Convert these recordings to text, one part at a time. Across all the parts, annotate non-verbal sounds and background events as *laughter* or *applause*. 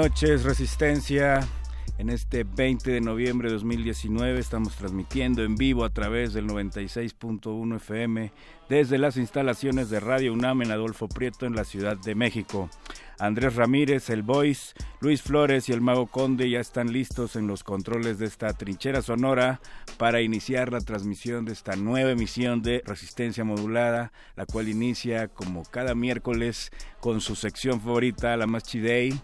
Noches, Resistencia. En este 20 de noviembre de 2019 estamos transmitiendo en vivo a través del 96.1 FM desde las instalaciones de Radio UNAM en Adolfo Prieto en la Ciudad de México. Andrés Ramírez, el Voice, Luis Flores y el Mago Conde ya están listos en los controles de esta trinchera sonora para iniciar la transmisión de esta nueva emisión de Resistencia Modulada, la cual inicia como cada miércoles con su sección favorita, la Machi Day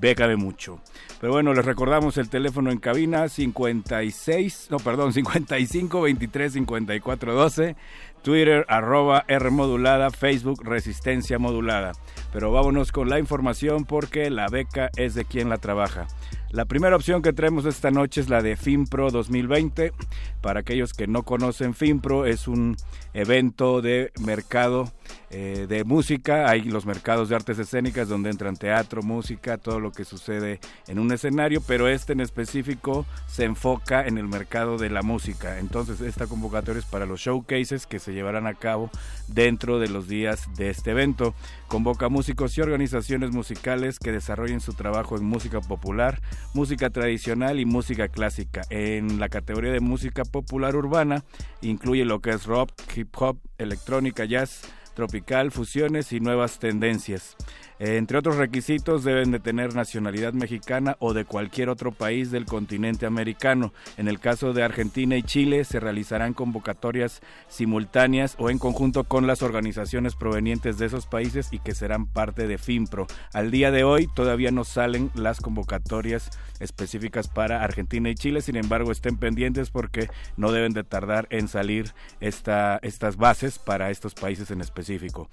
Bécame mucho. Pero bueno, les recordamos el teléfono en cabina 56, no, perdón, 55 23 54 12, Twitter arroba R modulada, Facebook Resistencia modulada. Pero vámonos con la información porque la beca es de quien la trabaja. La primera opción que traemos esta noche es la de FinPro 2020. Para aquellos que no conocen, FinPro es un evento de mercado eh, de música. Hay los mercados de artes escénicas donde entran teatro, música, todo lo que sucede en un escenario, pero este en específico se enfoca en el mercado de la música. Entonces, esta convocatoria es para los showcases que se llevarán a cabo dentro de los días de este evento. Convoca músicos y organizaciones musicales que desarrollen su trabajo en música popular, música tradicional y música clásica. En la categoría de música popular urbana incluye lo que es rock, hip hop, electrónica, jazz, tropical, fusiones y nuevas tendencias. Entre otros requisitos deben de tener nacionalidad mexicana o de cualquier otro país del continente americano. En el caso de Argentina y Chile se realizarán convocatorias simultáneas o en conjunto con las organizaciones provenientes de esos países y que serán parte de FIMPRO. Al día de hoy todavía no salen las convocatorias específicas para Argentina y Chile, sin embargo estén pendientes porque no deben de tardar en salir esta, estas bases para estos países en específico.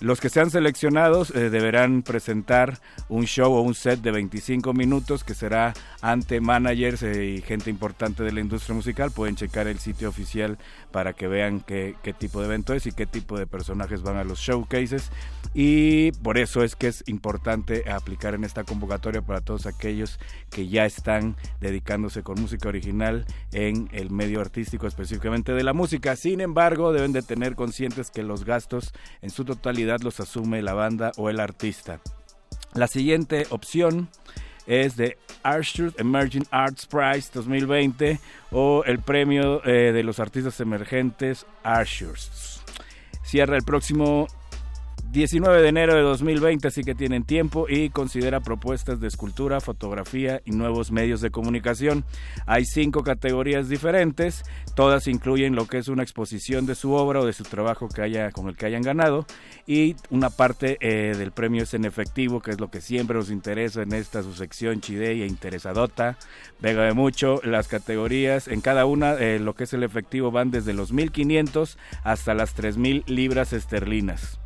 Los que sean seleccionados eh, deberán presentar un show o un set de 25 minutos que será ante managers eh, y gente importante de la industria musical. Pueden checar el sitio oficial para que vean qué, tipo de evento es y qué tipo de personajes van a los showcases. Y por eso es que es importante aplicar en esta convocatoria para todos aquellos que ya están dedicándose con música original en el medio artístico, específicamente de la música. Sin embargo, deben de tener conscientes que los gastos en su totalidad los asume la banda o el artista. La siguiente opción es de Arthur Emerging Arts Prize 2020 o el premio eh, de los artistas emergentes Arthurs. Cierra el próximo 19 de enero de 2020, así que tienen tiempo y considera propuestas de escultura, fotografía y nuevos medios de comunicación. Hay cinco categorías diferentes, todas incluyen lo que es una exposición de su obra o de su trabajo que haya, con el que hayan ganado y una parte eh, del premio es en efectivo, que es lo que siempre nos interesa en esta su sección Chidey e interesadota. Vega de mucho, las categorías en cada una, eh, lo que es el efectivo van desde los 1500 hasta las 3000 libras esterlinas.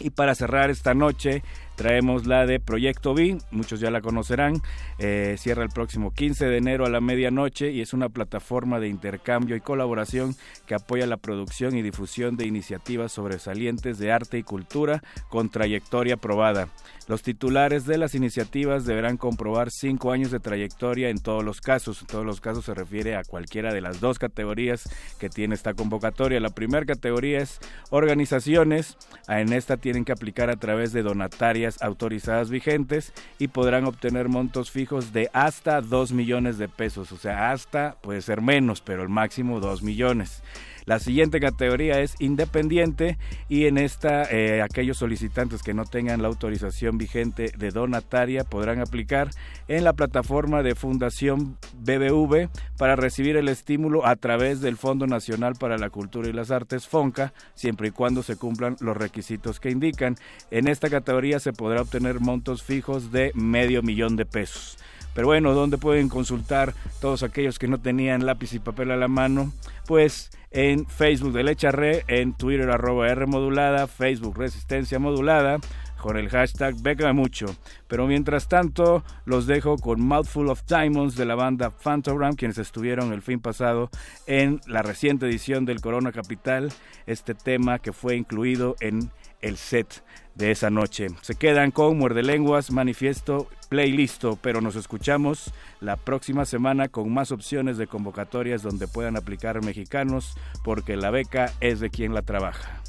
Y para cerrar esta noche, traemos la de Proyecto B, muchos ya la conocerán, eh, cierra el próximo 15 de enero a la medianoche y es una plataforma de intercambio y colaboración que apoya la producción y difusión de iniciativas sobresalientes de arte y cultura con trayectoria probada. Los titulares de las iniciativas deberán comprobar cinco años de trayectoria en todos los casos. En todos los casos se refiere a cualquiera de las dos categorías que tiene esta convocatoria. La primera categoría es organizaciones. En esta tienen que aplicar a través de donatarias autorizadas vigentes y podrán obtener montos fijos de hasta 2 millones de pesos. O sea, hasta puede ser menos, pero el máximo 2 millones. La siguiente categoría es independiente y en esta eh, aquellos solicitantes que no tengan la autorización vigente de donataria podrán aplicar en la plataforma de Fundación BBV para recibir el estímulo a través del Fondo Nacional para la Cultura y las Artes FONCA, siempre y cuando se cumplan los requisitos que indican. En esta categoría se podrá obtener montos fijos de medio millón de pesos. Pero bueno, ¿dónde pueden consultar todos aquellos que no tenían lápiz y papel a la mano? Pues en Facebook de Lecharre, en Twitter arroba R modulada, Facebook Resistencia Modulada, con el hashtag Beca Mucho. Pero mientras tanto, los dejo con Mouthful of Diamonds de la banda Phantogram, quienes estuvieron el fin pasado en la reciente edición del Corona Capital, este tema que fue incluido en el set de esa noche. Se quedan con Muerde Lenguas, Manifiesto, Playlisto, pero nos escuchamos la próxima semana con más opciones de convocatorias donde puedan aplicar mexicanos, porque la beca es de quien la trabaja.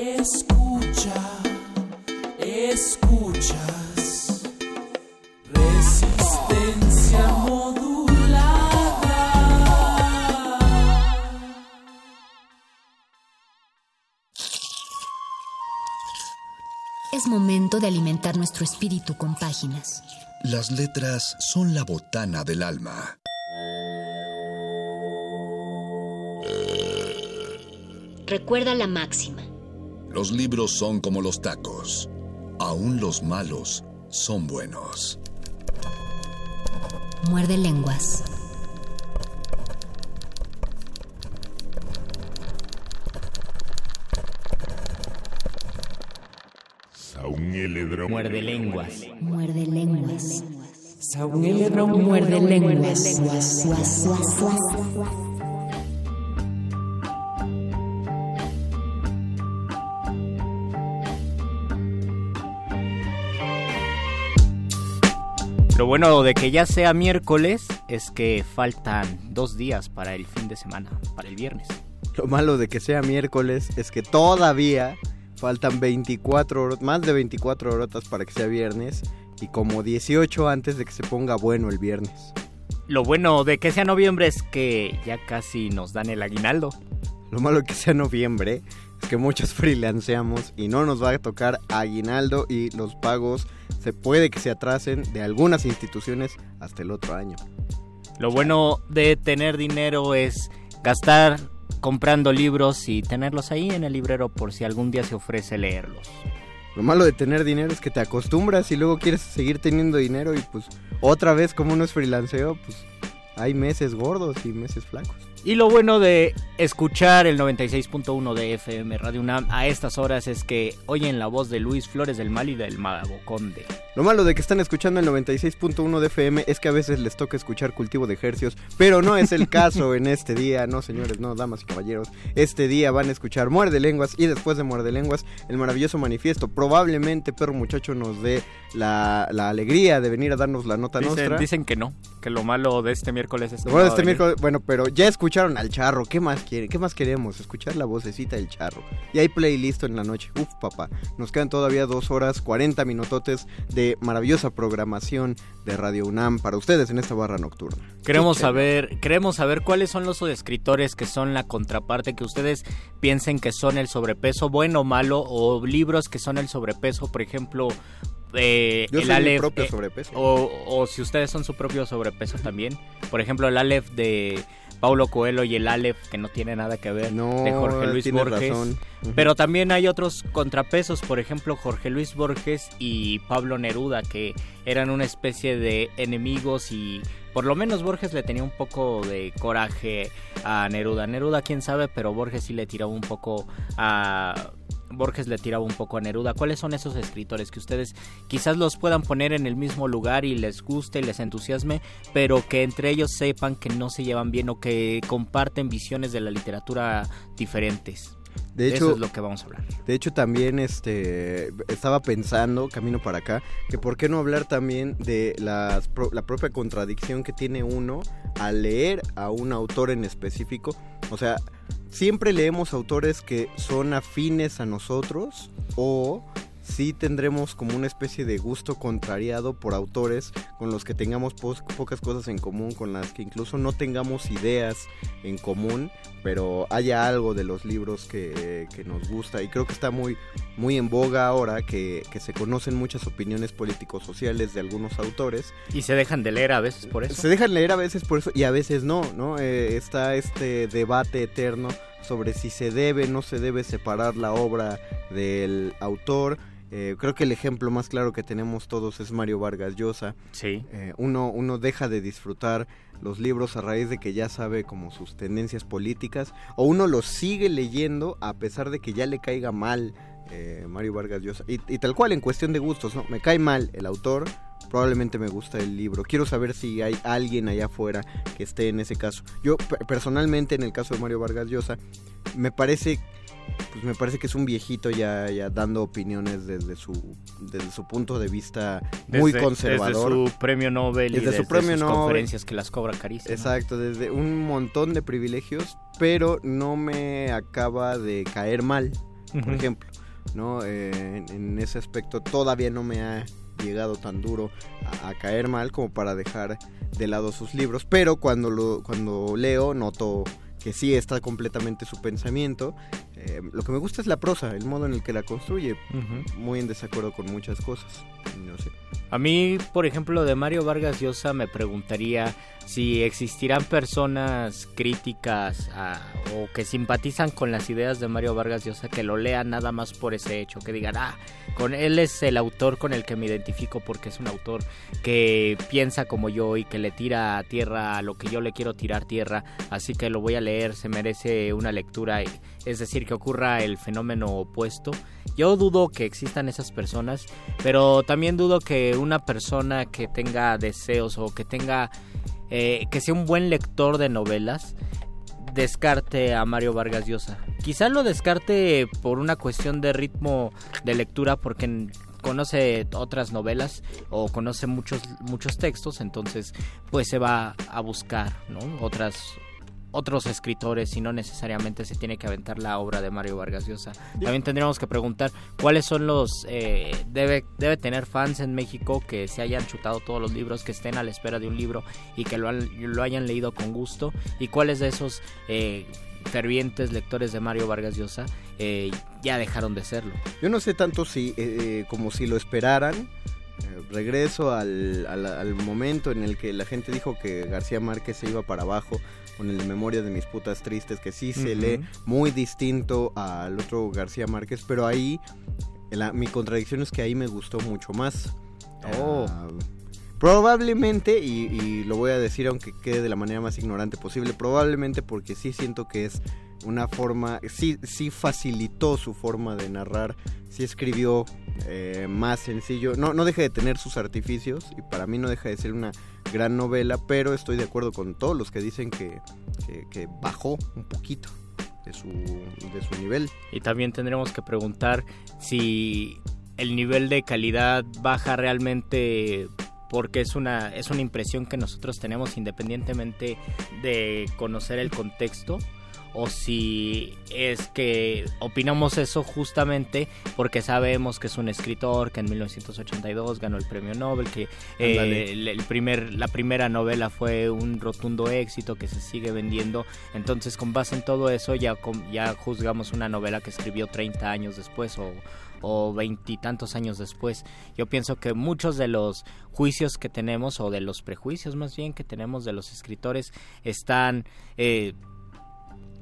Escucha, escuchas. Resistencia modulada. Es momento de alimentar nuestro espíritu con páginas. Las letras son la botana del alma. Recuerda la máxima. Los libros son como los tacos. Aún los malos son buenos. Muerde lenguas. Muerde lenguas. Muerde lenguas. Muerde lenguas. Lo bueno de que ya sea miércoles es que faltan dos días para el fin de semana, para el viernes. Lo malo de que sea miércoles es que todavía faltan 24 horas, más de 24 horas para que sea viernes y como 18 antes de que se ponga bueno el viernes. Lo bueno de que sea noviembre es que ya casi nos dan el aguinaldo. Lo malo de que sea noviembre que muchos *laughs* freelanceamos y no nos va a tocar aguinaldo y los pagos se puede que se atrasen de algunas instituciones hasta el otro año. Lo bueno de tener dinero es gastar comprando libros y tenerlos ahí en el librero por si algún día se ofrece leerlos. Lo malo de tener dinero es que te acostumbras y luego quieres seguir teniendo dinero y pues otra vez como uno es freelanceo, pues hay meses gordos y meses flacos. Y lo bueno de escuchar el 96.1 de FM Radio UNAM a estas horas es que oyen la voz de Luis Flores del Mal y del Mago Conde. Lo malo de que están escuchando el 96.1 de FM es que a veces les toca escuchar cultivo de ejercios, pero no es el caso en este día, no señores, no, damas y caballeros. Este día van a escuchar Muerde Lenguas y después de Muerde Lenguas el maravilloso manifiesto. Probablemente Perro Muchacho nos dé la, la alegría de venir a darnos la nota Dicen, nuestra. dicen que no, que lo malo de este miércoles es que Bueno, no este miércoles- bueno, pero ya escucharon al charro. ¿Qué más quieren? ¿Qué más queremos? Escuchar la vocecita del charro. Y hay playlist en la noche. Uf, papá. Nos quedan todavía dos horas, 40 minutotes de maravillosa programación de Radio UNAM para ustedes en esta barra nocturna. Queremos saber, queremos saber cuáles son los escritores que son la contraparte que ustedes piensen que son el sobrepeso, bueno o malo, o libros que son el sobrepeso, por ejemplo, eh, Yo el soy mi Aleph, propio eh, sobrepeso. O, o si ustedes son su propio sobrepeso también. Por ejemplo, el Aleph de Paulo Coelho y el Aleph que no tiene nada que ver No, de Jorge Luis Borges. razón. Pero también hay otros contrapesos, por ejemplo, Jorge Luis Borges y Pablo Neruda, que eran una especie de enemigos y por lo menos Borges le tenía un poco de coraje a Neruda. Neruda, quién sabe, pero Borges sí le tiraba un poco a... Borges le tiraba un poco a Neruda. ¿Cuáles son esos escritores que ustedes quizás los puedan poner en el mismo lugar y les guste y les entusiasme, pero que entre ellos sepan que no se llevan bien o que comparten visiones de la literatura diferentes? De Eso hecho, es lo que vamos a hablar. De hecho, también este estaba pensando, camino para acá, que por qué no hablar también de las la propia contradicción que tiene uno al leer a un autor en específico. O sea, siempre leemos autores que son afines a nosotros o sí tendremos como una especie de gusto contrariado por autores con los que tengamos pocas cosas en común, con las que incluso no tengamos ideas en común, pero haya algo de los libros que, que nos gusta y creo que está muy, muy en boga ahora que, que se conocen muchas opiniones políticos-sociales de algunos autores. Y se dejan de leer a veces por eso. Se dejan leer a veces por eso y a veces no, ¿no? Eh, está este debate eterno sobre si se debe o no se debe separar la obra del autor. Eh, creo que el ejemplo más claro que tenemos todos es Mario Vargas Llosa. Sí. Eh, uno, uno deja de disfrutar los libros a raíz de que ya sabe como sus tendencias políticas o uno los sigue leyendo a pesar de que ya le caiga mal eh, Mario Vargas Llosa. Y, y tal cual en cuestión de gustos, ¿no? Me cae mal el autor, probablemente me gusta el libro. Quiero saber si hay alguien allá afuera que esté en ese caso. Yo pe- personalmente en el caso de Mario Vargas Llosa me parece pues me parece que es un viejito ya, ya dando opiniones desde su desde su punto de vista muy Desde- conservador. Desde su premio Nobel y Desde desde su premio sus Nobel. conferencias que las cobra carísimo. Exacto, desde un montón de privilegios, pero no me acaba de caer mal, por ejemplo. ¿no? Eh, en, en ese aspecto todavía no me ha llegado tan duro a, a caer mal como para dejar de lado sus libros, pero cuando, lo, cuando leo noto que sí está completamente su pensamiento. Eh, lo que me gusta es la prosa, el modo en el que la construye. Muy en desacuerdo con muchas cosas. No sé. A mí, por ejemplo, de Mario Vargas Llosa me preguntaría si existirán personas críticas ah, o que simpatizan con las ideas de Mario Vargas Llosa que lo lean nada más por ese hecho, que digan, ah, con él es el autor con el que me identifico porque es un autor que piensa como yo y que le tira a tierra a lo que yo le quiero tirar tierra, así que lo voy a leer, se merece una lectura, es decir, que ocurra el fenómeno opuesto. Yo dudo que existan esas personas, pero también dudo que una persona que tenga deseos o que tenga eh, que sea un buen lector de novelas, descarte a Mario Vargas Llosa. Quizá lo descarte por una cuestión de ritmo de lectura, porque conoce otras novelas o conoce muchos muchos textos, entonces pues se va a buscar ¿no? otras otros escritores y no necesariamente se tiene que aventar la obra de Mario Vargas Llosa. También tendríamos que preguntar cuáles son los... Eh, debe, debe tener fans en México que se hayan chutado todos los libros, que estén a la espera de un libro y que lo, lo hayan leído con gusto y cuáles de esos... Eh, fervientes lectores de Mario Vargas Llosa eh, ya dejaron de serlo. Yo no sé tanto si como si lo esperaran, regreso al, al, momento en el que la gente dijo que García Márquez se iba para abajo con el de Memoria de mis putas tristes, que sí se lee muy distinto al otro García Márquez, pero ahí mi contradicción es que ahí me gustó mucho más. Oh. Ah, probablemente, y, lo voy a decir aunque quede de la manera más ignorante posible, probablemente porque sí siento que es una forma, sí, sí facilitó su forma de narrar, sí escribió eh, más sencillo, no, no deja de tener sus artificios y para mí no deja de ser una gran novela, pero estoy de acuerdo con todos los que dicen que, que, bajó un poquito de su, de su nivel. Y también tendremos que preguntar si el nivel de calidad baja realmente porque es una, es una impresión que nosotros tenemos independientemente de conocer el contexto o si es que opinamos eso justamente porque sabemos que es un escritor que en 1982 ganó el premio Nobel, que eh, el, primer, la primera novela fue un rotundo éxito que se sigue vendiendo. Entonces, con base en todo eso, ya, ya juzgamos una novela que escribió 30 años después o o veintitantos años después. Yo pienso que muchos de los juicios que tenemos, o de los prejuicios más bien que tenemos de los escritores, están eh,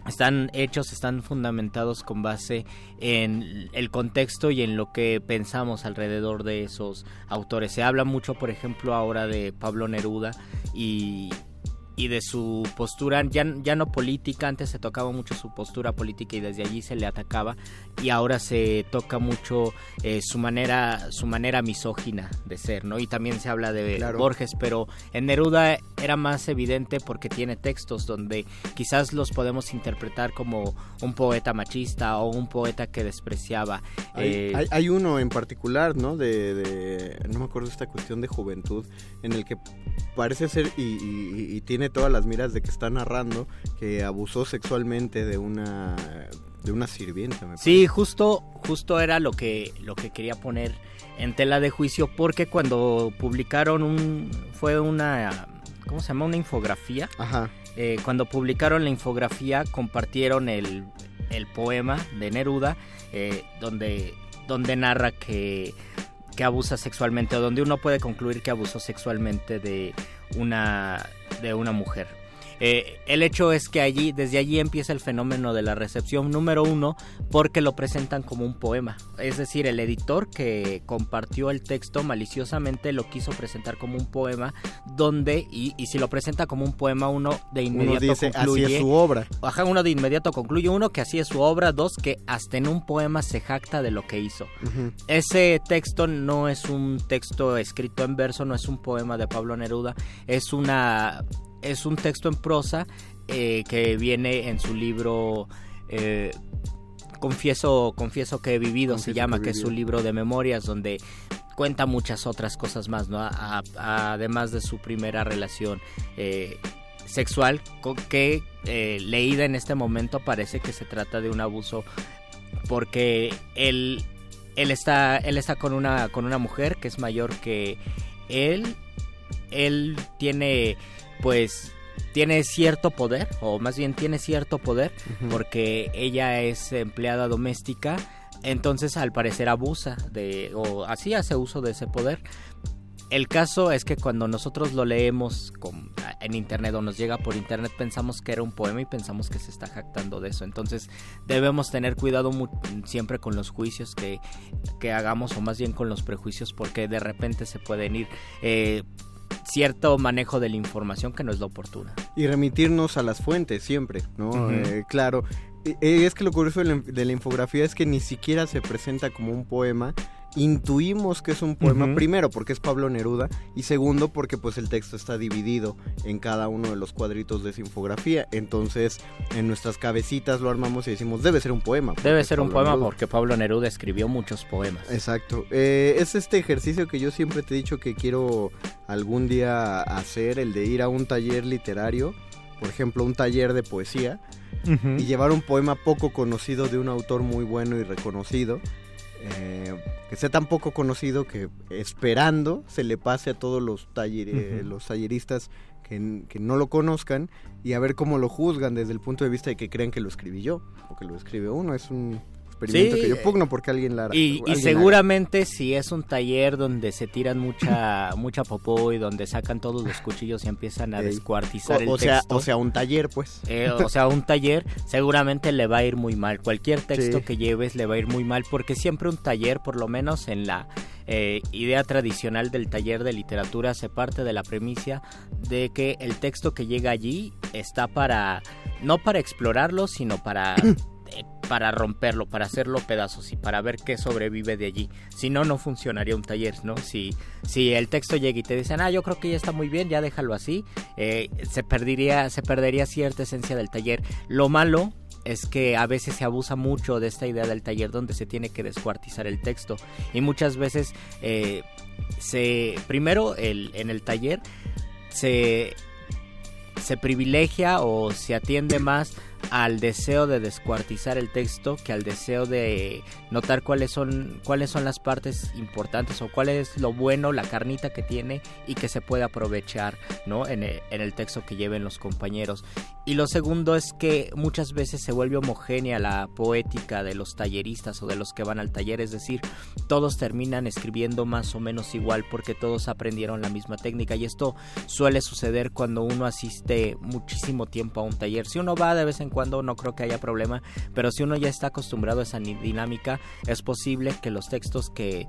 están hechos, están fundamentados con base en el contexto y en lo que pensamos alrededor de esos autores. Se habla mucho, por ejemplo, ahora de Pablo Neruda y y de su postura ya, ya no política, antes se tocaba mucho su postura política y desde allí se le atacaba y ahora se toca mucho eh, su manera su manera misógina de ser, ¿no? Y también se habla de Borges, pero en Neruda era más evidente porque tiene textos donde quizás los podemos interpretar como un poeta machista o un poeta que despreciaba. Hay, eh, hay, uno en particular, ¿no? De, de, no me acuerdo esta cuestión de juventud en el que parece ser y tiene todas las miras de que está narrando que abusó sexualmente de una de una sirvienta. Me sí, justo justo era lo que lo que quería poner en tela de juicio porque cuando publicaron un fue una ¿cómo se llama? una infografía. Ajá. Eh, cuando publicaron la infografía compartieron el, el poema de Neruda eh, donde donde narra que que abusa sexualmente o donde uno puede concluir que abusó sexualmente de una, de una mujer. Eh, el hecho es que allí, desde allí empieza el fenómeno de la recepción número uno, porque lo presentan como un poema. Es decir, el editor que compartió el texto maliciosamente lo quiso presentar como un poema, donde, y, si lo presenta como un poema, uno de inmediato concluye. Así es su obra. Ajá, uno de inmediato concluye, uno, que así es su obra, dos, que hasta en un poema se jacta de lo que hizo. Ese texto no es un texto escrito en verso, no es un poema de Pablo Neruda, es una es un texto en prosa eh, que viene en su libro eh, Confieso, Confieso que he vivido, se llama, que, es su libro de memorias donde cuenta muchas otras cosas más, ¿no? además de su primera relación eh, sexual, que leída en este momento parece que se trata de un abuso porque él, él, está, él está con una, con una mujer que es mayor que él, él tiene pues tiene cierto poder, o más bien tiene cierto poder, porque ella es empleada doméstica, entonces al parecer abusa de, o así hace uso de ese poder. El caso es que cuando nosotros lo leemos en internet o nos llega por internet pensamos que era un poema y pensamos que se está jactando de eso. Entonces debemos tener cuidado siempre con los juicios que, que, hagamos o más bien con los prejuicios porque de repente se pueden ir... Eh, cierto manejo de la información que no es lo oportuna. Y remitirnos a las fuentes siempre, ¿no? Eh, claro, es que lo curioso de la, infografía es que ni siquiera se presenta como un poema. Intuimos que es un poema, primero porque es Pablo Neruda y segundo porque pues el texto está dividido en cada uno de los cuadritos de esa infografía. Entonces en nuestras cabecitas lo armamos y decimos debe ser un poema. Debe ser un poema porque Pablo Neruda escribió muchos poemas. Exacto. Eh, es este ejercicio que yo siempre te he dicho que quiero algún día hacer, el de ir a un taller literario, por ejemplo un taller de poesía y llevar un poema poco conocido de un autor muy bueno y reconocido. Eh, que sea tan poco conocido que esperando se le pase a todos los, taller, los talleristas que, que, no lo conozcan y a ver cómo lo juzgan desde el punto de vista de que crean que lo escribí yo o que lo escribe uno. Es un, experimento que yo pugno porque alguien la Y, y seguramente si es un taller donde se tiran mucha *laughs* mucha popó y donde sacan todos los cuchillos y empiezan a descuartizar el o sea, O sea, un taller, pues. Eh, o sea, un taller seguramente le va a ir muy mal. Cualquier texto que lleves le va a ir muy mal porque siempre un taller, por lo menos en la eh, idea tradicional del taller de literatura, se parte de la premisa de que el texto que llega allí está para, no para explorarlo, sino para *coughs* para romperlo, para hacerlo pedazos y para ver qué sobrevive de allí. Si no, no funcionaría un taller, ¿no? Si, si el texto llega y te dicen, ah, yo creo que ya está muy bien, ya déjalo así, eh, se, perdería, se perdería cierta esencia del taller. Lo malo es que a veces se abusa mucho de esta idea del taller donde se tiene que descuartizar el texto y muchas veces eh, se primero el, en el taller se se privilegia o se atiende más al deseo de descuartizar el texto que al deseo de notar cuáles son cuáles son las partes importantes o cuál es lo bueno la carnita que tiene y que se puede aprovechar no en el, texto que lleven los compañeros. Y lo segundo es que muchas veces se vuelve homogénea la poética de los talleristas o de los que van al taller es decir todos terminan escribiendo más o menos igual porque todos aprendieron la misma técnica. Y esto suele suceder cuando uno asiste muchísimo tiempo a un taller. Si uno va de vez en cuando no creo que haya problema, pero si uno ya está acostumbrado a esa dinámica, es posible que los textos que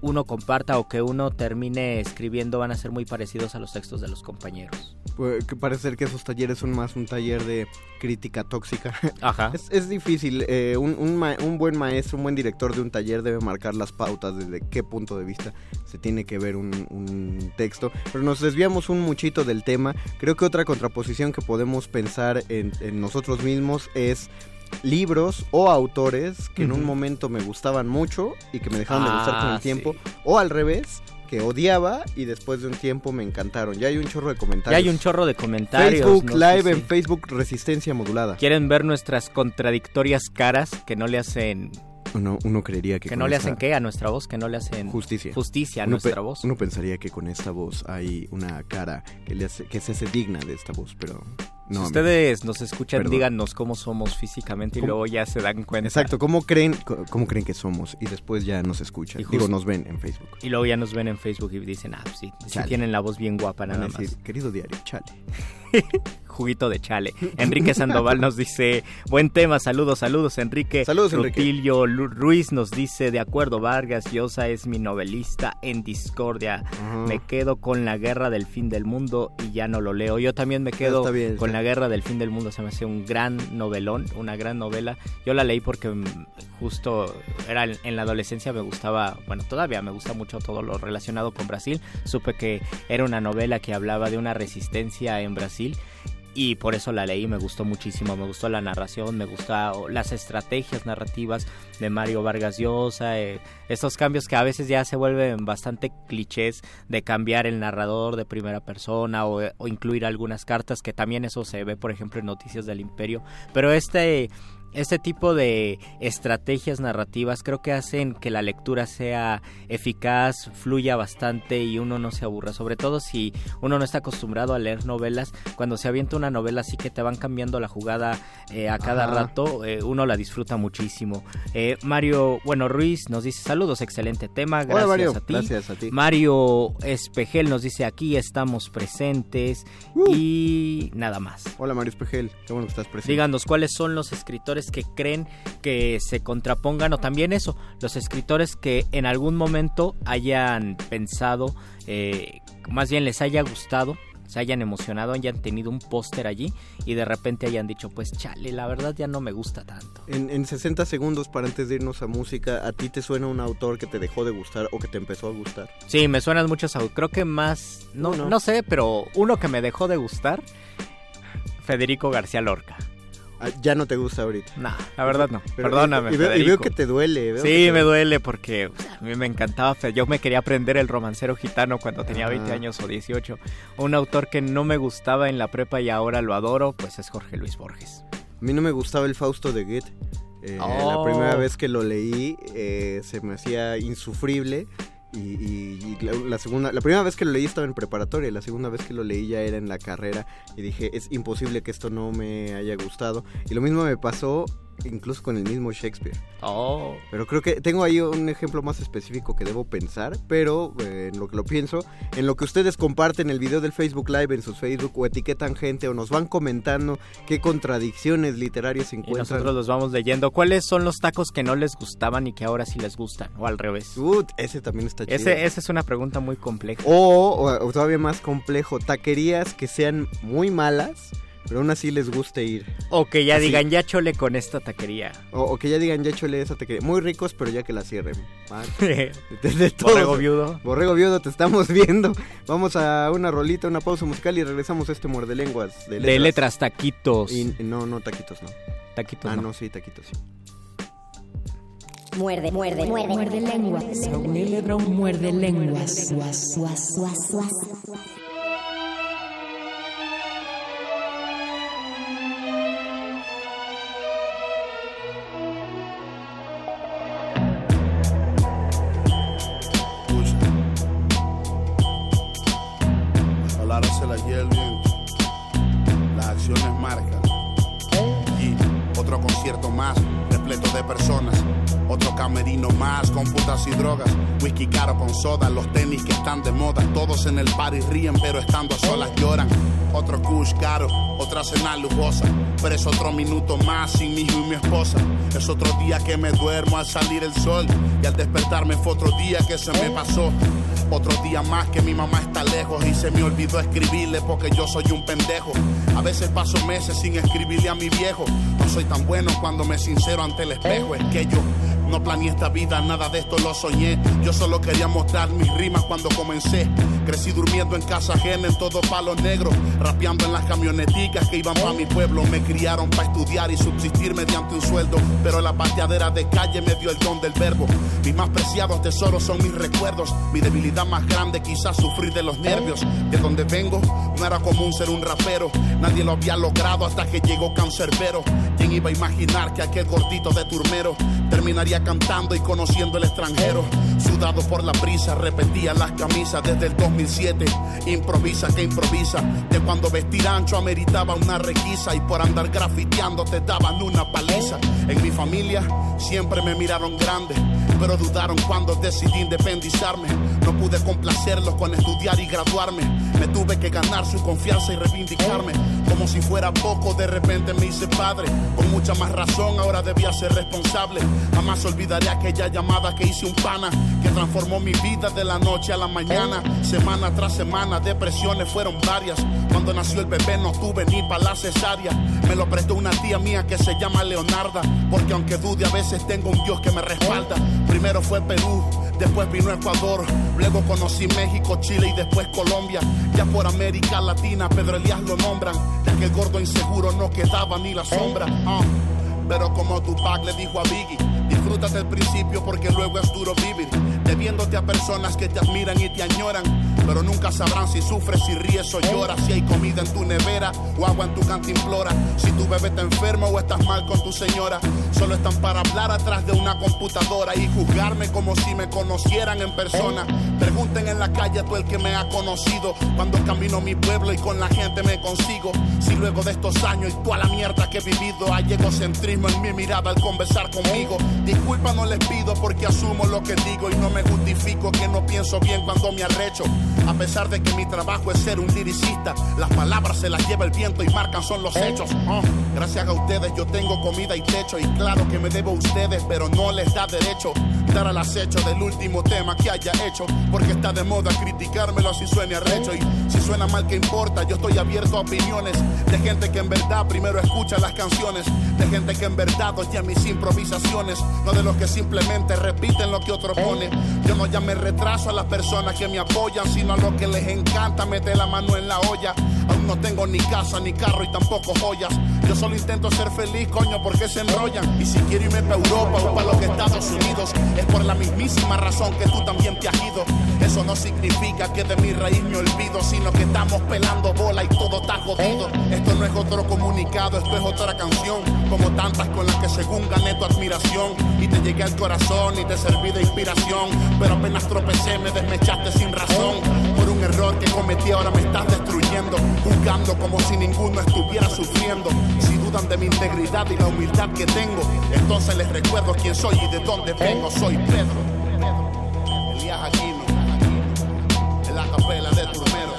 uno comparta o que uno termine escribiendo van a ser muy parecidos a los textos de los compañeros. Puede parecer que esos talleres son más un taller de crítica tóxica. Ajá. *laughs* Es, difícil. Eh, un, un, buen maestro, un buen director de un taller debe marcar las pautas desde qué punto de vista se tiene que ver un, un texto. Pero nos desviamos un muchito del tema. Creo que otra contraposición que podemos pensar en, en nosotros mismos es libros o autores que en un momento me gustaban mucho y que me dejaron de gustar con el ah, tiempo, o al revés, que odiaba y después de un tiempo me encantaron. Ya hay un chorro de comentarios. Ya hay un chorro de comentarios. Facebook Live en Facebook Resistencia Modulada. ¿Quieren ver nuestras contradictorias caras que no le hacen uno, uno creería que... Que no le hacen qué a nuestra voz, que no le hacen... Justicia. Justicia a nuestra voz. Uno pensaría que con esta voz hay una cara que, le hace, que se hace digna de esta voz, pero si ustedes nos escuchan, díganos cómo somos físicamente y luego ya se dan cuenta. Exacto, ¿cómo creen, cómo creen que somos? Y después ya nos escuchan. Digo, nos ven en Facebook. Y luego ya nos ven en Facebook y dicen, ah, sí, sí tienen la voz bien guapa nada más. Querido diario, chale. *laughs* Juguito de chale. Enrique Sandoval nos dice, buen tema, saludos, saludos, Enrique. Saludos, Rutilio Ruiz nos dice, de acuerdo, Vargas Llosa es mi novelista en discordia. Me quedo con la guerra del fin del mundo y ya no lo leo. Yo también me quedo con la guerra del fin del mundo. Se me hace un gran novelón, una gran novela. Yo la leí porque mm, justo era en la adolescencia me gustaba, bueno, todavía me gusta mucho todo lo relacionado con Brasil. Supe que era una novela que hablaba de una resistencia en Brasil y por eso la leí, me gustó muchísimo, me gustó la narración, me gustó las estrategias narrativas de Mario Vargas Llosa, eh, estos cambios que a veces ya se vuelven bastante clichés de cambiar el narrador de primera persona o, incluir algunas cartas, que también eso se ve por ejemplo en Noticias del Imperio, pero este este tipo de estrategias narrativas creo que hacen que la lectura sea eficaz, fluya bastante y uno no se aburra, sobre todo si uno no está acostumbrado a leer novelas, cuando se avienta una novela así que te van cambiando la jugada eh, a cada rato, eh, uno la disfruta muchísimo. Eh, Mario, bueno, Ruiz nos dice saludos, excelente tema, gracias a ti. Gracias a ti. Mario Espejel nos dice aquí estamos presentes Uh. y nada más. Hola Mario Espejel, qué bueno que estás presente. Díganos cuáles son los escritores que creen que se contrapongan o también eso, los escritores que en algún momento hayan pensado, eh, más bien les haya gustado, se hayan emocionado, hayan tenido un póster allí y de repente hayan dicho, pues chale, la verdad ya no me gusta tanto. En, en 60 segundos para antes de irnos a música, ¿a ti te suena un autor que te dejó de gustar o que te empezó a gustar? Sí, me suenan muchos, au- creo que más, no, no sé, pero uno que me dejó de gustar, Federico García Lorca. Ah, ya no te gusta ahorita. No, la verdad no. Pero- Perdóname, y, veo, y Federico. veo que te duele. veo Sí, te- me duele porque o sea, a mí me encantaba. Yo me quería aprender el romancero gitano cuando tenía Ah. 20 años o 18. Un autor que no me gustaba en la prepa y ahora lo adoro, pues es Jorge Luis Borges. A mí no me gustaba el Fausto de Goethe. Eh, Oh. La primera vez que lo leí eh, se me hacía insufrible. Y, la, la segunda, la primera vez que lo leí estaba en preparatoria, la segunda vez que lo leí ya era en la carrera y dije es imposible que esto no me haya gustado. Y lo mismo me pasó incluso con el mismo Shakespeare. Oh. Pero creo que tengo ahí un ejemplo más específico que debo pensar, pero eh, en lo que lo pienso, en lo que ustedes comparten el video del Facebook Live en sus Facebook o etiquetan gente o nos van comentando qué contradicciones literarias se Y encuentran. nosotros los vamos leyendo. ¿Cuáles son los tacos que no les gustaban y que ahora sí les gustan? O al revés. Uh, ese también está chido. Ese, esa es una pregunta muy compleja. O, o- o todavía más complejo, taquerías que sean muy malas, pero aún así les guste ir. O que ya Así. digan, ya chole con esta taquería. O, o que ya digan, ya chole esa taquería. Muy ricos, pero ya que la cierren. ¿va? *laughs* De, de todos. Borrego viudo. Borrego Viudo, te estamos *laughs* viendo. Vamos a una rolita, una pausa musical y regresamos a este muerde lenguas de letras. De letras, taquitos. Y, no, no, taquitos no. Taquitos ah, no. no, sí, taquitos sí. Muerde, muerde, muerde, Muerde lenguas. Saúl L. Brown muerde lenguas. Las concierto más, repleto de personas. Otro camerino más, con putas y drogas. Whisky caro con soda, los tenis que están de moda. Todos en el party ríen, pero estando a solas lloran. Otro kush caro, otra cena lujosa. Pero es otro minuto más sin mi hijo y mi esposa. Es otro día que me duermo al salir el sol. Y al despertarme fue otro día que se me pasó. Otro día más que mi mamá está lejos y se me olvidó escribirle porque yo soy un pendejo. A veces paso meses sin escribirle a mi viejo. No soy tan bueno cuando me sincero ante el espejo. Es que yo no planeé esta vida, nada de esto lo soñé. Yo solo quería mostrar mis rimas cuando comencé. Crecí durmiendo en casa ajena en todo palo negro. Rapeando en las camioneticas que iban para mi pueblo. Me criaron para estudiar y subsistir mediante un sueldo. Pero la pateadera de calle me dio el don del verbo. Mis más preciados tesoros son mis recuerdos. Mi debilidad más grande quizás sufrir de los nervios. De donde vengo no era común ser un rapero. Nadie lo había logrado hasta que llegó Cancerbero. ¿Quién iba a imaginar que aquel gordito de turmero terminaría cantando y conociendo el extranjero? Sudado por la brisa, repetía las camisas desde el 2007. Improvisa que improvisa. De cuando vestir ancho ameritaba una requisa y por andar grafiteando te daban una paliza. En mi familia siempre me miraron grande, pero dudaron cuando decidí independizarme. No pude complacerlos con estudiar y graduarme. Me tuve que ganar su confianza y reivindicarme. Como si fuera poco, de repente me hice padre. Con mucha más razón, ahora debía ser responsable. Jamás olvidaré aquella llamada que hice un pana que transformó mi vida de la noche a la mañana. Semana tras semana, depresiones fueron varias. Cuando nació el bebé no tuve ni para la cesárea. Me lo prestó una tía mía que se llama Leonarda. Porque aunque dude, a veces tengo un Dios que me respalda. Primero fue Perú, después vino Ecuador. Luego conocí México, Chile y después Colombia. Ya por América Latina, Pedro Elías lo nombran. Ya que el gordo inseguro no quedaba ni la sombra. ah. Pero como Tupac le dijo a Biggie, disfrútate el principio porque luego es duro vivir. Debiéndote a personas que te admiran y te añoran. Pero nunca sabrán si sufres, si ríes o lloras, si hay comida en tu nevera o agua en tu cantimplora, si tu bebé está enfermo o estás mal con tu señora. Solo están para hablar atrás de una computadora y juzgarme como si me conocieran en persona. Pregunten en la calle a tú el que me ha conocido cuando camino mi pueblo y con la gente me consigo. Si luego de estos años y toda la mierda que he vivido hay egocentrismo en mi mirada al conversar conmigo. Disculpa no les pido porque asumo lo que digo y no me justifico que no pienso bien cuando me arrecho. A pesar de que mi trabajo es ser un liricista, las palabras se las lleva el viento y marcan son los hechos. Oh, gracias a ustedes yo tengo comida y techo y claro que me debo a ustedes, pero no les da derecho dar al acecho del último tema que haya hecho, porque está de moda criticármelo si suena arrecho y si suena mal que importa, yo estoy abierto a opiniones de gente que en verdad primero escucha las canciones, de gente que en verdad oye mis improvisaciones, no de los que simplemente repiten lo que otro pone. Yo no llame retraso a las personas que me apoyan, sino a los que les encanta meter la mano en la olla. Aún no tengo ni casa, ni carro y tampoco joyas. Yo solo intento ser feliz, coño, porque se enrollan. Y si quiero irme para Europa o para los Estados Unidos, es por la mismísima razón que tú también te has ido. Eso no significa que de mi raíz me olvido, sino que estamos pelando bola y todo está jodido. Esto no es otro comunicado, esto es otra canción, como tantas con las que según gané tu admiración. Y te llegué al corazón y te serví de inspiración, pero apenas tropecé me desmechaste sin razón. Un error que cometí ahora me estás destruyendo, juzgando como si ninguno estuviera sufriendo. Si dudan de mi integridad y la humildad que tengo, entonces les recuerdo quién soy y de dónde vengo. Soy Pedro, Elías Aquino, en la capela de Turmero,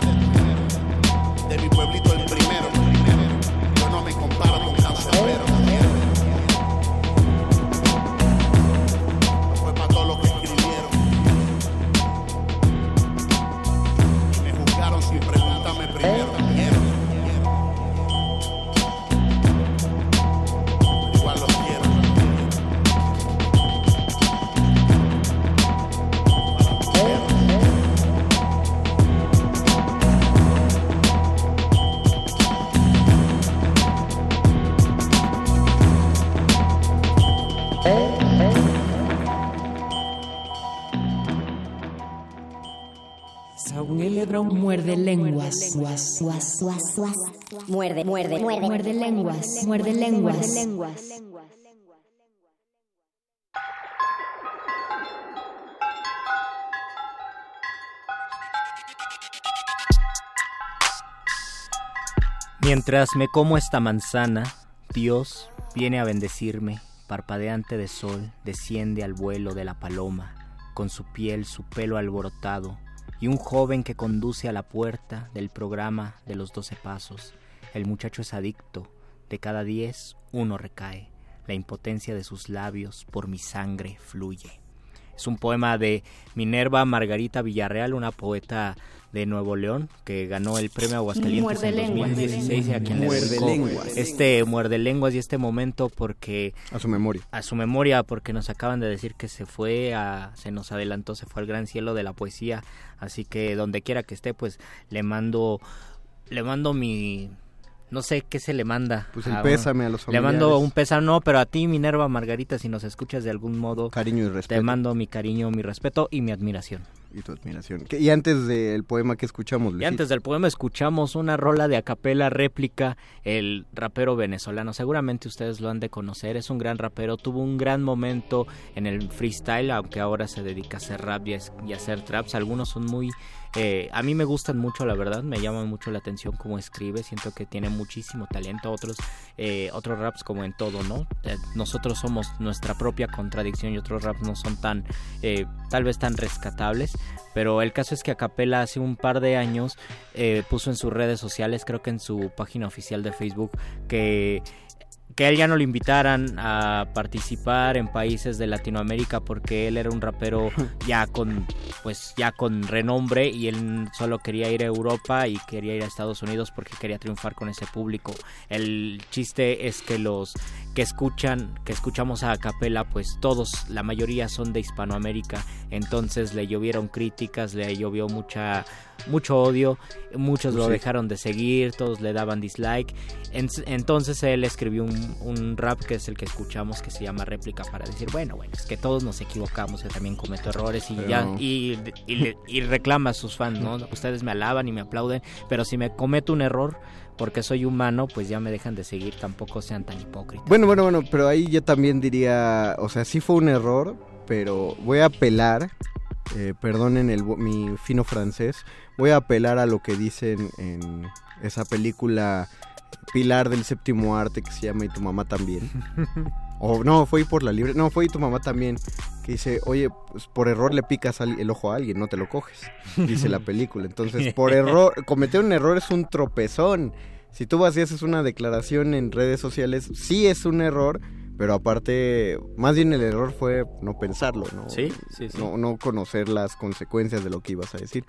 lenguas. Muerde, muerde, muerde. Muerde lenguas. Muerde lenguas. Mientras me como esta manzana, Dios viene a bendecirme, parpadeante de sol, desciende al vuelo de la paloma, con su piel, su pelo alborotado, y un joven que conduce a la puerta del programa de los doce pasos. El muchacho es adicto, de cada diez uno recae, la impotencia de sus labios por mi sangre fluye. Es un poema de Minerva Margarita Villarreal, una poeta de Nuevo León que ganó el premio Aguascalientes Muerde en lenguas. 2016 y a quien le Muerde dedicó lenguas. este muerde lenguas y este momento porque A su memoria. a su memoria porque nos acaban de decir que se fue a se nos adelantó se fue al gran cielo de la poesía así que donde quiera que esté pues le mando le mando mi no sé qué se le manda Pues el a- pésame a los le familiares. mando un pésame no pero a ti Minerva Margarita si nos escuchas de algún modo Cariño y te respeto. mando mi cariño mi respeto y mi admiración Y tu admiración. Que- Y antes del poema que escuchamos, y antes del poema escuchamos una rola de acapela réplica, el rapero venezolano. Seguramente ustedes lo han de conocer, es un gran rapero, tuvo un gran momento en el freestyle, aunque ahora se dedica a hacer rap y a, es- y a hacer traps. Algunos son muy... eh, a mí me gustan mucho, la verdad, me llaman mucho la atención cómo escribe, siento que tiene muchísimo talento. Otros, eh, otros raps como en todo, ¿no? Eh, nosotros somos nuestra propia contradicción y otros raps no son tan, tal vez tan rescatables. Pero el caso es que Acapela hace un par de años puso en sus redes sociales, creo que en su página oficial de Facebook, que que a él ya no le invitaran a participar en países de Latinoamérica porque él era un rapero *laughs* ya con pues ya con renombre y él solo quería ir a Europa y quería ir a Estados Unidos porque quería triunfar con ese público. El chiste es que los que escuchan, que escuchamos a Capela, pues todos, la mayoría son de Hispanoamérica, entonces le llovieron críticas, le llovió mucha mucho odio, muchos lo Sí. dejaron de seguir, todos le daban dislike. En- entonces él escribió un, un rap que es el que escuchamos que se llama réplica para decir, bueno, bueno, es que todos nos equivocamos, yo también cometo errores y Pero- ya y, y, y reclama a sus fans, ¿no? *laughs* Ustedes me alaban y me aplauden, pero si me cometo un error porque soy humano, pues ya me dejan de seguir, tampoco sean tan hipócritas. Bueno, bueno, bueno, pero ahí yo también diría, o sea, sí fue un error, pero voy a apelar, eh, perdonen el, mi fino francés, voy a apelar a lo que dicen en esa película Pilar del Séptimo Arte que se llama Y tu mamá también. *laughs* O no, fue por la libre, no, fue y tu mamá también, que dice, oye, pues por error le picas el ojo a alguien, no te lo coges, dice la película. Entonces, por error, *laughs* cometer un error es un tropezón. Si tú vas y haces una declaración en redes sociales, sí es un error, pero aparte, más bien el error fue no pensarlo, ¿no? Sí, sí, sí. No, no conocer las consecuencias de lo que ibas a decir.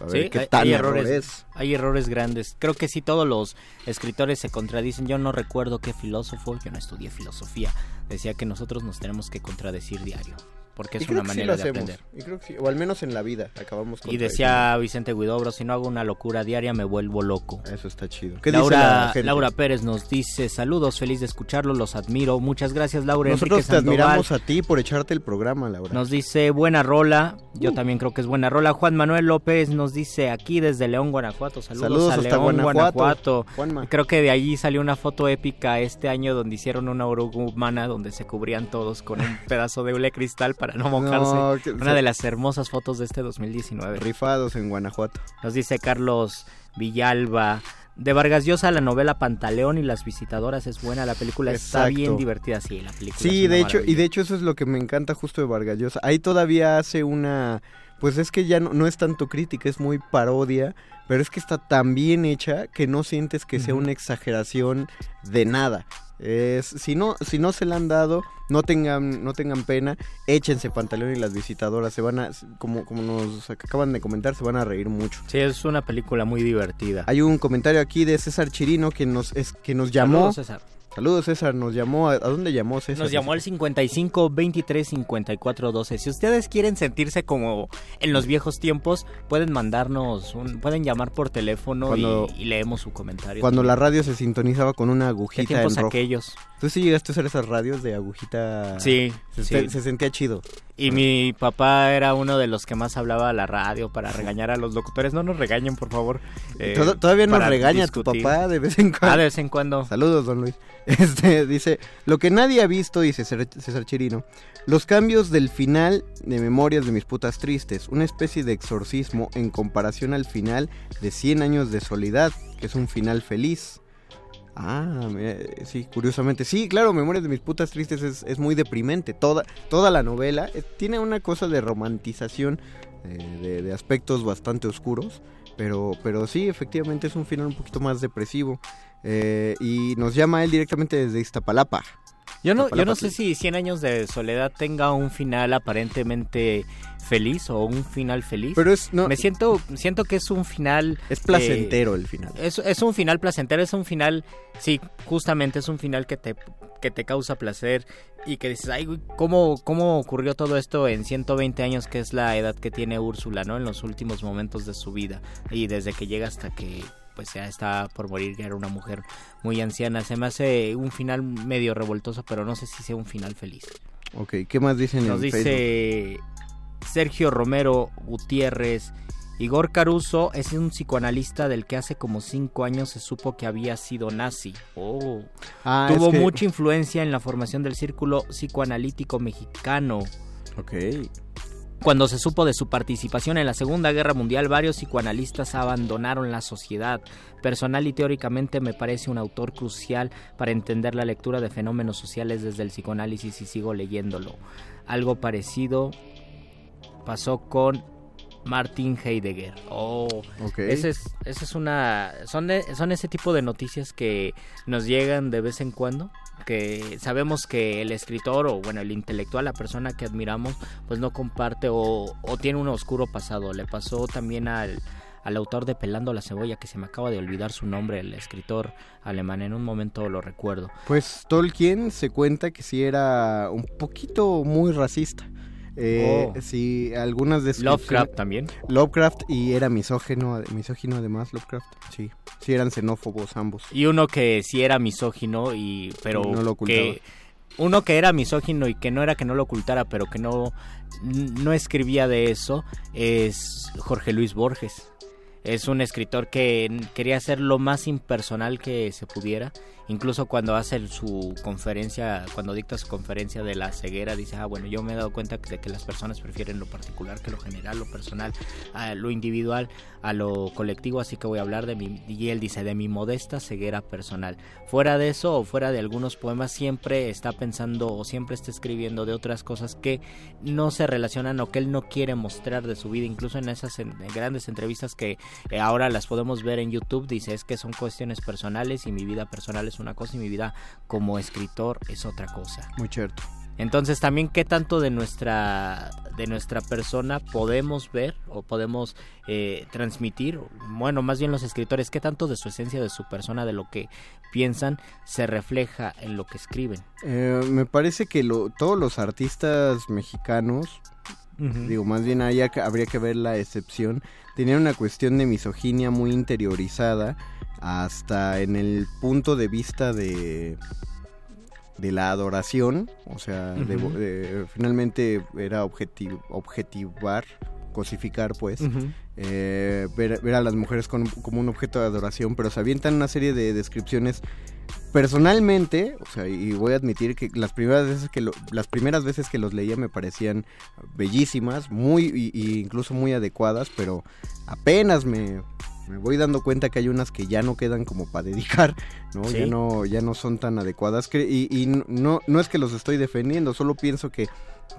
A ver Sí, qué hay, tan hay error errores, es. hay errores grandes. Creo que sí todos los escritores se contradicen. Yo no recuerdo qué filósofo, yo no estudié filosofía, decía que nosotros nos tenemos que contradecir diario, porque Y es una sí manera de hacemos. aprender. Y creo que sí, o al menos en la vida acabamos Y decía Vicente Guidobro, si no hago una locura diaria me vuelvo loco. Eso está chido. ¿Qué dice Laura, la gente? Laura Pérez nos dice, saludos, feliz de escucharlo, los admiro. Muchas gracias, Laura. Nosotros Enrique te Sandoval admiramos a ti por echarte el programa, Laura. Nos dice, buena rola. Uh. Yo también creo que es buena rola. Juan Manuel López nos dice, aquí desde León, Guanajuato. Saludos, Saludos a hasta León, Guanajuato. Creo que de allí salió una foto épica este año donde hicieron una oruga humana donde se cubrían todos con un pedazo de hule cristal para no mojarse. No, que- una de las hermosas fotos de este 2019. Rifados en Guanajuato. Nos dice Carlos Villalba. De Vargas Llosa, la novela Pantaleón y las visitadoras es buena. La película está bien divertida. Sí, la película Sí, de hecho, y de hecho eso es lo que me encanta justo de Vargas Llosa. Ahí todavía hace una, pues es que ya no, no es tanto crítica, es muy parodia, pero es que está tan bien hecha que no sientes que sea una exageración de nada. Es, si no, si no se la han dado, no tengan, no tengan pena, échense Pantaleón y las visitadoras, se van a, como, como nos acaban de comentar, se van a reír mucho. Sí, es una película muy divertida. Hay un comentario aquí de César Chirino que nos, es, que nos llamó. Saludos, César. Saludos, César, nos llamó. ¿A, dónde llamó César? Nos llamó al 55 23 54 12. Si ustedes quieren sentirse como en los viejos tiempos, pueden mandarnos, un, pueden llamar por teléfono Cuando- y, y leemos su comentario. Cuando la radio se sintonizaba con una ¿Qué agujita en tiempos rojo. aquellos? ¿Tú sí llegaste a usar esas radios de agujita? Sí, Se, sí. se sentía chido. Y mi papá era uno de los que más hablaba a la radio para regañar a los locutores. No nos regañen, por favor. eh, Todavía nos regaña discutir. tu papá de vez en cuando. Ah, de vez en cuando. Saludos, don Luis. *laughs* Este, dice, lo que nadie ha visto, dice César César Chirino, los cambios del final de Memorias de mis putas tristes, una especie de exorcismo en comparación al final de 100 años de soledad, que es un final feliz. Ah, mira, sí, curiosamente. Sí, claro, Memorias de mis putas tristes es, es muy deprimente. Toda, toda la novela eh, tiene una cosa de romantización eh, de, de aspectos bastante oscuros. Pero, pero sí, efectivamente es un final un poquito más depresivo. Eh, y nos llama él directamente desde Iztapalapa. Yo no, yo no sé si 100 años de soledad tenga un final aparentemente feliz o un final feliz. Pero es, no, Me siento, siento que es un final... es placentero el final. Es, es un final placentero, es un final, sí, justamente es un final que te, que te causa placer y que dices, ay, güey, ¿cómo, ¿cómo ocurrió todo esto en 120 años, que es la edad que tiene Úrsula, ¿no? En los últimos momentos de su vida y desde que llega hasta que pues ya está por morir, ya era una mujer muy anciana. Se me hace un final medio revoltoso, pero no sé si sea un final feliz. Ok, ¿qué más dicen Nos en Facebook? dice Sergio Romero Gutiérrez. Igor Caruso es un psicoanalista del que hace como cinco años se supo que había sido nazi. Oh. Ah, Tuvo es que- mucha influencia en la formación del círculo psicoanalítico mexicano. Ok. Cuando se supo de su participación en la Segunda Guerra Mundial, varios psicoanalistas abandonaron la sociedad. Personal y teóricamente me parece un autor crucial para entender la lectura de fenómenos sociales desde el psicoanálisis y sigo leyéndolo. Algo parecido pasó con Martin Heidegger. Oh, Ok. ese es, ese es una, son, de- son ese tipo de noticias que nos llegan de vez en cuando, sabemos que el escritor o bueno el intelectual, la persona que admiramos, pues no comparte o, o tiene un oscuro pasado. Le pasó también al, al autor de Pelando la cebolla, que se me acaba de olvidar su nombre, el escritor alemán. En un momento lo recuerdo. Pues Tolkien se cuenta que sí era un poquito muy racista. Eh, Oh. Sí, algunas descripciones... Lovecraft también. Lovecraft y era misógino, misógino además, Lovecraft. Sí, sí eran xenófobos ambos. Y uno que sí era misógino y pero No lo ocultaba. que uno que era misógino y que no era que no lo ocultara, pero que no no escribía de eso es Jorge Luis Borges. Es un escritor que quería ser lo más impersonal que se pudiera. Incluso cuando hace su conferencia, cuando dicta su conferencia de la ceguera, dice, ah, bueno, yo me he dado cuenta de que las personas prefieren lo particular que lo general, lo personal, lo individual, a lo colectivo, así que voy a hablar de mi, y él dice, de mi modesta ceguera personal. Fuera de eso o fuera de algunos poemas, siempre está pensando o siempre está escribiendo de otras cosas que no se relacionan o que él no quiere mostrar de su vida, incluso en esas grandes entrevistas que eh, ahora las podemos ver en YouTube, dice, es que son cuestiones personales y mi vida personal es una cosa y mi vida como escritor es otra cosa. Muy cierto. Entonces también qué tanto de nuestra de nuestra persona podemos ver o podemos eh, transmitir, bueno, más bien los escritores, qué tanto de su esencia, de su persona, de lo que piensan, se refleja en lo que escriben. Eh, me parece que lo- todos los artistas mexicanos, digo, más bien haya, habría que ver la excepción, tenían una cuestión de misoginia muy interiorizada hasta en el punto de vista de de la adoración, o sea, de- Ujú. de- finalmente era objeti- objetivar, cosificar, pues, eh, ver, ver a las mujeres con- como un objeto de adoración, pero se avientan una serie de descripciones personalmente, o sea, y voy a admitir que las primeras veces que lo- las primeras veces que los leía me parecían bellísimas, muy y, y incluso muy adecuadas, pero apenas me, me voy dando cuenta que hay unas que ya no quedan como para dedicar, ¿no? Sí. Ya no ya no son tan adecuadas que- y, y no no es que los estoy defendiendo, solo pienso que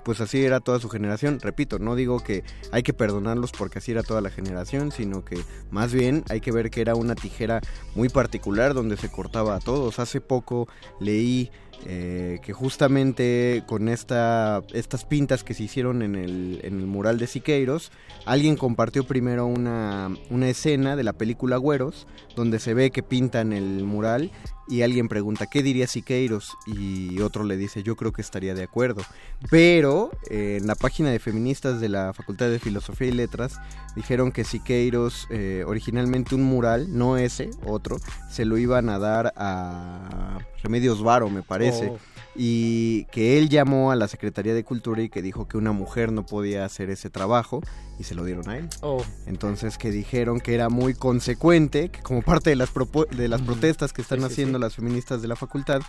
pues así era toda su generación. Repito, no digo que hay que perdonarlos porque así era toda la generación, sino que más bien hay que ver que era una tijera muy particular donde se cortaba a todos. Hace poco leí eh, que justamente con esta, estas pintas que se hicieron en el, en el mural de Siqueiros, alguien compartió primero una, una escena de la película Güeros, donde se ve que pintan el mural y alguien pregunta, ¿qué diría Siqueiros? Y otro le dice, yo creo que estaría de acuerdo. Pero eh, en la página de feministas de la Facultad de Filosofía y Letras dijeron que Siqueiros, eh, originalmente un mural, no ese, otro, se lo iban a dar a Remedios Varo, me parece. Oh. Y que él llamó a la Secretaría de Cultura y que dijo que una mujer no podía hacer ese trabajo y se lo dieron a él. Oh. Entonces que dijeron que era muy consecuente, que como parte de las, de las protestas que están Sí, sí, haciendo sí. las feministas de la facultad,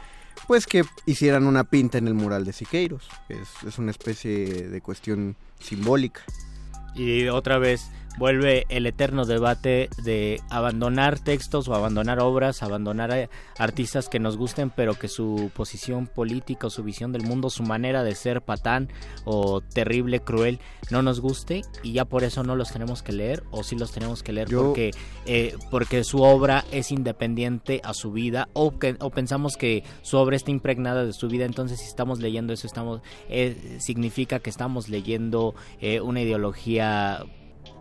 pues que hicieran una pinta en el mural de Siqueiros. que Es, es una especie de cuestión simbólica. Y otra vez vuelve el eterno debate de abandonar textos o abandonar obras, abandonar a artistas que nos gusten, pero que su posición política o su visión del mundo, su manera de ser patán o terrible, cruel, no nos guste y ya por eso no los tenemos que leer o sí los tenemos que leer Yo- porque, eh, porque su obra es independiente a su vida o, que, o pensamos que su obra está impregnada de su vida, entonces si estamos leyendo eso estamos eh, significa que estamos leyendo eh, una ideología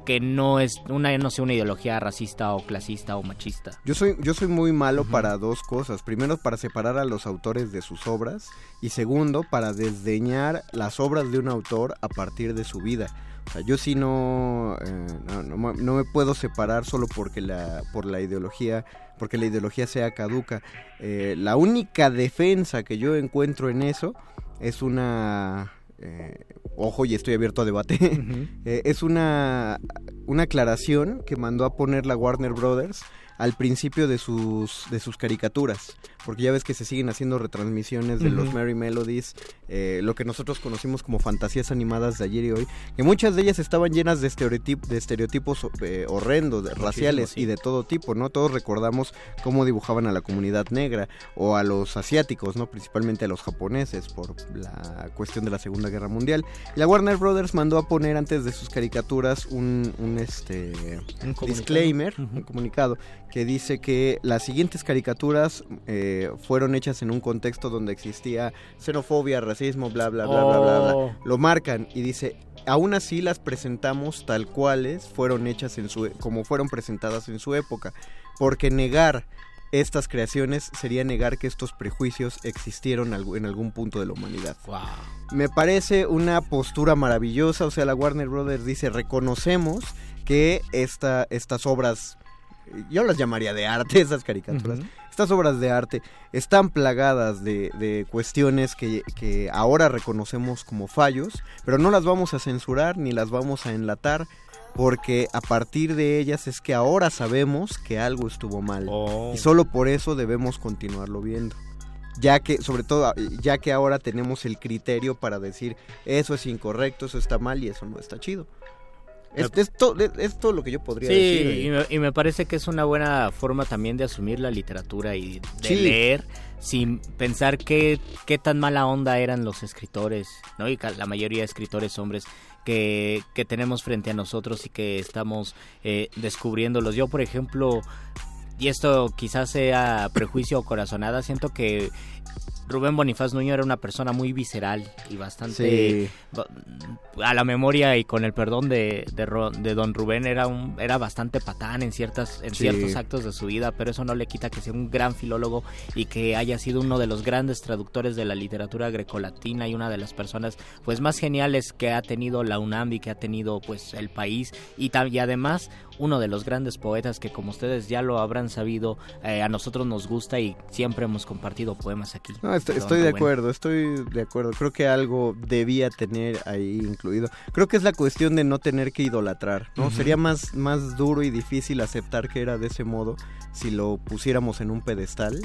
que no es una no sé una ideología racista o clasista o machista. Yo soy, yo soy muy malo para dos cosas. Primero, para separar a los autores de sus obras. Y segundo, para desdeñar las obras de un autor a partir de su vida. O sea, yo sí no, eh, no, no me- no me puedo separar solo porque la, por la ideología, porque la ideología sea caduca. Eh, la única defensa que yo encuentro en eso es una... eh, ojo, y estoy abierto a debate. *laughs* Eh, es una, una aclaración que mandó a poner la Warner Brothers al principio de sus, de sus caricaturas. Porque ya ves que se siguen haciendo retransmisiones de los. Merry Melodies, eh, lo que nosotros conocimos como fantasías animadas de ayer y hoy, que muchas de ellas estaban llenas de, estereotip- de estereotipos eh, horrendos, Muchísimo, raciales sí. y de todo tipo, ¿no? Todos recordamos cómo dibujaban a la comunidad negra o a los asiáticos, ¿no? Principalmente a los japoneses por la cuestión de la Segunda Guerra Mundial. Y la Warner Brothers mandó a poner antes de sus caricaturas un, un, este Un disclaimer, un comunicado que dice que las siguientes caricaturas eh, fueron hechas en un contexto donde existía xenofobia, racismo, bla bla bla bla bla bla. Oh. Lo marcan y dice, aún así las presentamos tal cuales fueron hechas en su como fueron presentadas en su época, porque negar estas creaciones sería negar que estos prejuicios existieron en algún punto de la humanidad. Me parece una postura maravillosa, o sea, la Warner Brothers dice, reconocemos que esta, estas obras, yo las llamaría de arte, *laughs* esas caricaturas, estas obras de arte están plagadas de, cuestiones que, que ahora reconocemos como fallos, pero no las vamos a censurar ni las vamos a enlatar porque a partir de ellas es que ahora sabemos que algo estuvo mal Oh. y solo por eso debemos continuarlo viendo. Ya que, sobre todo, ya que ahora tenemos el criterio para decir eso es incorrecto, eso está mal y eso no está chido. Es, es to- es todo lo que yo podría Sí, decir. y me, y me parece que es una buena forma también de asumir la literatura y de Sí. leer sin pensar qué, qué tan mala onda eran los escritores, ¿no? Y la mayoría de escritores hombres que, que tenemos frente a nosotros y que estamos eh, descubriéndolos. Yo, por ejemplo, y esto quizás sea prejuicio o corazonada, siento que Rubén Bonifaz Nuño era una persona muy visceral y bastante Sí. a la memoria y con el perdón de, de, de don Rubén era un era bastante patán en ciertas en Sí. ciertos actos de su vida pero eso no le quita que sea un gran filólogo y que haya sido uno de los grandes traductores de la literatura grecolatina y una de las personas pues más geniales que ha tenido la UNAM y que ha tenido pues el país y, y además uno de los grandes poetas que como ustedes ya lo habrán sabido eh, a nosotros nos gusta y siempre hemos compartido poemas aquí estoy, de acuerdo, estoy de acuerdo. Creo que algo debía tener ahí incluido. Creo que es la cuestión de no tener que idolatrar, ¿no? Sería más, más duro y difícil aceptar que era de ese modo si lo pusiéramos en un pedestal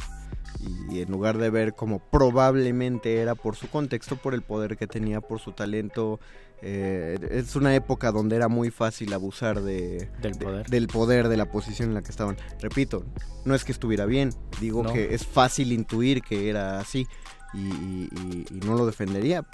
y en lugar de ver como probablemente era por su contexto, por el poder que tenía, por su talento. Eh, es una época donde era muy fácil abusar de, Del de- poder. del poder, de la posición en la que estaban. Repito, no es que estuviera bien, digo No. que es fácil intuir que era así y, y- y- y no lo defendería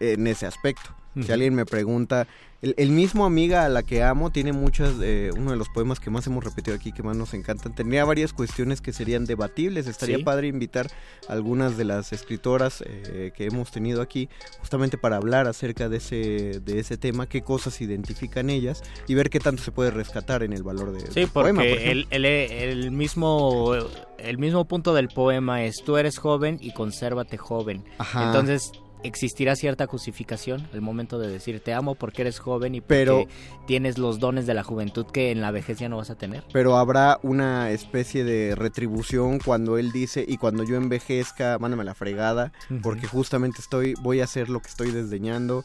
en ese aspecto. Si alguien me pregunta, el, el mismo amiga a la que amo tiene muchas, eh, uno de los poemas que más hemos repetido aquí, que más nos encantan, tendría varias cuestiones que serían debatibles. Estaría Sí. padre invitar a algunas de las escritoras eh, que hemos tenido aquí, justamente para hablar acerca de ese, de ese tema, qué cosas identifican ellas y ver qué tanto se puede rescatar en el valor de, Sí, del porque poema. por ejemplo. el, el- el mismo el mismo punto del poema es tú eres joven y consérvate joven. Ajá. Entonces existirá cierta justificación al momento de decir te amo porque eres joven y porque Pero- tienes los dones de la juventud que en la vejez ya no vas a tener. pero habrá una especie de retribución cuando él dice y cuando yo envejezca, mándame la fregada, porque justamente estoy, voy a hacer lo que estoy desdeñando,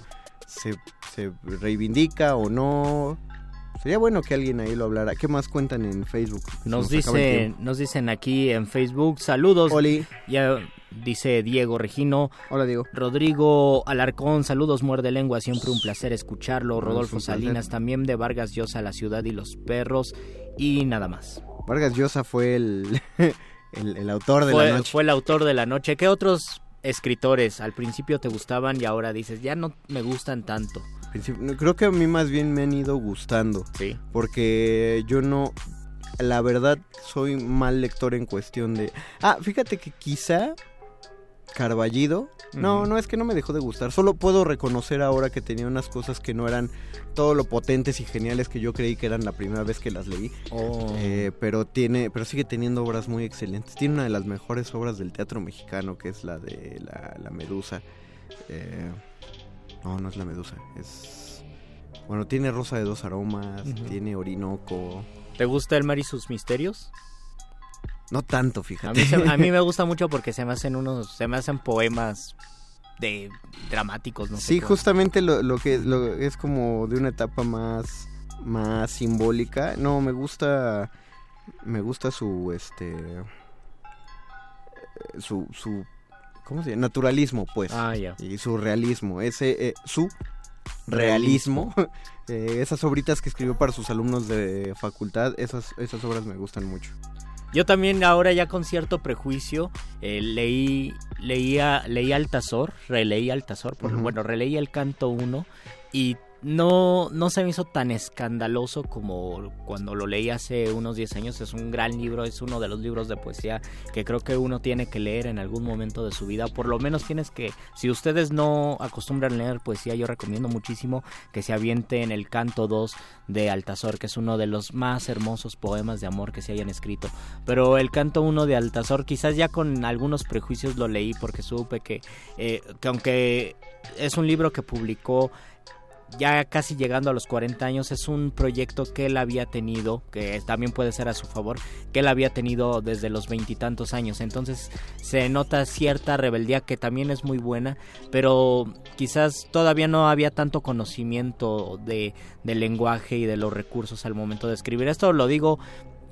se, se reivindica o no. Sería bueno que alguien ahí lo hablara. ¿Qué más cuentan en Facebook? Nos dicen, nos dicen aquí en Facebook, saludos. Oli. Ya dice Diego Regino. Hola, Diego. Rodrigo Alarcón, saludos, muerde lengua, siempre un placer escucharlo. Rodolfo es un placer. Salinas también de Vargas Llosa, La Ciudad y los Perros. Y nada más. Vargas Llosa fue el, *laughs* el, el autor de fue, la noche. fue el autor de la noche. ¿Qué otros escritores al principio te gustaban y ahora dices, ya no me gustan tanto? Creo que a mí más bien me han ido gustando. Sí. Porque yo no. La verdad, soy mal lector en cuestión de. Ah, fíjate que quizá. Carballido. No, no es que no me dejó de gustar. Solo puedo reconocer ahora que tenía unas cosas que no eran todo lo potentes y geniales que yo creí que eran la primera vez que las leí. Oh. Eh, pero tiene, pero sigue teniendo obras muy excelentes. Tiene una de las mejores obras del teatro mexicano, que es la de la, la Medusa. Eh, no, no es la Medusa. Es bueno, tiene Rosa de dos aromas, tiene Orinoco. ¿Te gusta el mar y sus misterios? No tanto, A fíjate. mí, se- a mí me *laughs* gusta mucho porque se me hacen unos, se me hacen poemas de dramáticos, no sí, justamente lo, lo que lo- es como de una etapa más más simbólica. No, me gusta me gusta su este su su ¿cómo se llama? naturalismo, pues. Ah, ya. y su realismo, ese eh, su realismo, *laughs* eh, esas obritas que escribió para sus alumnos de facultad, esas esas obras me gustan mucho. Yo también ahora ya con cierto prejuicio eh, leí leía leí Altazor, releí Altazor, por, Ujú. bueno, releí el canto 1 y no, no se me hizo tan escandaloso como cuando lo leí hace unos 10 años. Es un gran libro, es uno de los libros de poesía que creo que uno tiene que leer en algún momento de su vida. Por lo menos tienes que, si ustedes no acostumbran leer poesía, yo recomiendo muchísimo que se aviente en el canto 2 de Altazor, que es uno de los más hermosos poemas de amor que se hayan escrito. Pero el canto 1 de Altazor, quizás ya con algunos prejuicios lo leí porque supe que, eh, que aunque es un libro que publicó ya casi llegando a los 40 años, es un proyecto que él había tenido, que también puede ser a su favor, que él había tenido desde los veintitantos años. Entonces se nota cierta rebeldía que también es muy buena, pero quizás todavía no había tanto conocimiento de, del lenguaje y de los recursos al momento de escribir. Esto lo digo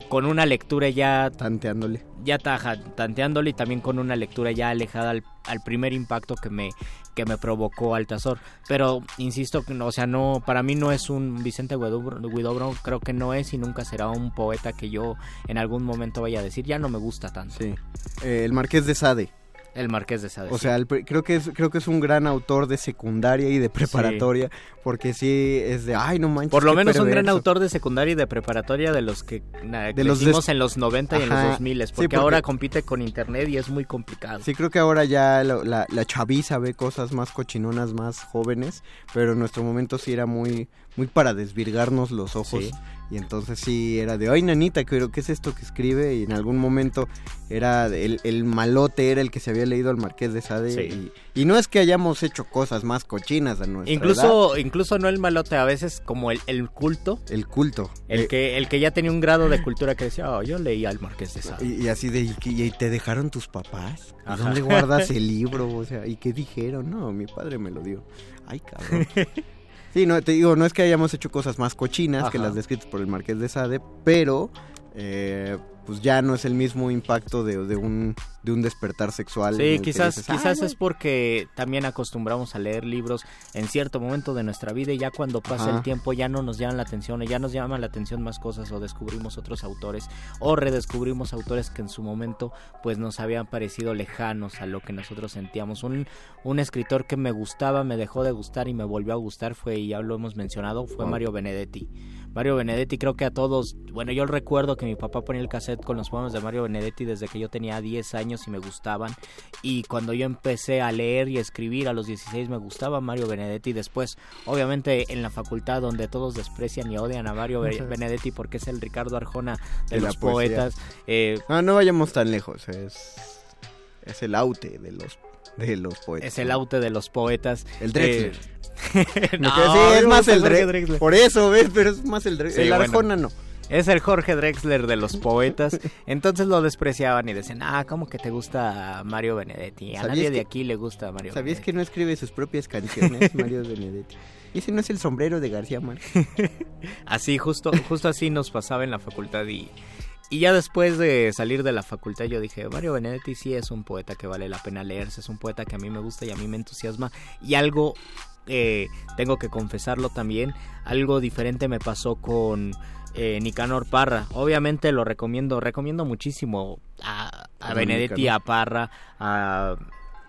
con una lectura ya tanteándole. Ya taja, tanteándole y también con una lectura ya alejada al, al primer impacto que me que me provocó Altazor. Pero insisto, o sea, no, para mí no es un Vicente Huidobro, creo que no es y nunca será un poeta que yo en algún momento vaya a decir, ya no me gusta tanto. Sí. Eh, el Marqués de Sade. El Marqués de Sade. O sea, creo que es creo que es un gran autor de secundaria y de preparatoria, porque sí es de, ay, no manches. Por lo menos un gran autor de secundaria y de preparatoria de los que de los en los 90 y en los 2000, porque, ahora compite con internet y es muy complicado. Sí, creo que ahora ya la, la, chaviza ve cosas más cochinonas, más jóvenes, pero en nuestro momento sí era muy muy para desvirgarnos los ojos. Y entonces sí era de, ay, nanita, creo ¿qué es esto que escribe? Y en algún momento era el, el malote, era el que se había leído al Marqués de Sade. Y, no es que hayamos hecho cosas más cochinas a nuestra incluso, Incluso no el malote, a veces como el, el culto. El culto. El, eh, que, el que ya tenía un grado de cultura que decía, oh, yo leí al Marqués de Sade. Y, así de, ¿y, te dejaron tus papás? dónde guardas el *laughs* libro? O sea, ¿y qué dijeron? No, mi padre me lo dio. Ay, cabrón. *laughs* Sí, no, te digo, no es que hayamos hecho cosas más cochinas que las descritas por el Marqués de Sade, pero eh, pues ya no es el mismo impacto de, un, de un despertar sexual. Sí, quizás, quizás es porque también acostumbramos a leer libros en cierto momento de nuestra vida y ya cuando pasa el tiempo ya no nos llaman la atención, ya nos llaman la atención más cosas o descubrimos otros autores o redescubrimos autores que en su momento pues nos habían parecido lejanos a lo que nosotros sentíamos. Un, un escritor que me gustaba, me dejó de gustar y me volvió a gustar fue, y ya lo hemos mencionado, fue Mario Benedetti. Mario Benedetti, creo que a todos, bueno, yo recuerdo que mi papá ponía el cassette con los poemas de Mario Benedetti desde que yo tenía 10 años y me gustaban. Y cuando yo empecé a leer y escribir a los 16 me gustaba Mario Benedetti. Después, obviamente, en la facultad donde todos desprecian y odian a Mario Benedetti porque es el Ricardo Arjona de, los poetas. Eh, no, no vayamos tan lejos, es, es el aute de los de los poetas. Es el aute de los poetas. El Drexler. Eh, *laughs* no, sí, es más el Drexler. Por eso, ¿ves? Pero es más el Drexler. el Arjona no. Es el Jorge Drexler de los poetas. Entonces lo despreciaban y decían, ah, ¿cómo que te gusta Mario Benedetti? A nadie de aquí le gusta Mario ¿Sabías que no escribe sus propias canciones, *laughs* Mario Benedetti? ¿Y ese no es el sombrero de García Márquez? *laughs* así, justo, justo así nos pasaba en la facultad y... Y ya después de salir de la facultad yo dije, Mario Benedetti sí es un poeta que vale la pena leerse, es un poeta que a mí me gusta y a mí me entusiasma. Y algo eh, tengo que confesarlo también, algo diferente me pasó con eh, Nicanor Parra. Obviamente lo recomiendo, recomiendo muchísimo a, a Benedetti, a Parra, a,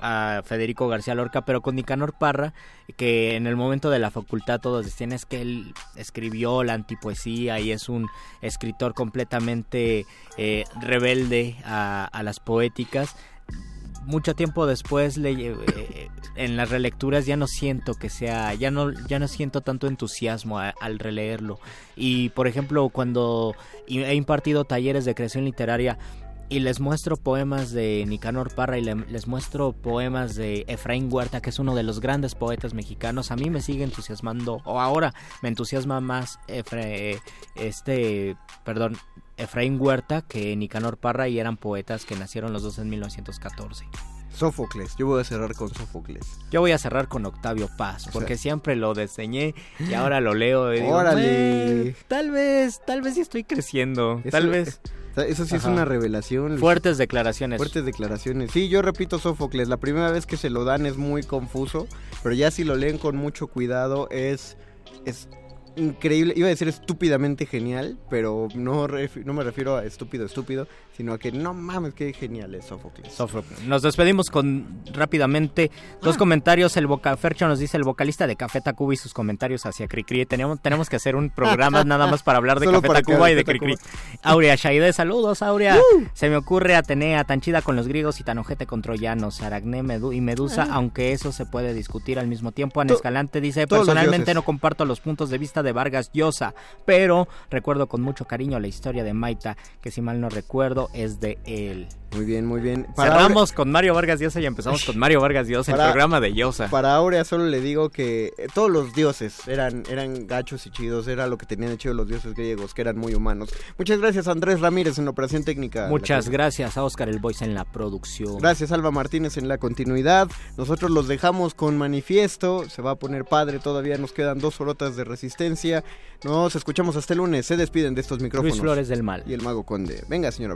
a, Federico García Lorca, pero con Nicanor Parra, que en el momento de la facultad todos decían es que él escribió la antipoesía y es un escritor completamente eh, rebelde a, a las poéticas mucho tiempo después le, eh, en las relecturas ya no siento que sea ya no ya no siento tanto entusiasmo al releerlo. Y por ejemplo cuando he impartido talleres de creación literaria y les muestro poemas de Nicanor Parra y les muestro poemas de Efraín Huerta, que es uno de los grandes poetas mexicanos, a mí me sigue entusiasmando, o ahora me entusiasma más este, perdón, Efraín Huerta que Nicanor Parra y eran poetas que nacieron los dos en 1914. Sófocles, yo voy a cerrar con Sófocles. Yo voy a cerrar con Octavio Paz, porque siempre lo diseñé y ahora lo leo. Y ¡Órale! tal vez, tal vez sí estoy creciendo, tal vez. Eso sí es una revelación. Fuertes declaraciones. Fuertes declaraciones. Sí, yo repito Sófocles, la primera vez que se lo dan es muy confuso, pero ya si lo leen con mucho cuidado es, es increíble, iba a decir estúpidamente genial, pero no, no me refiero a estúpido, estúpido, sino a que no mames, qué genial es Sófocles. Nos despedimos con rápidamente dos ah. comentarios. El Boca Fercho nos dice el vocalista de Café Tacuba y sus comentarios hacia Cricri. Tenemos, tenemos que hacer un programa *laughs* nada más para hablar de Café Tacuba y de Cricri. Aurea Shaide, saludos, Aurea. Se me ocurre Atenea, tan chida con los griegos y tan ojete con troyanos, Aracné y Medusa, ah. aunque eso se puede discutir al mismo tiempo. Ana Escalante dice, personalmente no comparto los puntos de vista de Vargas Llosa, pero recuerdo con mucho cariño la historia de Maita, que si mal no recuerdo es de él. Muy bien, muy bien. Cerramos con Mario Vargas Llosa y empezamos con Mario Vargas Llosa, el programa de Llosa. Para Aurea solo le digo que eh, todos los dioses eran, eran gachos y chidos, era lo que tenían hecho los dioses griegos, que eran muy humanos. Muchas gracias Andrés Ramírez en la operación técnica. Muchas gracias a Oscar El Voice en la producción. Gracias Alba Martínez en la continuidad. Nosotros los dejamos con manifiesto, se va a poner padre, todavía nos quedan dos horotas de resistencia. Nos escuchamos hasta el lunes, se despiden de estos micrófonos. Luis Flores del Mal. Y el Mago Conde. Venga, señora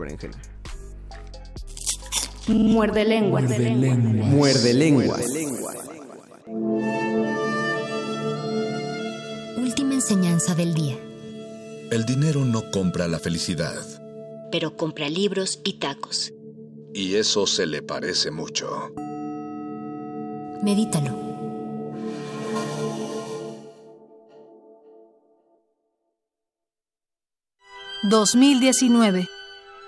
Muerde lenguas. Muerde lenguas. Muerde lenguas. Última enseñanza del día. El dinero no compra la felicidad. Pero compra libros y tacos. Y eso se le parece mucho. Medítalo. ...2019...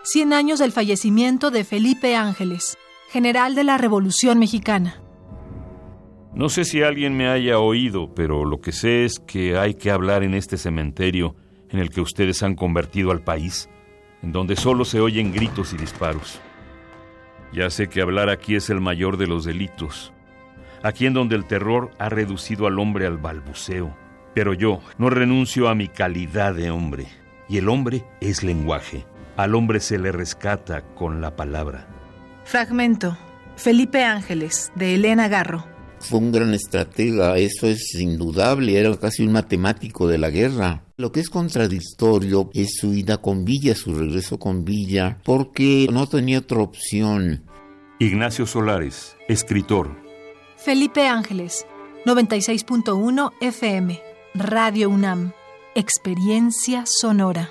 100 años del fallecimiento de Felipe Ángeles, general de la Revolución Mexicana. No sé si alguien me haya oído, pero lo que sé es que hay que hablar en este cementerio en el que ustedes han convertido al país, en donde solo se oyen gritos y disparos. Ya sé que hablar aquí es el mayor de los delitos, aquí en donde el terror ha reducido al hombre al balbuceo, pero yo no renuncio a mi calidad de hombre, y el hombre es lenguaje. Al hombre se le rescata con la palabra. Fragmento. Felipe Ángeles, de Elena Garro. Fue un gran estratega, eso es indudable, era casi un matemático de la guerra. Lo que es contradictorio es su ida con Villa, su regreso con Villa, porque no tenía otra opción. Ignacio Solares, escritor. Felipe Ángeles, 96.1 FM, Radio UNAM, Experiencia Sonora.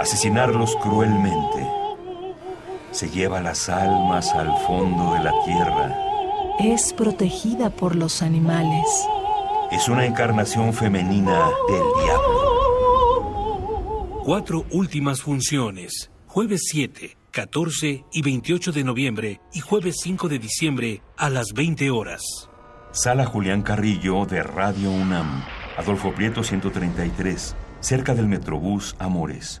asesinarlos cruelmente. Se lleva las almas al fondo de la tierra. Es protegida por los animales. Es una encarnación femenina del diablo. Cuatro últimas funciones. Jueves 7, 14 y 28 de noviembre y jueves 5 de diciembre a las 20 horas. Sala Julián Carrillo de Radio UNAM. Adolfo Prieto 133, cerca del Metrobús Amores.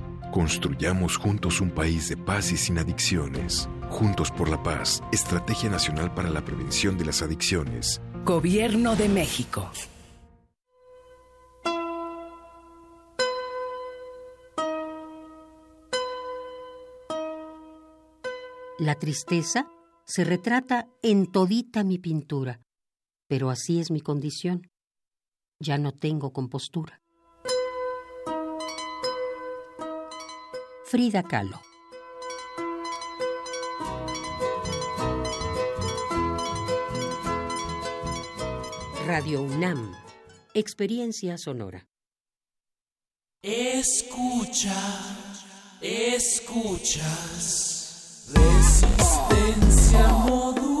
Construyamos juntos un país de paz y sin adicciones. Juntos por la paz, Estrategia Nacional para la Prevención de las Adicciones. Gobierno de México. La tristeza se retrata en todita mi pintura, pero así es mi condición. Ya no tengo compostura. Frida Kahlo. Radio UNAM. Experiencia sonora. Escucha, escuchas. Resistencia modulada.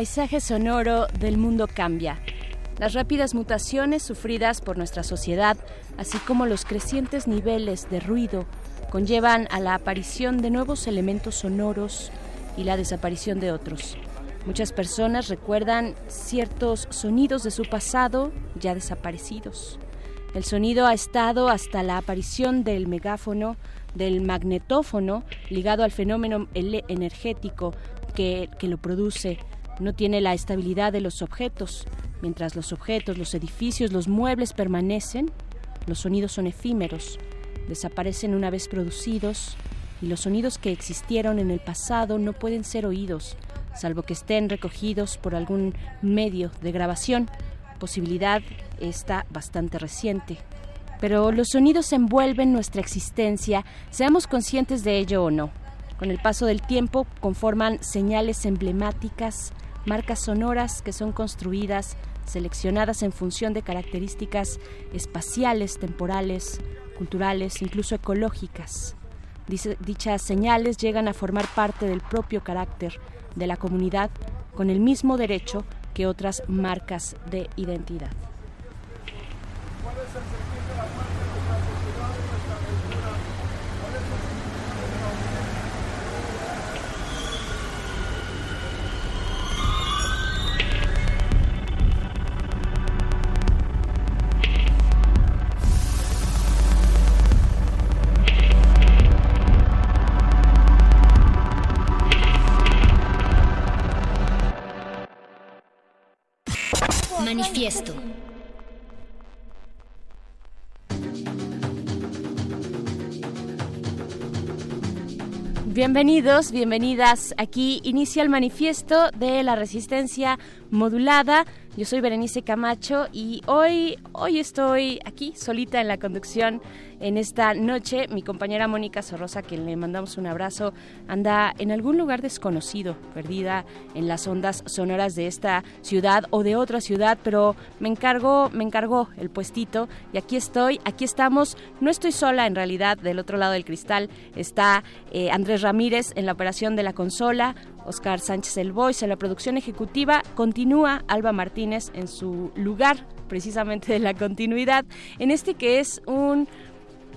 Paisaje sonoro del mundo cambia. Las rápidas mutaciones sufridas por nuestra sociedad, así como los crecientes niveles de ruido, conllevan a la aparición de nuevos elementos sonoros y la desaparición de otros. Muchas personas recuerdan ciertos sonidos de su pasado ya desaparecidos. El sonido ha estado hasta la aparición del megáfono, del magnetófono, ligado al fenómeno energético que, que lo produce. No tiene la estabilidad de los objetos. Mientras los objetos, los edificios, los muebles permanecen, los sonidos son efímeros, desaparecen una vez producidos y los sonidos que existieron en el pasado no pueden ser oídos, salvo que estén recogidos por algún medio de grabación, posibilidad está bastante reciente. Pero los sonidos envuelven nuestra existencia, seamos conscientes de ello o no. Con el paso del tiempo conforman señales emblemáticas, marcas sonoras que son construidas, seleccionadas en función de características espaciales, temporales, culturales, incluso ecológicas. Dichas señales llegan a formar parte del propio carácter de la comunidad con el mismo derecho que otras marcas de identidad. Manifiesto. Bienvenidos, bienvenidas. Aquí inicia el manifiesto de la resistencia modulada. Yo soy Berenice Camacho y hoy, hoy estoy aquí solita en la conducción en esta noche. Mi compañera Mónica Sorrosa, quien le mandamos un abrazo, anda en algún lugar desconocido, perdida en las ondas sonoras de esta ciudad o de otra ciudad, pero me encargó, me encargó el puestito y aquí estoy, aquí estamos. No estoy sola en realidad, del otro lado del cristal está eh, Andrés Ramírez en la operación de la consola, Oscar Sánchez El Voice. En la producción ejecutiva, continúa Alba Martínez en su lugar precisamente de la continuidad, en este que es un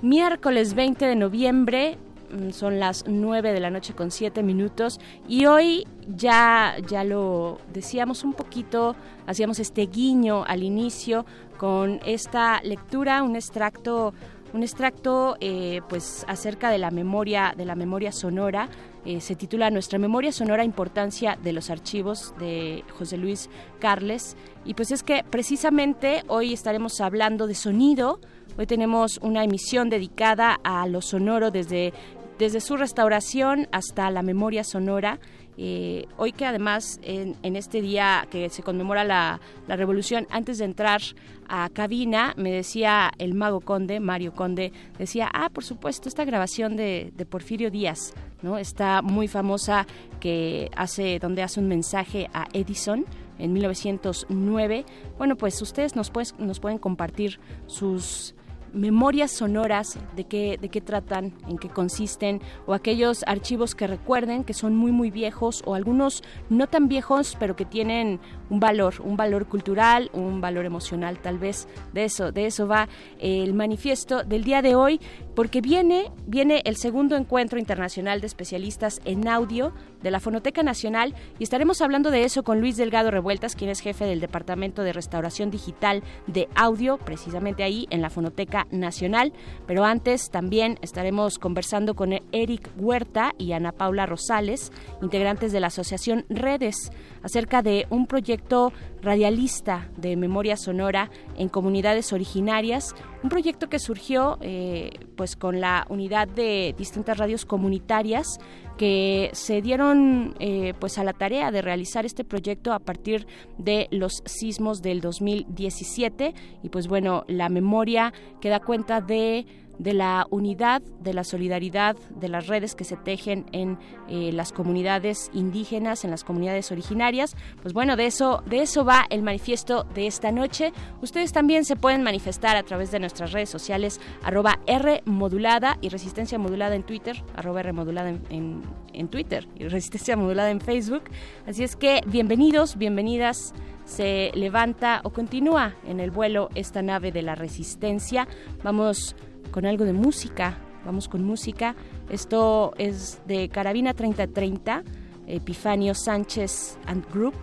miércoles 20 de noviembre, mm, son las 9 de la noche con 7 minutos y hoy ya, ya lo decíamos un poquito, hacíamos este guiño al inicio con esta lectura, un extracto un extracto eh, pues acerca de la memoria de la memoria sonora eh, se titula Nuestra memoria sonora importancia de los archivos de José Luis Carles. Y pues es que precisamente hoy estaremos hablando de sonido. Hoy tenemos una emisión dedicada a lo sonoro desde desde su restauración hasta la memoria sonora eh, hoy que además en, este día que se conmemora la, revolución, antes de entrar a cabina, me decía el mago conde, Mario Conde, decía, ah, por supuesto, esta grabación de, Porfirio Díaz, ¿no? Está muy famosa que hace, donde hace un mensaje a Edison en 1909. Bueno, pues ustedes nos, nos pueden compartir sus memorias sonoras de qué, de qué tratan, en qué consisten, o aquellos archivos que recuerden que son muy muy viejos o algunos no tan viejos pero que tienen un valor, un valor cultural, un valor emocional tal vez. De eso, de eso va el manifiesto del día de hoy porque viene, viene el segundo encuentro internacional de especialistas en audio de la Fonoteca Nacional y estaremos hablando de eso con Luis Delgado Revueltas, quien es jefe del Departamento de Restauración Digital de Audio, precisamente ahí en la Fonoteca Nacional. Pero antes también estaremos conversando con Eric Huerta y Ana Paula Rosales, integrantes de la Asociación Redes, acerca de un proyecto radialista de memoria sonora en comunidades originarias, un proyecto que surgió eh, pues con la unidad de distintas radios comunitarias que se dieron eh, pues a la tarea de realizar este proyecto a partir de los sismos del 2017 y pues bueno la memoria que da cuenta de de la unidad, de la solidaridad, de las redes que se tejen en eh, las comunidades indígenas, en las comunidades originarias. Pues bueno, de eso, de eso va el manifiesto de esta noche. Ustedes también se pueden manifestar a través de nuestras redes sociales, arroba R modulada y resistencia modulada en Twitter, arroba R modulada en, en Twitter y resistencia modulada en Facebook. Así es que bienvenidos, bienvenidas se levanta o continúa en el vuelo esta nave de la resistencia. Vamos con algo de música. Vamos con música. Esto es de Carabina 3030, Epifanio Sánchez and Group.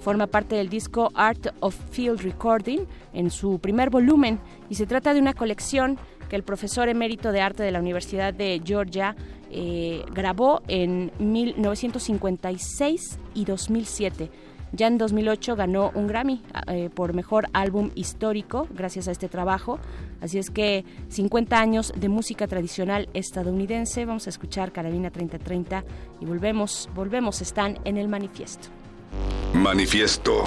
Forma parte del disco Art of Field Recording en su primer volumen y se trata de una colección que el profesor emérito de arte de la Universidad de Georgia eh, grabó en 1956 y 2007 ya en 2008 ganó un Grammy eh, por mejor álbum histórico gracias a este trabajo. Así es que 50 años de música tradicional estadounidense. Vamos a escuchar Carabina 3030 y volvemos, volvemos, están en el manifiesto. Manifiesto.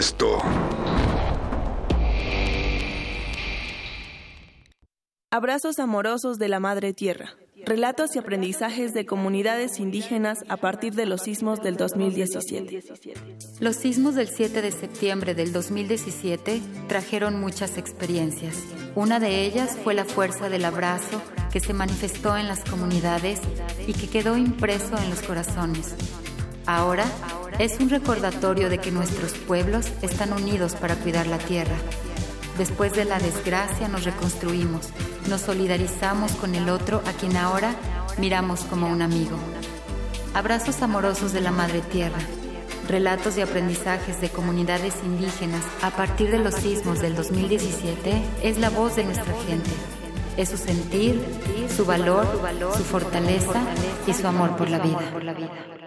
Manifiesto. Abrazos amorosos de la Madre Tierra. Relatos y aprendizajes de comunidades indígenas a partir de los sismos del 2017. Los sismos del 7 de septiembre del 2017 trajeron muchas experiencias. Una de ellas fue la fuerza del abrazo que se manifestó en las comunidades y que quedó impreso en los corazones. Ahora es un recordatorio de que nuestros pueblos están unidos para cuidar la tierra. Después de la desgracia nos reconstruimos, nos solidarizamos con el otro a quien ahora miramos como un amigo. Abrazos amorosos de la Madre Tierra. Relatos y aprendizajes de comunidades indígenas a partir de los sismos del 2017 es la voz de nuestra gente. Es su sentir, su valor, su fortaleza y su amor por la vida.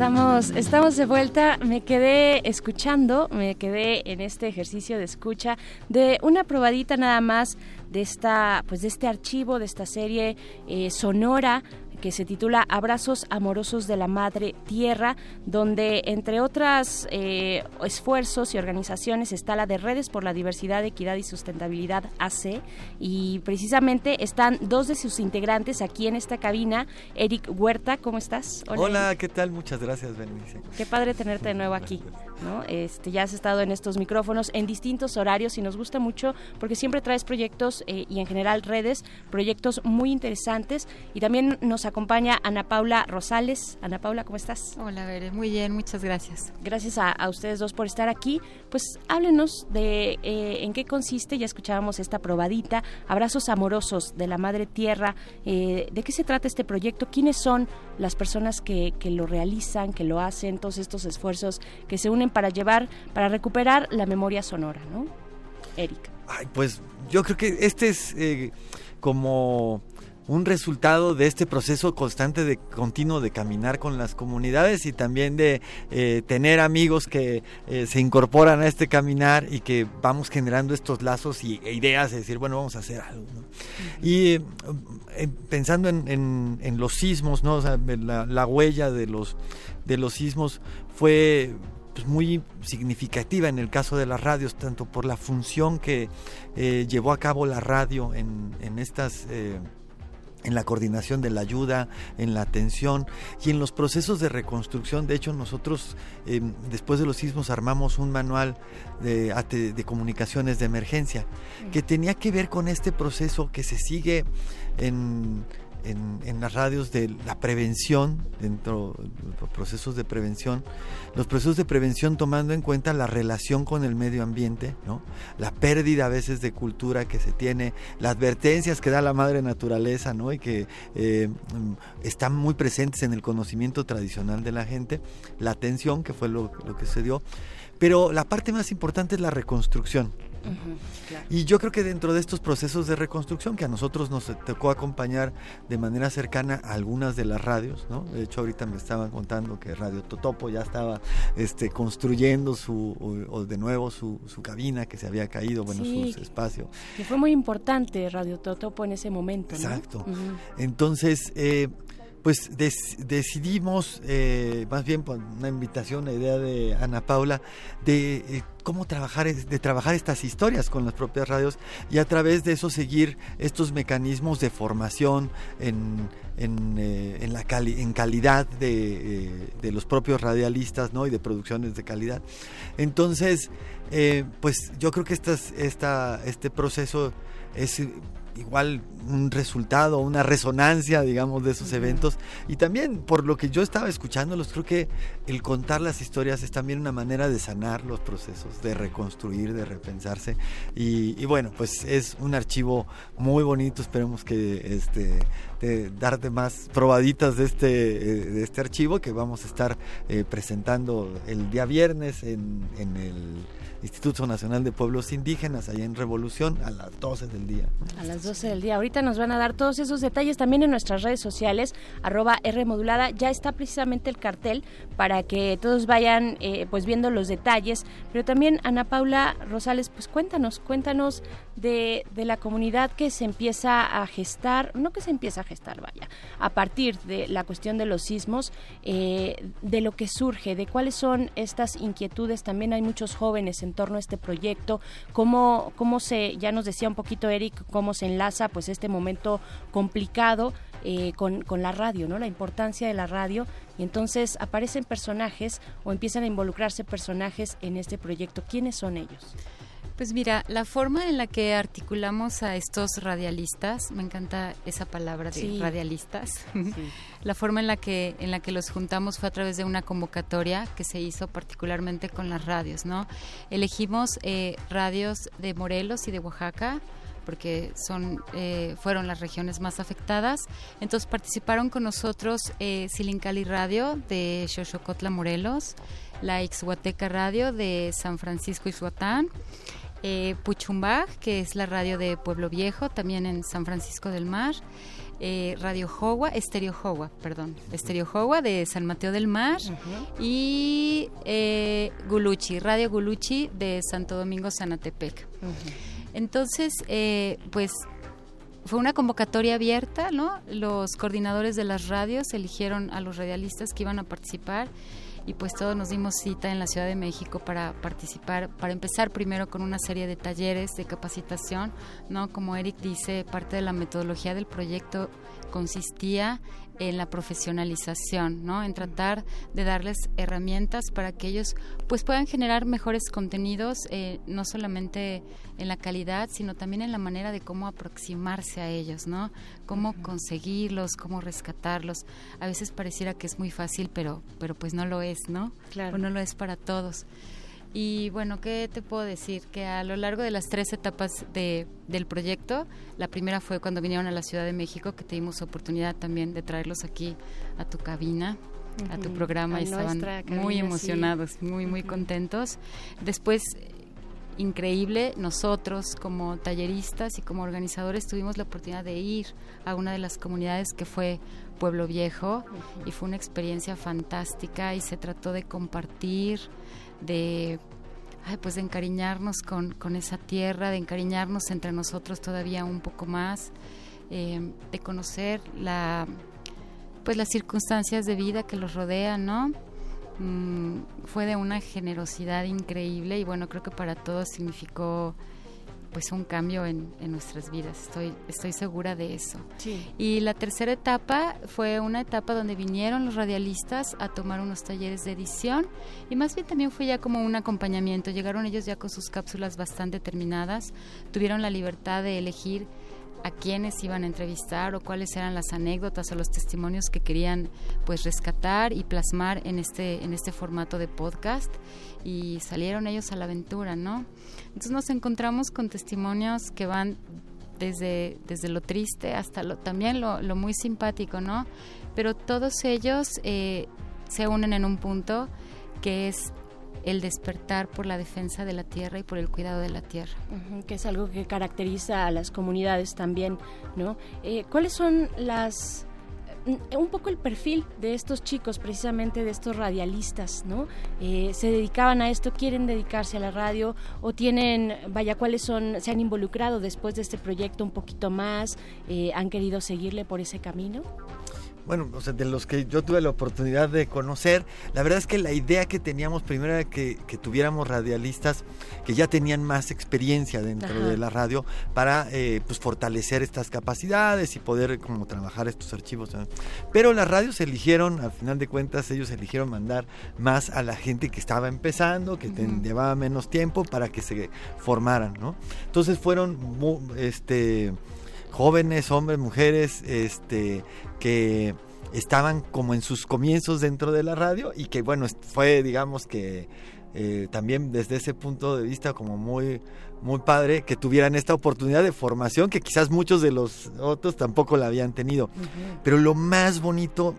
Estamos, estamos de vuelta. Me quedé escuchando, me quedé en este ejercicio de escucha de una probadita nada más de esta, pues de este archivo, de esta serie eh, sonora que se titula Abrazos Amorosos de la Madre Tierra, donde entre otras eh, esfuerzos y organizaciones está la de Redes por la Diversidad, Equidad y Sustentabilidad AC y precisamente están dos de sus integrantes aquí en esta cabina. Eric Huerta, ¿cómo estás? Hola, ¿qué tal? Muchas gracias, Bernice. Qué padre tenerte de nuevo aquí. ¿no? Este, ya has estado en estos micrófonos en distintos horarios y nos gusta mucho porque siempre traes proyectos eh, y en general redes, proyectos muy interesantes y también nos acompaña Ana Paula Rosales. Ana Paula, ¿cómo estás? Hola, Bere, muy bien, muchas gracias. Gracias a, ustedes dos por estar aquí. Pues háblenos de eh, en qué consiste, ya escuchábamos esta probadita, Abrazos Amorosos de la Madre Tierra. Eh, ¿De qué se trata este proyecto? ¿Quiénes son las personas que, que lo realizan, que lo hacen, todos estos esfuerzos que se unen para llevar, para recuperar la memoria sonora, ¿no? Eric. Ay, pues yo creo que este es eh, como un resultado de este proceso constante de continuo de caminar con las comunidades y también de eh, tener amigos que eh, se incorporan a este caminar y que vamos generando estos lazos y, e ideas de decir bueno vamos a hacer algo y pensando en, los sismos no la, la, huella de los de los sismos fue pues, muy significativa en el caso de las radios, tanto por la función que eh, llevó a cabo la radio en, en estas... Eh, en la coordinación de la ayuda, en la atención y en los procesos de reconstrucción. De hecho, nosotros em, después de los sismos armamos un manual de, comunicaciones de emergencia que tenía que ver con este proceso que se sigue en, en, las radios de la prevención, dentro de los procesos de prevención, los procesos de prevención tomando en cuenta la relación con el medio ambiente, ¿no? la pérdida a veces de cultura que se tiene, las advertencias que da la madre naturaleza ¿no? y que eh, están muy presentes en el conocimiento tradicional de la gente, la atención, que fue lo, lo que se dio, pero la parte más importante es la reconstrucción. Y yo creo que dentro de estos procesos de reconstrucción, que a nosotros nos tocó acompañar de manera cercana a algunas de las radios, ¿no? De hecho, ahorita me estaban contando que Radio Totopo ya estaba este, construyendo su, o, de nuevo su, su, cabina que se había caído, bueno, su espacio. Que fue muy importante Radio Totopo en ese momento. Exacto. Entonces, eh, pues decidimos, eh, más bien por una invitación, la idea de Ana Paula, de eh, cómo trabajar, de trabajar estas historias con las propias radios y a través de eso seguir estos mecanismos de formación en, en, eh, la en calidad de, de, los propios radialistas ¿no? y de producciones de calidad. Entonces, pues yo creo que estas, esta, este proceso es igual un resultado, una resonancia, digamos, de esos eventos. Y también, por lo que yo estaba escuchándolos, creo que el contar las historias es también una manera de sanar los procesos, de reconstruir, de repensarse. Y, bueno, pues es un archivo muy bonito. Esperemos que este, darte más probaditas de este, eh, de este archivo que vamos a estar eh, presentando el día viernes en, en el Instituto Nacional de Pueblos Indígenas, allá en Revolución, a las 12 del día. A las 12 del día. Ahorita nos van a dar todos esos detalles también en nuestras redes sociales, arroba Rmodulada. Ya está precisamente el cartel para que todos vayan eh, pues viendo los detalles. Pero también, Ana Paula Rosales, pues cuéntanos, cuéntanos de, de la comunidad que se empieza a gestar, no que se empieza a gestar, vaya, a partir de la cuestión de los sismos, eh, de lo que surge, de cuáles son estas inquietudes. También hay muchos jóvenes en en torno a este proyecto, cómo, cómo se, ya nos decía un poquito Eric, cómo se enlaza pues este momento complicado eh, con, con, la radio, ¿no? La importancia de la radio. Y entonces aparecen personajes o empiezan a involucrarse personajes en este proyecto. ¿Quiénes son ellos? Pues mira, la forma en la que articulamos a estos radialistas, me encanta esa palabra de radialistas. *laughs* la forma en la que en la que los juntamos fue a través de una convocatoria que se hizo particularmente con las radios, ¿no? Elegimos eh, radios de Morelos y de Oaxaca porque son, eh, fueron las regiones más afectadas. Entonces participaron con nosotros eh, Silincali Radio de Xochocotla, Morelos, la Ixhuateca Radio de San Francisco Ixhuatán, eh, Puchumbag, que es la radio de Pueblo Viejo, también en San Francisco del Mar, eh, Radio Jogua, Estereo Jogua, perdón, Estereo Jogua de San Mateo del Mar y eh, Guluchi, Radio Guluchi de Santo Domingo Sanatepec. Entonces, eh, pues fue una convocatoria abierta, ¿no? Los coordinadores de las radios eligieron a los radialistas que iban a participar y pues todos nos dimos cita en la Ciudad de México para participar, para empezar primero con una serie de talleres de capacitación, ¿no? Como Eric dice, parte de la metodología del proyecto consistía en la profesionalización, ¿no? En tratar de darles herramientas para que ellos pues puedan generar mejores contenidos, eh, no solamente en la calidad, sino también en la manera de cómo aproximarse a ellos, ¿no? Cómo conseguirlos, cómo rescatarlos. A veces pareciera que es muy fácil, pero, pero pues no lo es, ¿no? Claro. O no lo es para todos. Y bueno, ¿qué te puedo decir? Que a lo largo de las tres etapas de, del proyecto, la primera fue cuando vinieron a la Ciudad de México, que tuvimos oportunidad también de traerlos aquí a tu cabina, a tu programa, a y estaban cabina, muy sí. emocionados, muy, muy contentos. Después, increíble, nosotros como talleristas y como organizadores tuvimos la oportunidad de ir a una de las comunidades que fue Pueblo Viejo y fue una experiencia fantástica y se trató de compartir, de ay, pues de encariñarnos con, con esa tierra, de encariñarnos entre nosotros todavía un poco más, eh, de conocer la pues las circunstancias de vida que los rodean, ¿no? Mm, fue de una generosidad increíble y bueno, creo que para todos significó pues un cambio en, en nuestras vidas, estoy, estoy segura de eso. Sí. Y la tercera etapa fue una etapa donde vinieron los radialistas a tomar unos talleres de edición y más bien también fue ya como un acompañamiento. Llegaron ellos ya con sus cápsulas bastante terminadas, tuvieron la libertad de elegir a quiénes iban a entrevistar o cuáles eran las anécdotas o los testimonios que querían pues rescatar y plasmar en este en este formato de podcast y salieron ellos a la aventura, ¿no? Entonces nos encontramos con testimonios que van desde, desde lo triste hasta lo, también lo, muy simpático, ¿no? Pero todos ellos eh, se unen en un punto que es el despertar por la defensa de la tierra y por el cuidado de la tierra. Ujú, que es algo que caracteriza a las comunidades también, ¿no? Eh, ¿Cuáles son las mm, un poco el perfil de estos chicos, precisamente de estos radialistas, ¿no? Eh, se dedicaban a esto, quieren dedicarse a la radio o tienen, vaya, cuáles son, se han involucrado después de este proyecto un poquito más, eh, han querido seguirle por ese camino. Bueno, o sea, de los que yo tuve la oportunidad de conocer, la verdad es que la idea que teníamos primero era que, que tuviéramos radialistas que ya tenían más experiencia dentro Ajá. de la radio para eh, pues fortalecer estas capacidades y poder como trabajar estos archivos. Pero las radios eligieron, al final de cuentas, ellos eligieron mandar más a la gente que estaba empezando, que llevaba menos tiempo para que se formaran, ¿no? Entonces fueron este jóvenes, hombres, mujeres, este, que estaban como en sus comienzos dentro de la radio y que bueno, fue digamos que eh, también desde ese punto de vista como muy muy padre que tuvieran esta oportunidad de formación que quizás muchos de los otros tampoco la habían tenido. Pero lo más bonito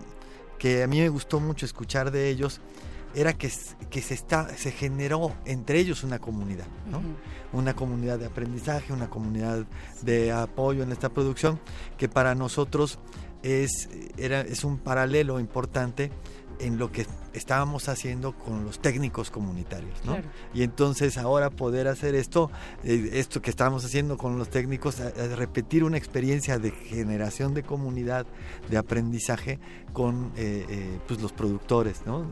que a mí me gustó mucho escuchar de ellos era que, que se, está, se generó entre ellos una comunidad, ¿no? Una comunidad de aprendizaje, una comunidad de apoyo en esta producción, que para nosotros es, era, es un paralelo importante en lo que estábamos haciendo con los técnicos comunitarios, ¿no? Claro. Y entonces ahora poder hacer esto, eh, esto que estábamos haciendo con los técnicos, repetir una experiencia de generación de comunidad, de aprendizaje con eh, eh, pues los productores, ¿no?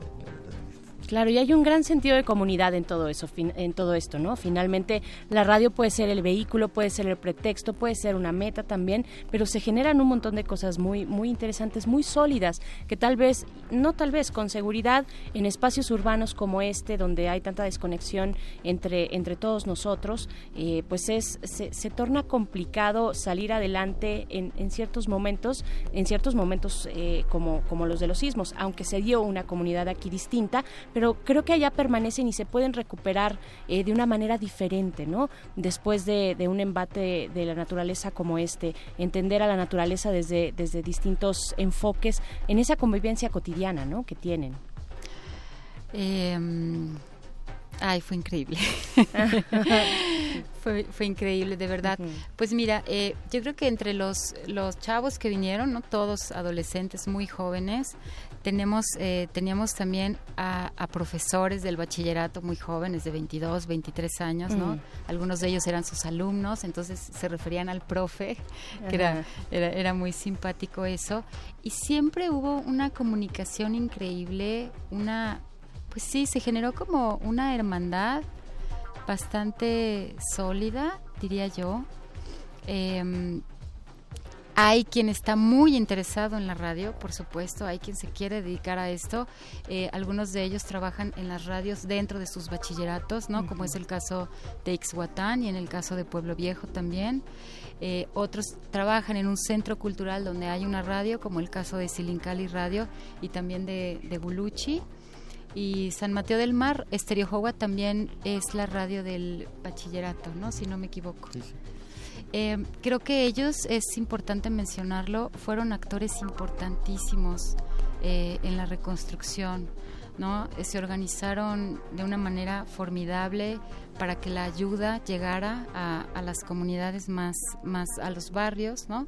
Claro, y hay un gran sentido de comunidad en todo eso, en todo esto, ¿no? Finalmente, la radio puede ser el vehículo, puede ser el pretexto, puede ser una meta también, pero se generan un montón de cosas muy, muy interesantes, muy sólidas, que tal vez, no tal vez, con seguridad, en espacios urbanos como este, donde hay tanta desconexión entre, entre todos nosotros, eh, pues es, se, se torna complicado salir adelante en, ciertos momentos, en ciertos momentos eh, como, como los de los sismos, aunque se dio una comunidad aquí distinta, pero creo que allá permanecen y se pueden recuperar eh, de una manera diferente, ¿no? Después de, un embate de la naturaleza como este, entender a la naturaleza desde, desde distintos enfoques en esa convivencia cotidiana, ¿no? Que tienen. Em, ay, fue increíble. *laughs* fue, fue, increíble, de verdad. Pues mira, eh, yo creo que entre los, los chavos que vinieron, ¿no? todos adolescentes muy jóvenes, tenemos, eh, teníamos también a, profesores del bachillerato muy jóvenes, de 22, 23 años, ¿no? Algunos de ellos eran sus alumnos, entonces se referían al profe, *laughs* que era, era, era, muy simpático eso. Y siempre hubo una comunicación increíble, una, pues sí, se generó como una hermandad bastante sólida, diría yo. Em, hay quien está muy interesado en la radio, por supuesto, hay quien se quiere dedicar a esto. Eh, algunos de ellos trabajan en las radios dentro de sus bachilleratos, ¿no? Como es el caso de Ixhuatán y en el caso de Pueblo Viejo también. Eh, otros trabajan en un centro cultural donde hay una radio, como el caso de Silincali Radio y también de, de Buluchi. Y San Mateo del Mar, Estereojowa también es la radio del bachillerato, ¿no? Si no me equivoco. Eh, creo que ellos, es importante mencionarlo, fueron actores importantísimos eh, en la reconstrucción, ¿no? Eh, se organizaron de una manera formidable para que la ayuda llegara a, las comunidades más, más, a los barrios, ¿no?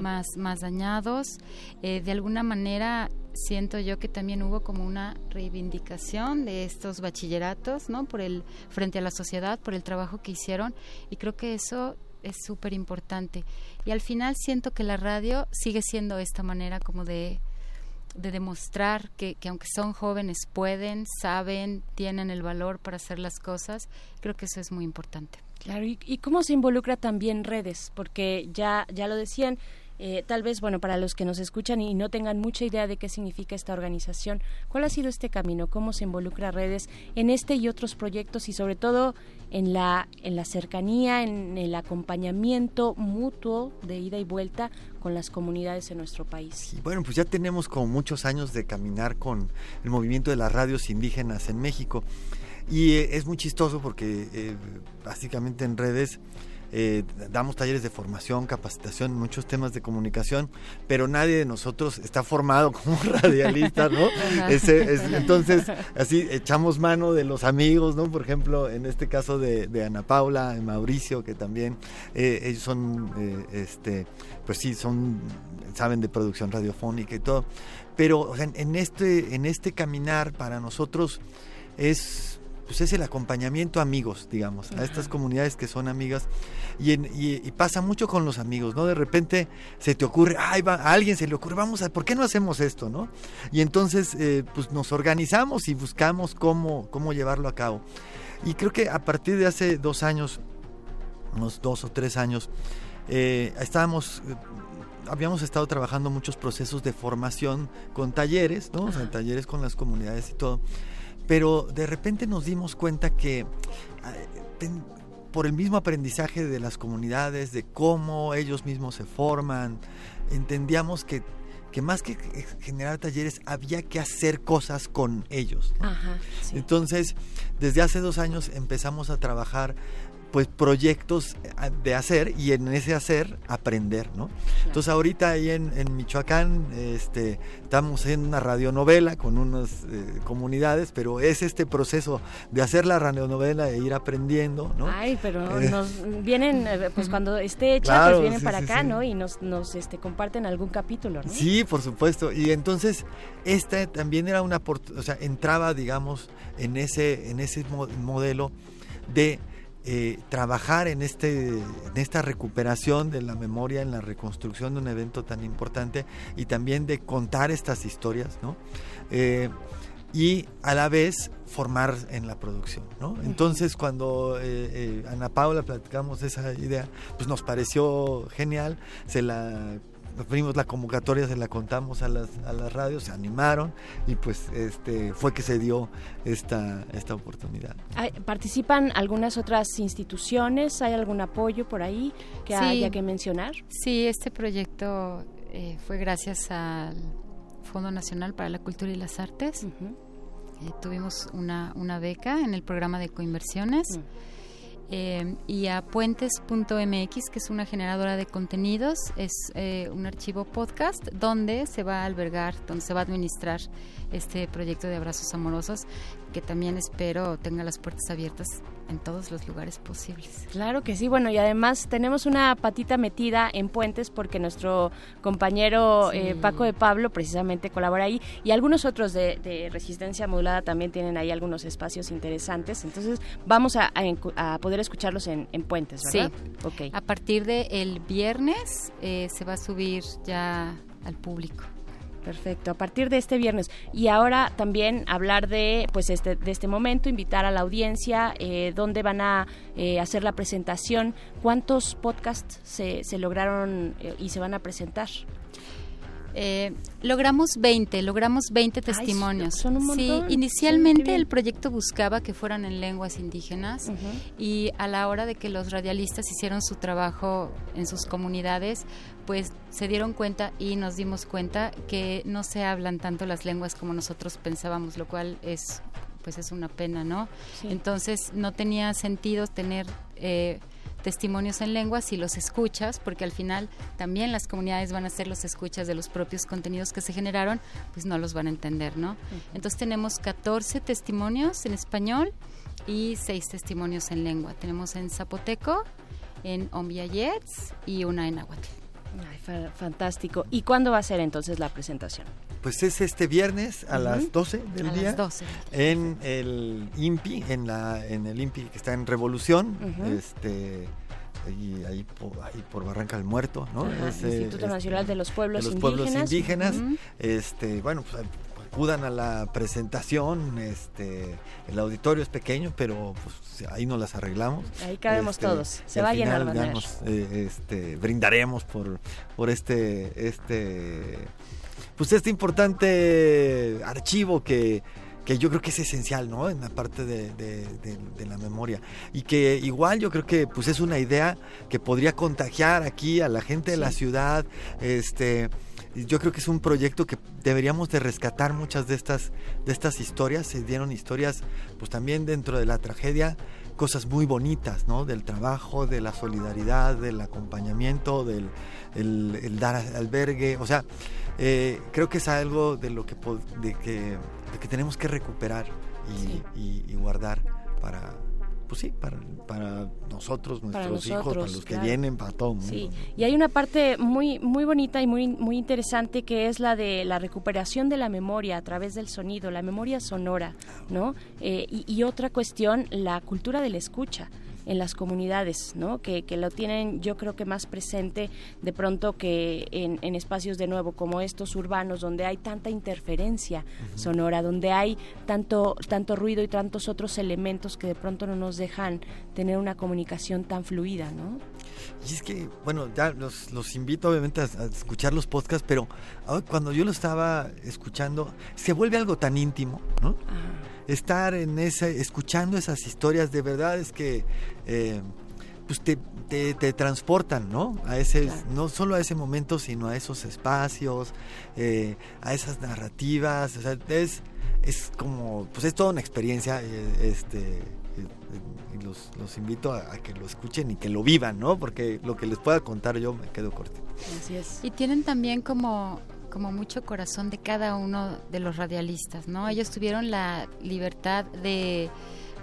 Más, más dañados. de alguna manera siento yo que también hubo como una reivindicación de estos bachilleratos, ¿no? Por el frente a la sociedad, por el trabajo que hicieron y creo que eso es súper importante. Y al final siento que la radio sigue siendo esta manera como de, de demostrar que, que, aunque son jóvenes pueden, saben, tienen el valor para hacer las cosas. Creo que eso es muy importante. Claro, y, y cómo se involucra también redes, porque ya, ya lo decían, eh, tal vez, bueno, para los que nos escuchan y no tengan mucha idea de qué significa esta organización, ¿cuál ha sido este camino? ¿Cómo se involucra redes en este y otros proyectos y sobre todo en la, en la cercanía, en el acompañamiento mutuo de ida y vuelta con las comunidades en nuestro país? bueno, pues ya tenemos como muchos años de caminar con el movimiento de las radios indígenas en México. Y eh, es muy chistoso porque eh, básicamente en redes eh, damos talleres de formación, capacitación, muchos temas de comunicación, pero nadie de nosotros está formado *laughs* como radialista, ¿no? entonces, así echamos mano de los amigos, ¿no? Por ejemplo, en este caso de, Ana Paula, de Mauricio, que también eh, ellos son, eh, este, pues sí, son, saben de producción radiofónica y todo, pero en, este, en este caminar para nosotros es pues es el acompañamiento a amigos, digamos, a estas comunidades que son amigas. Y, pasa mucho con los amigos, ¿no? De repente se te ocurre, ay, va, a alguien se le ocurre, vamos a, ¿por qué no hacemos esto, no? Y entonces, eh, pues nos organizamos y buscamos cómo, cómo llevarlo a cabo. Y creo que a partir de hace dos años, unos dos o tres años, eh, estábamos eh, habíamos estado trabajando muchos procesos de formación con talleres, ¿no? O sea, talleres con las comunidades y todo pero de repente nos dimos cuenta que por el mismo aprendizaje de las comunidades, de cómo ellos mismos se forman, entendíamos que, que más que generar talleres había que hacer cosas con ellos. Entonces, desde hace dos años empezamos a trabajar pues proyectos eh, de hacer y en ese hacer aprender, ¿no? Entonces ahorita ahí en, Michoacán este, estamos en una radionovela con unas eh, comunidades, pero es este proceso de hacer la radionovela e ir aprendiendo, ¿no? Ay, pero eh. nos vienen, pues cuando esté hecha, pues vienen para acá, ¿no? Y nos, nos este, comparten algún capítulo, ¿no? Sí, por supuesto. Y entonces esta también era una, o sea, entraba, digamos, en ese, en ese modelo de eh, trabajar en, este, en esta recuperación de la memoria, en la reconstrucción de un evento tan importante y también de contar estas historias, ¿no? Eh, y a la vez formar en la producción, ¿no? Entonces cuando eh, Ana Paula platicamos esa idea, pues nos pareció genial, se la vimos la convocatoria, se la contamos a las, a las radios, se animaron y pues este fue que se dio esta, esta oportunidad. ¿Participan algunas otras instituciones? ¿Hay algún apoyo por ahí que haya que mencionar? Sí, este proyecto eh, fue gracias al Fondo Nacional para la Cultura y las Artes. Eh, tuvimos una, una beca en el programa de coinversiones. Eh, y a puentes.mx, que es una generadora de contenidos, es eh, un archivo podcast donde se va a albergar, donde se va a administrar este proyecto de abrazos amorosos, que también espero tenga las puertas abiertas en todos los lugares posibles. Claro que sí, bueno, y además tenemos una patita metida en Puentes porque nuestro compañero Sí. eh, Paco de Pablo precisamente colabora ahí y algunos otros de, de Resistencia Modulada también tienen ahí algunos espacios interesantes, entonces vamos a, a a poder escucharlos en, en Puentes, ¿verdad? Sí. A partir del viernes eh, se va a subir ya al público. Perfecto, a partir de este viernes. Y ahora también hablar de pues este, de este momento, invitar a la audiencia, eh, dónde van a eh, hacer la presentación, cuántos podcasts se, se lograron eh, y se van a presentar. Eh, logramos 20, logramos 20 testimonios. son un Sí, inicialmente Sí, el proyecto buscaba que fueran en lenguas indígenas y a la hora de que los radialistas hicieron su trabajo en sus comunidades, pues se dieron cuenta y nos dimos cuenta que no se hablan tanto las lenguas como nosotros pensábamos, lo cual es pues es una pena, ¿no? Sí. Entonces no tenía sentido tener eh, testimonios en lengua si los escuchas, porque al final también las comunidades van a ser los escuchas de los propios contenidos que se generaron, pues no los van a entender, ¿no? Entonces tenemos 14 testimonios en español y 6 testimonios en lengua. Tenemos en zapoteco, en ombiayets y una en náhuatl. Ay, fa- fantástico. ¿Y cuándo va a ser entonces la presentación? Pues es este viernes a las 12 del A día. las 12. En el INPI, en, la, en el INPI que está en Revolución. Este y ahí por, ahí por Barranca del Muerto, ¿no? Ajá, Es, eh, Instituto Nacional de los Pueblos de los pueblos Indígenas. indígenas. Este, bueno, pues acudan a la presentación, este, el auditorio es pequeño, pero pues ahí nos las arreglamos. Ahí cabemos Este, todos. Se va a llenar, nos, eh, este, brindaremos por, por este, este, pues este importante archivo que, que yo creo que es esencial, ¿no? En la parte de, de- de- de la memoria. Y que igual yo creo que pues es una idea que podría contagiar aquí a la gente de la ciudad. Este, yo creo que es un proyecto que deberíamos de rescatar muchas de estas, de estas historias. Se dieron historias, pues también dentro de la tragedia, cosas muy bonitas, ¿no? Del trabajo, de la solidaridad, del acompañamiento, del el, el dar albergue. O sea, eh, creo que es algo de lo que, de que, de que tenemos que recuperar y, y- y guardar para, pues sí, para, para nosotros, Para nuestros hijos, para los que claro. vienen, para todo el mundo. Sí, y hay una parte muy muy bonita y muy muy interesante que es la de la recuperación de la memoria a través del sonido, la memoria sonora, ¿no? Eh, y, y otra cuestión, la cultura de la escucha en las comunidades, ¿no? Que, que lo tienen yo creo que más presente de pronto que en, en espacios de nuevo como estos urbanos donde hay tanta interferencia sonora, donde hay tanto, tanto ruido y tantos otros elementos que de pronto no nos dejan tener una comunicación tan fluida, ¿no? Y es que, bueno, ya los, los invito obviamente a, a escuchar los podcasts, pero ahora cuando yo lo estaba escuchando, se vuelve algo tan íntimo, ¿no? Estar en ese, escuchando esas historias, de verdad es que eh, pues te, te, te transportan, ¿no? A ese, no solo a ese momento, sino a esos espacios, eh, a esas narrativas, o sea, es, es como, pues es toda una experiencia, eh, este, y los, los invito a, a que lo escuchen y que lo vivan, ¿no? Porque lo que les pueda contar yo me quedo corto. Así es. Y tienen también como, como mucho corazón de cada uno de los radialistas, ¿no? Ellos tuvieron la libertad de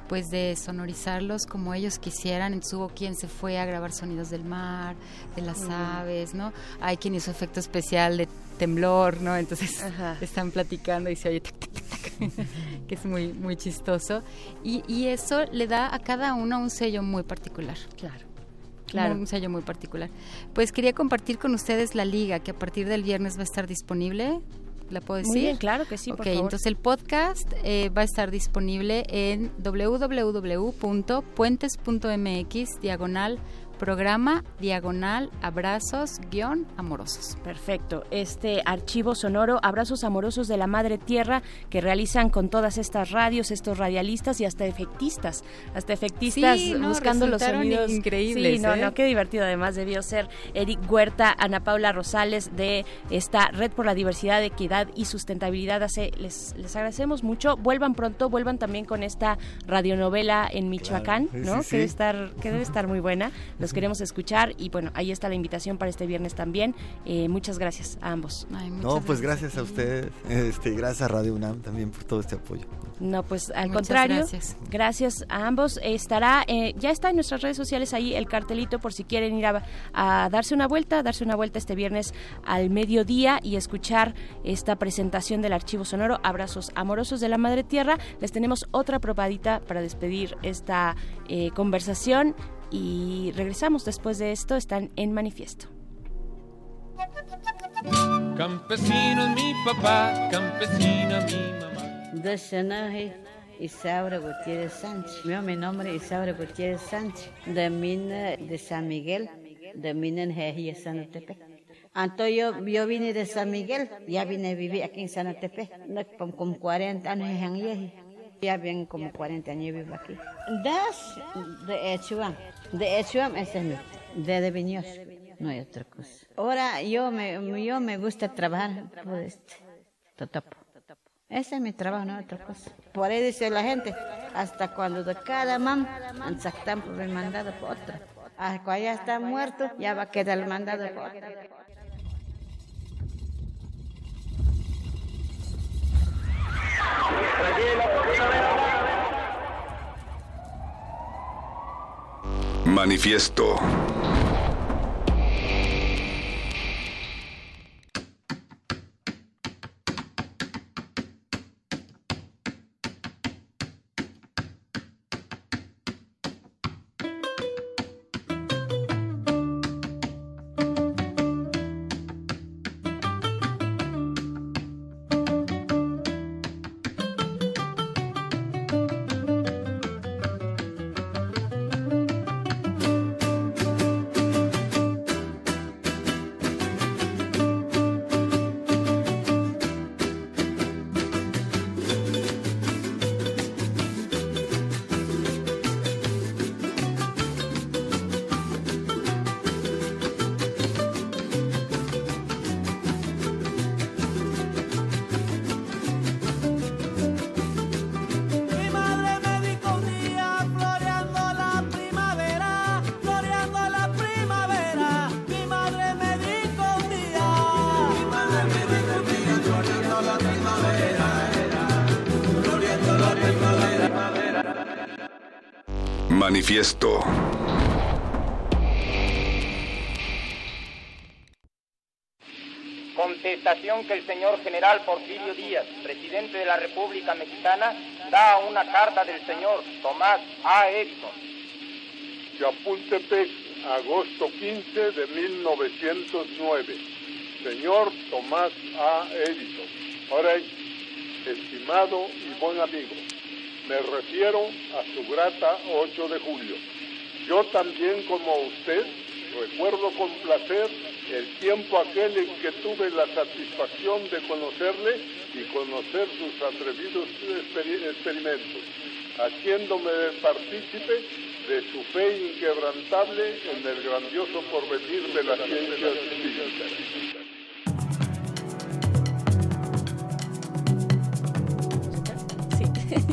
pues de sonorizarlos como ellos quisieran. Hubo quien se fue a grabar sonidos del mar, de las Mm. aves, ¿no? Hay quien hizo efecto especial de temblor, ¿no? Entonces Ajá. *laughs* están platicando y se oye tac, tac, tac, tac, *laughs* que es muy, muy chistoso. Y, y eso le da a cada uno un sello muy particular. Claro. Claro. Un sello muy particular. Pues quería compartir con ustedes la liga que a partir del viernes va a estar disponible. ¿La puedo decir? Muy bien, claro que sí, por Ok, favor. entonces el podcast eh, va a estar disponible en www.puentes.mx diagonal programa diagonal abrazos guion amorosos. Perfecto. Este archivo sonoro, abrazos amorosos de la Madre Tierra, que realizan con todas estas radios, estos radialistas y hasta efectistas, hasta efectistas Sí, no, buscando los sonidos. increíbles, Sí, no, ¿eh? no, qué divertido además debió ser Eric Huerta, Ana Paula Rosales de esta Red por la Diversidad, Equidad y Sustentabilidad. Hace, les, les agradecemos mucho. Vuelvan pronto, vuelvan también con esta radionovela en Michoacán, sí, ¿no? sí, que, debe estar, que debe estar muy buena. *laughs* Los queremos escuchar y bueno, ahí está la invitación para este viernes también. Eh, muchas gracias a ambos. No, pues gracias a ustedes, este, gracias a Radio UNAM también por todo este apoyo. No, pues al Muchas contrario, gracias. gracias a ambos. Estará, eh, ya está en nuestras redes sociales ahí el cartelito por si quieren ir a, a darse una vuelta, darse una vuelta este viernes al mediodía y escuchar esta presentación del archivo sonoro Abrazos Amorosos de la Madre Tierra. Les tenemos otra probadita para despedir esta eh, conversación y regresamos después de esto. Están en manifiesto. Campesino es mi papá, campesina mi mamá. Personaje Isaura Gutiérrez Sánchez. Yo, mi nombre es Isaura Gutiérrez Sánchez, de mina de San Miguel, de mina en Jejía, Sanatepec. Entonces yo, yo vine de San Miguel, ya vine a vivir aquí en Sanatepec, no, como, como 40 años en Jeji. Ya bien como 40 años vivo aquí. Das de Echuam, de Echuam ese es mi, de de Viños, no hay otra cosa. Ahora yo me, yo me gusta trabajar por este, totopo. Ese es mi trabajo, no es otra cosa. Por ahí dice la gente, hasta cuando de cada man, en Sactampo me mandado por otra. Ah, cuando ya está muerto, ya va a quedar el mandado por otra. Manifiesto. Manifiesto. Contestación que el señor general Porfirio Díaz, presidente de la República Mexicana, da a una carta del señor Tomás A. Edison. Chapultepec, agosto 15 de 1909. Señor Tomás A. Edison. Ahora, estimado y buen amigo, me refiero a su grata 8 de julio. Yo también, como usted, recuerdo con placer el tiempo aquel en que tuve la satisfacción de conocerle y conocer sus atrevidos experi- experimentos, haciéndome partícipe de su fe inquebrantable en el grandioso porvenir de las ciencias físicas.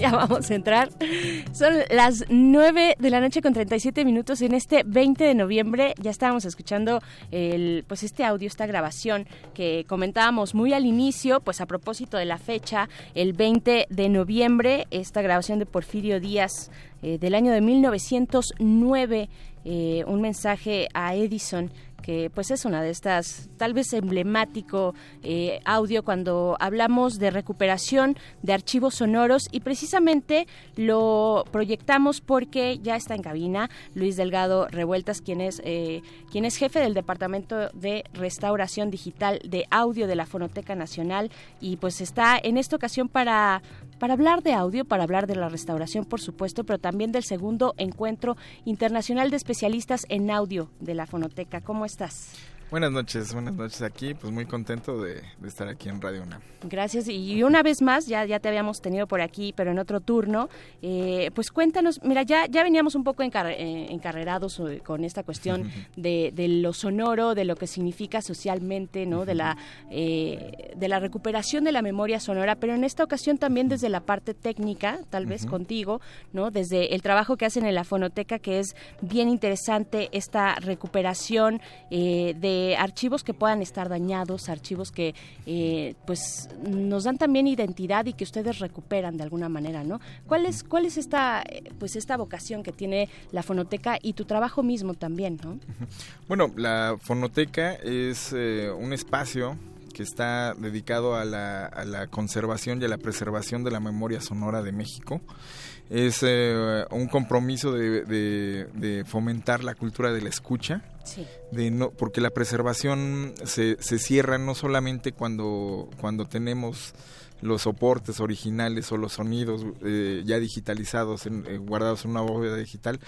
Ya vamos a entrar. Son las 9 de la noche con 37 minutos en este 20 de noviembre. Ya estábamos escuchando el, pues este audio, esta grabación que comentábamos muy al inicio, pues a propósito de la fecha, el 20 de noviembre, esta grabación de Porfirio Díaz eh, del año de 1909, eh, un mensaje a Edison que pues es una de estas, tal vez emblemático eh, audio cuando hablamos de recuperación de archivos sonoros y precisamente lo proyectamos porque ya está en cabina Luis Delgado Revueltas, quien es, eh, quien es jefe del Departamento de Restauración Digital de Audio de la Fonoteca Nacional y pues está en esta ocasión para para hablar de audio, para hablar de la restauración, por supuesto, pero también del segundo encuentro internacional de especialistas en audio de la Fonoteca. ¿Cómo estás? Buenas noches, buenas noches aquí, pues muy contento de, de, estar aquí en Radio UNAM. Gracias y una vez más, ya, ya te habíamos tenido por aquí, pero en otro turno, eh, pues cuéntanos, mira, ya, ya veníamos un poco encar eh, encarrerados eh, con esta cuestión *laughs* de, de, lo sonoro, de lo que significa socialmente, ¿no? De la, eh, de la recuperación de la memoria sonora, pero en esta ocasión también desde la parte técnica, tal vez contigo, ¿no? Desde el trabajo que hacen en la fonoteca, que es bien interesante esta recuperación de archivos que puedan estar dañados, archivos que eh, pues nos dan también identidad y que ustedes recuperan de alguna manera, ¿no? ¿Cuál es, cuál es esta pues esta vocación que tiene la fonoteca y tu trabajo mismo también, ¿no? Bueno, la fonoteca es eh, un espacio que está dedicado a la, a la, conservación y a la preservación de la memoria sonora de México. Es eh, un compromiso de, de, de, fomentar la cultura de la escucha, sí. de no, porque la preservación se, se cierra no solamente cuando, cuando tenemos los soportes originales o los sonidos eh, ya digitalizados, en, eh, guardados en una bóveda digital.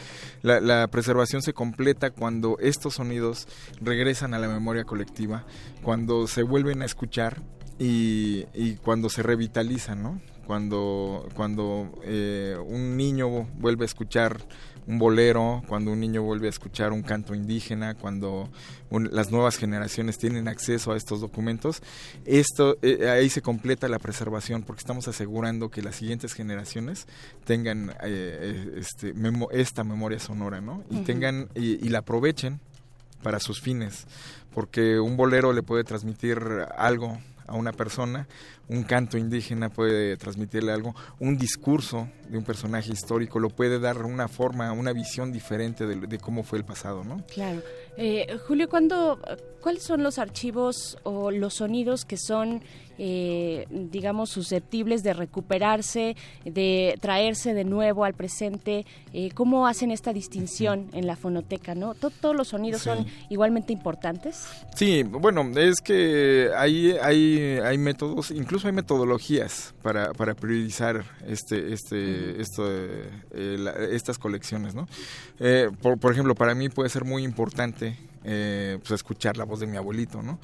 La, la, preservación se completa cuando estos sonidos regresan a la memoria colectiva, cuando se vuelven a escuchar y, y cuando se revitalizan, ¿no? Cuando, cuando eh, un niño vuelve a escuchar un bolero, cuando un niño vuelve a escuchar un canto indígena, cuando un, las nuevas generaciones tienen acceso a estos documentos, esto eh, ahí se completa la preservación porque estamos asegurando que las siguientes generaciones tengan eh, este, memo, esta memoria sonora, ¿no? Y uh -huh. tengan y, y la aprovechen para sus fines, porque un bolero le puede transmitir algo a una persona, un canto indígena puede transmitirle algo, un discurso de un personaje histórico lo puede dar una forma, una visión diferente de, de cómo fue el pasado, ¿no? Claro. Eh, Julio, ¿cuándo, ¿cuáles son los archivos o los sonidos que son eh, digamos, susceptibles de recuperarse, de traerse de nuevo al presente. Eh, ¿Cómo hacen esta distinción en la fonoteca? ¿no? ¿Todo, ¿Todos los sonidos sí. son igualmente importantes? Sí, bueno, es que hay, hay, hay métodos, incluso hay metodologías para, para priorizar este, este, esto, eh, la, estas colecciones. ¿no? por, por ejemplo, para mí puede ser muy importante eh, pues escuchar la voz de mi abuelito, ¿no?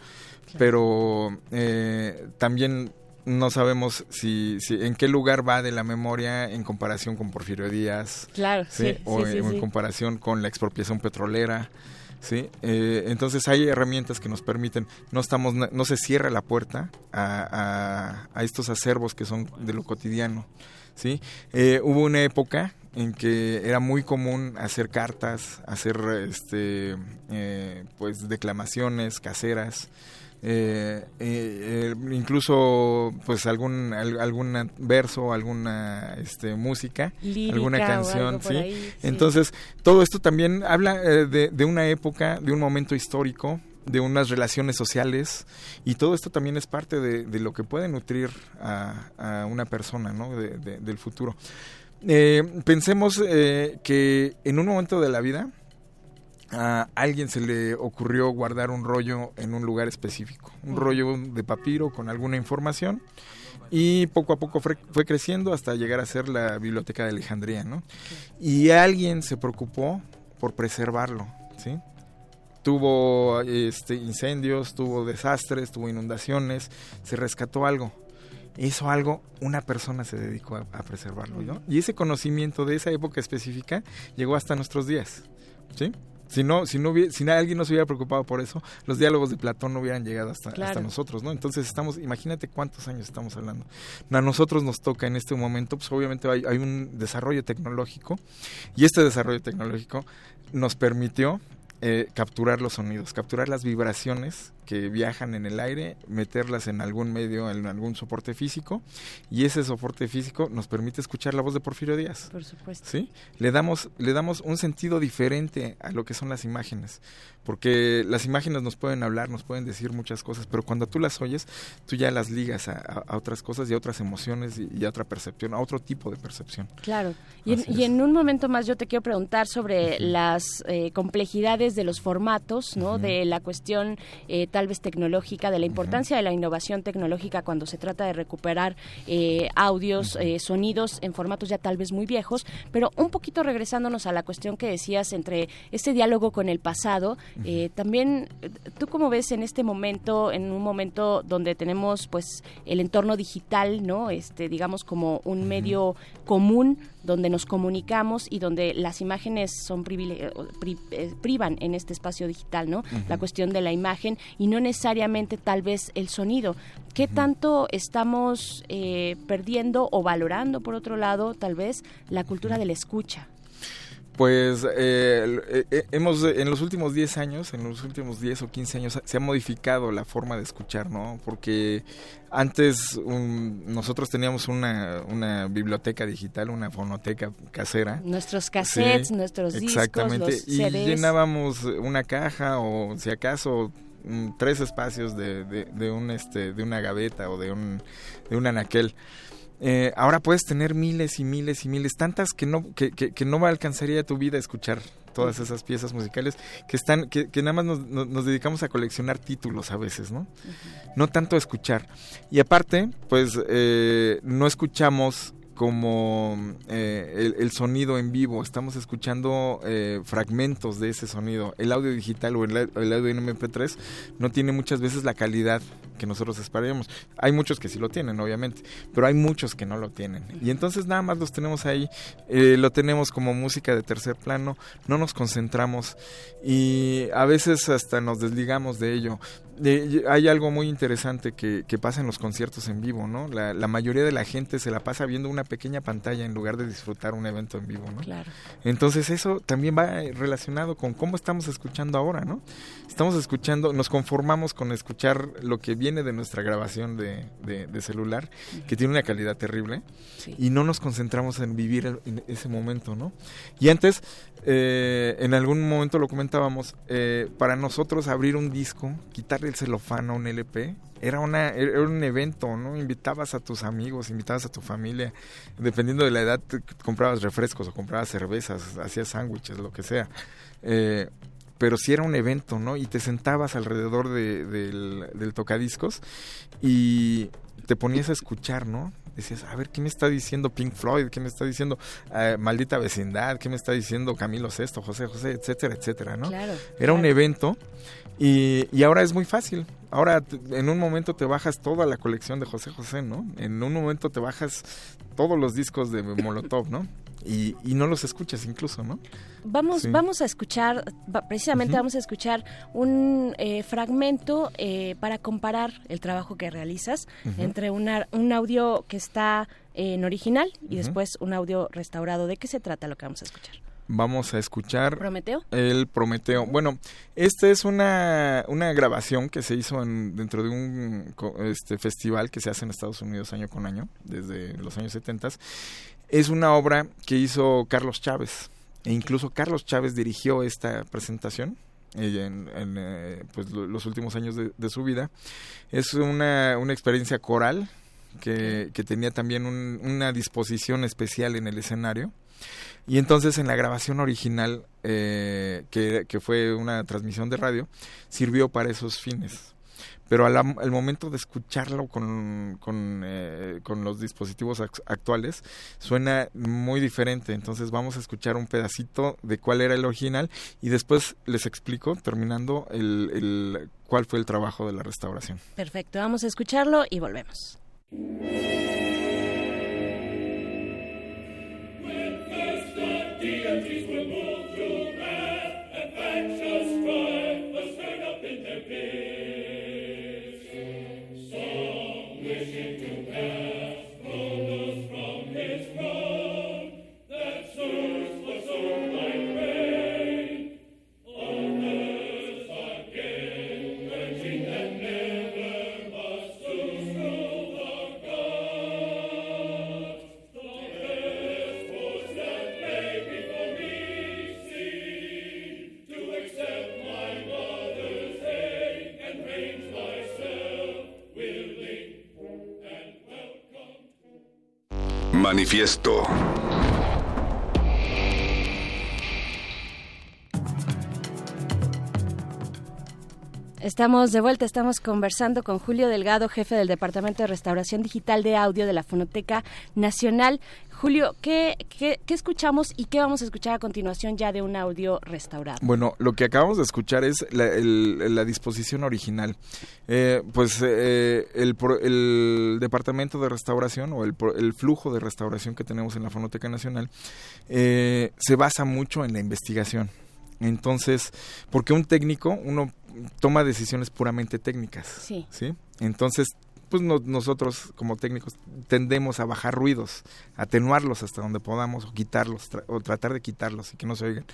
Claro. Pero eh, también no sabemos si, si, en qué lugar va de la memoria en comparación con Porfirio Díaz, claro, ¿sí? Sí, o sí, en, sí, comparación con la expropiación petrolera. ¿sí? Eh, entonces hay herramientas que nos permiten, no, estamos, no se cierra la puerta a, a, a estos acervos que son de lo cotidiano. ¿sí? Eh, hubo una época en que era muy común hacer cartas, hacer este, eh, pues declamaciones caseras, eh, eh, incluso pues algún algún verso, alguna este, música, Lírica alguna canción, ¿sí? Ahí, sí? Entonces todo esto también habla eh, de, de una época, de un momento histórico de unas relaciones sociales y todo esto también es parte de, de lo que puede nutrir a, a una persona ¿no? de, de, del futuro. Eh, pensemos eh, que en un momento de la vida a alguien se le ocurrió guardar un rollo en un lugar específico, un rollo de papiro con alguna información y poco a poco fue, fue creciendo hasta llegar a ser la biblioteca de Alejandría, ¿no? Y alguien se preocupó por preservarlo, ¿sí? Tuvo este, incendios, tuvo desastres, tuvo inundaciones, se rescató algo eso algo una persona se dedicó a, a preservarlo ¿no? y ese conocimiento de esa época específica llegó hasta nuestros días ¿sí? Si no si no hubiera, si alguien no se hubiera preocupado por eso los diálogos de Platón no hubieran llegado hasta, claro. hasta nosotros no entonces estamos imagínate cuántos años estamos hablando a nosotros nos toca en este momento pues obviamente hay, hay un desarrollo tecnológico y este desarrollo tecnológico nos permitió eh, capturar los sonidos, capturar las vibraciones que viajan en el aire, meterlas en algún medio, en algún soporte físico, y ese soporte físico nos permite escuchar la voz de Porfirio Díaz. Por supuesto. ¿Sí? Le damos, le damos un sentido diferente a lo que son las imágenes, porque las imágenes nos pueden hablar, nos pueden decir muchas cosas, pero cuando tú las oyes, tú ya las ligas a, otras cosas y a otras emociones y, y, a otra percepción, a otro tipo de percepción. Claro. Y en, y en, un momento más yo te quiero preguntar sobre uh -huh. las eh, complejidades de los formatos, ¿no? Uh -huh. De la cuestión eh, tal vez tecnológica, de la importancia de la innovación tecnológica cuando se trata de recuperar eh, audios, eh, sonidos en formatos ya tal vez muy viejos, pero un poquito regresándonos a la cuestión que decías entre este diálogo con el pasado, eh, también tú cómo ves en este momento, en un momento donde tenemos pues el entorno digital, ¿no? Este, digamos como un medio común donde nos comunicamos y donde las imágenes son pri- privan en este espacio digital, ¿no? La cuestión de la imagen y no necesariamente tal vez el sonido. ¿Qué tanto estamos eh, perdiendo o valorando, por otro lado, tal vez la cultura de la escucha? Pues eh, eh, hemos, en los últimos 10 años, en los últimos 10 o 15 años, se ha modificado la forma de escuchar, ¿no? Porque antes nosotros teníamos una, una biblioteca digital, una fonoteca casera. Nuestros cassettes, Sí, nuestros discos, exactamente, los y llenábamos una caja o si acaso mm, tres espacios de, de, de un este de una gaveta o de un de un anaquel. Eh, ahora puedes tener miles y miles y miles, tantas que no que, que, que no alcanzaría tu vida escuchar todas esas piezas musicales que están que, que nada más nos, nos- nos dedicamos a coleccionar títulos a veces, ¿no? No tanto a escuchar. Y aparte, pues eh, no escuchamos como eh, el, el sonido en vivo, estamos escuchando eh, fragmentos de ese sonido. El audio digital o el, el audio en MP3 no tiene muchas veces la calidad que nosotros esperaríamos. Hay muchos que sí lo tienen, obviamente, pero hay muchos que no lo tienen. Y entonces nada más los tenemos ahí, eh, lo tenemos como música de tercer plano, no nos concentramos y a veces hasta nos desligamos de ello. Eh, hay algo muy interesante que, que pasa en los conciertos en vivo, ¿no? La, la mayoría de la gente se la pasa viendo una pequeña pantalla en lugar de disfrutar un evento en vivo, ¿no? Claro. Entonces eso también va relacionado con cómo estamos escuchando ahora, ¿no? Estamos escuchando, nos conformamos con escuchar lo que viene de nuestra grabación de, de- de celular, que tiene una calidad terrible, y no nos concentramos en vivir en ese momento, ¿no? Y antes, eh, en algún momento lo comentábamos, eh, para nosotros abrir un disco, quitarle el celofán a un LP, era, una, era un evento, ¿no? Invitabas a tus amigos, invitabas a tu familia, dependiendo de la edad, comprabas refrescos o comprabas cervezas, hacías sándwiches, lo que sea. Eh, pero sí era un evento, ¿no? Y te sentabas alrededor de- del, del tocadiscos y te ponías a escuchar, ¿no? Decías, a ver, ¿qué me está diciendo Pink Floyd? ¿Qué me está diciendo eh, Maldita Vecindad? ¿Qué me está diciendo Camilo Sesto, José José, etcétera, etcétera, ¿no? Claro, Era un evento y, y ahora es muy fácil. Ahora en un momento te bajas toda la colección de José José, ¿no? En un momento te bajas todos los discos de Molotov, ¿no? Y, y no los escuchas incluso, ¿no? Vamos, Sí. vamos a escuchar, precisamente vamos a escuchar un eh, fragmento eh, para comparar el trabajo que realizas Ujú. entre una- un audio que está en original y después un audio restaurado. ¿De qué se trata lo que vamos a escuchar? Vamos a escuchar ¿Prometeo? el Prometeo. Bueno, esta es una, una grabación que se hizo en, dentro de un este, festival que se hace en Estados Unidos año con año, desde los años 70. Es una obra que hizo Carlos Chávez. E incluso Carlos Chávez dirigió esta presentación eh, en, en, eh, pues, lo- los últimos años de, de su vida. Es una, una experiencia coral que, que tenía también un- una disposición especial en el escenario. Y entonces en la grabación original, eh, que, que fue una transmisión de radio, sirvió para esos fines. Pero al, momento de escucharlo con, con, eh, con los dispositivos act- actuales, suena muy diferente. Entonces vamos a escuchar un pedacito de cuál era el original y después les explico, terminando, el, el, cuál fue el trabajo de la restauración. Perfecto, vamos a escucharlo y volvemos. Manifiesto. Estamos de vuelta, estamos conversando con Julio Delgado, jefe del Departamento de Restauración Digital de Audio de la Fonoteca Nacional. Julio, ¿qué, qué, qué escuchamos y qué vamos a escuchar a continuación ya de un audio restaurado? Bueno, lo que acabamos de escuchar es la, el- la disposición original. Eh, pues eh, el, pro- el departamento de restauración o el, el flujo de restauración que tenemos en la Fonoteca Nacional eh, se basa mucho en la investigación. Entonces, porque un técnico, uno toma decisiones puramente técnicas. Sí. ¿sí? Entonces, pues no- nosotros como técnicos tendemos a bajar ruidos, atenuarlos hasta donde podamos o quitarlos tra- o tratar de quitarlos y que no se oigan.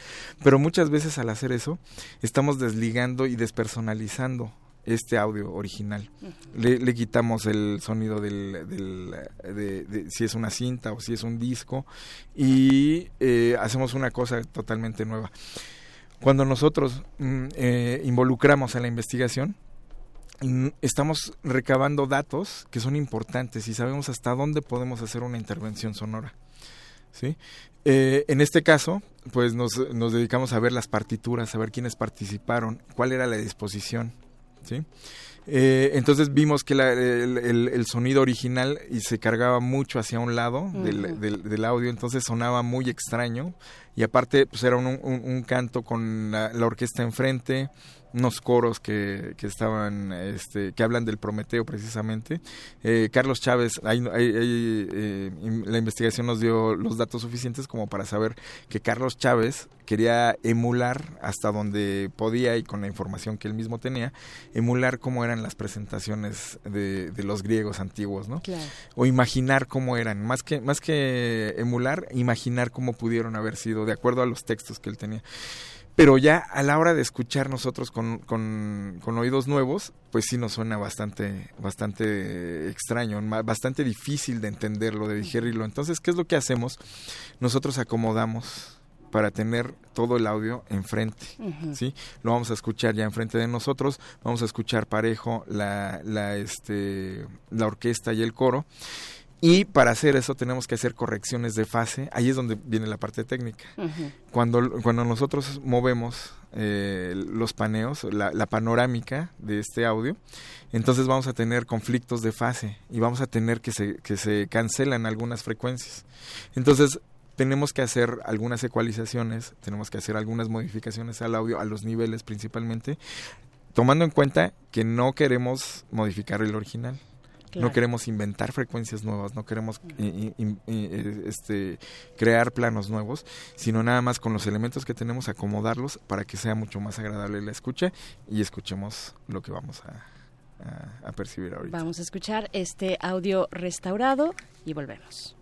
Pero muchas veces al hacer eso estamos desligando y despersonalizando este audio original. Le, le quitamos el sonido del, del, de, de si es una cinta o si es un disco y eh, hacemos una cosa totalmente nueva. Cuando nosotros mm, eh, involucramos a la investigación, estamos recabando datos que son importantes y sabemos hasta dónde podemos hacer una intervención sonora. ¿sí? Eh, en este caso, pues nos, nos dedicamos a ver las partituras, a ver quiénes participaron, cuál era la disposición. ¿sí? Eh, entonces vimos que la- el, el- el sonido original y se cargaba mucho hacia un lado del, del- del audio, entonces sonaba muy extraño y aparte pues era un, un- un canto con la, la orquesta enfrente, unos coros que, que estaban, este, que hablan del Prometeo precisamente. Eh, Carlos Chávez, ahí, ahí- eh, la investigación nos dio los datos suficientes como para saber que Carlos Chávez quería emular hasta donde podía y con la información que él mismo tenía, emular cómo eran las presentaciones de, de los griegos antiguos, ¿no? Claro. O imaginar cómo eran, más que, más que emular, imaginar cómo pudieron haber sido, de acuerdo a los textos que él tenía. Pero ya a la hora de escuchar nosotros con, con, con oídos nuevos, pues sí nos suena bastante, bastante extraño, bastante difícil de entenderlo, de digerirlo. Entonces, ¿qué es lo que hacemos? Nosotros acomodamos para tener todo el audio enfrente. ¿sí? Lo vamos a escuchar ya enfrente de nosotros, vamos a escuchar parejo la, la, este, la orquesta y el coro. Y para hacer eso tenemos que hacer correcciones de fase. Ahí es donde viene la parte técnica. Cuando, cuando nosotros movemos eh, los paneos, la, la panorámica de este audio, entonces vamos a tener conflictos de fase y vamos a tener que se, que se cancelan algunas frecuencias. Entonces tenemos que hacer algunas ecualizaciones, tenemos que hacer algunas modificaciones al audio, a los niveles principalmente, tomando en cuenta que no queremos modificar el original. Claro. No queremos inventar frecuencias nuevas, no queremos i- este, crear planos nuevos, sino nada más con los elementos que tenemos acomodarlos para que sea mucho más agradable la escucha y escuchemos lo que vamos a, a- a percibir ahorita. Vamos a escuchar este audio restaurado y volvemos.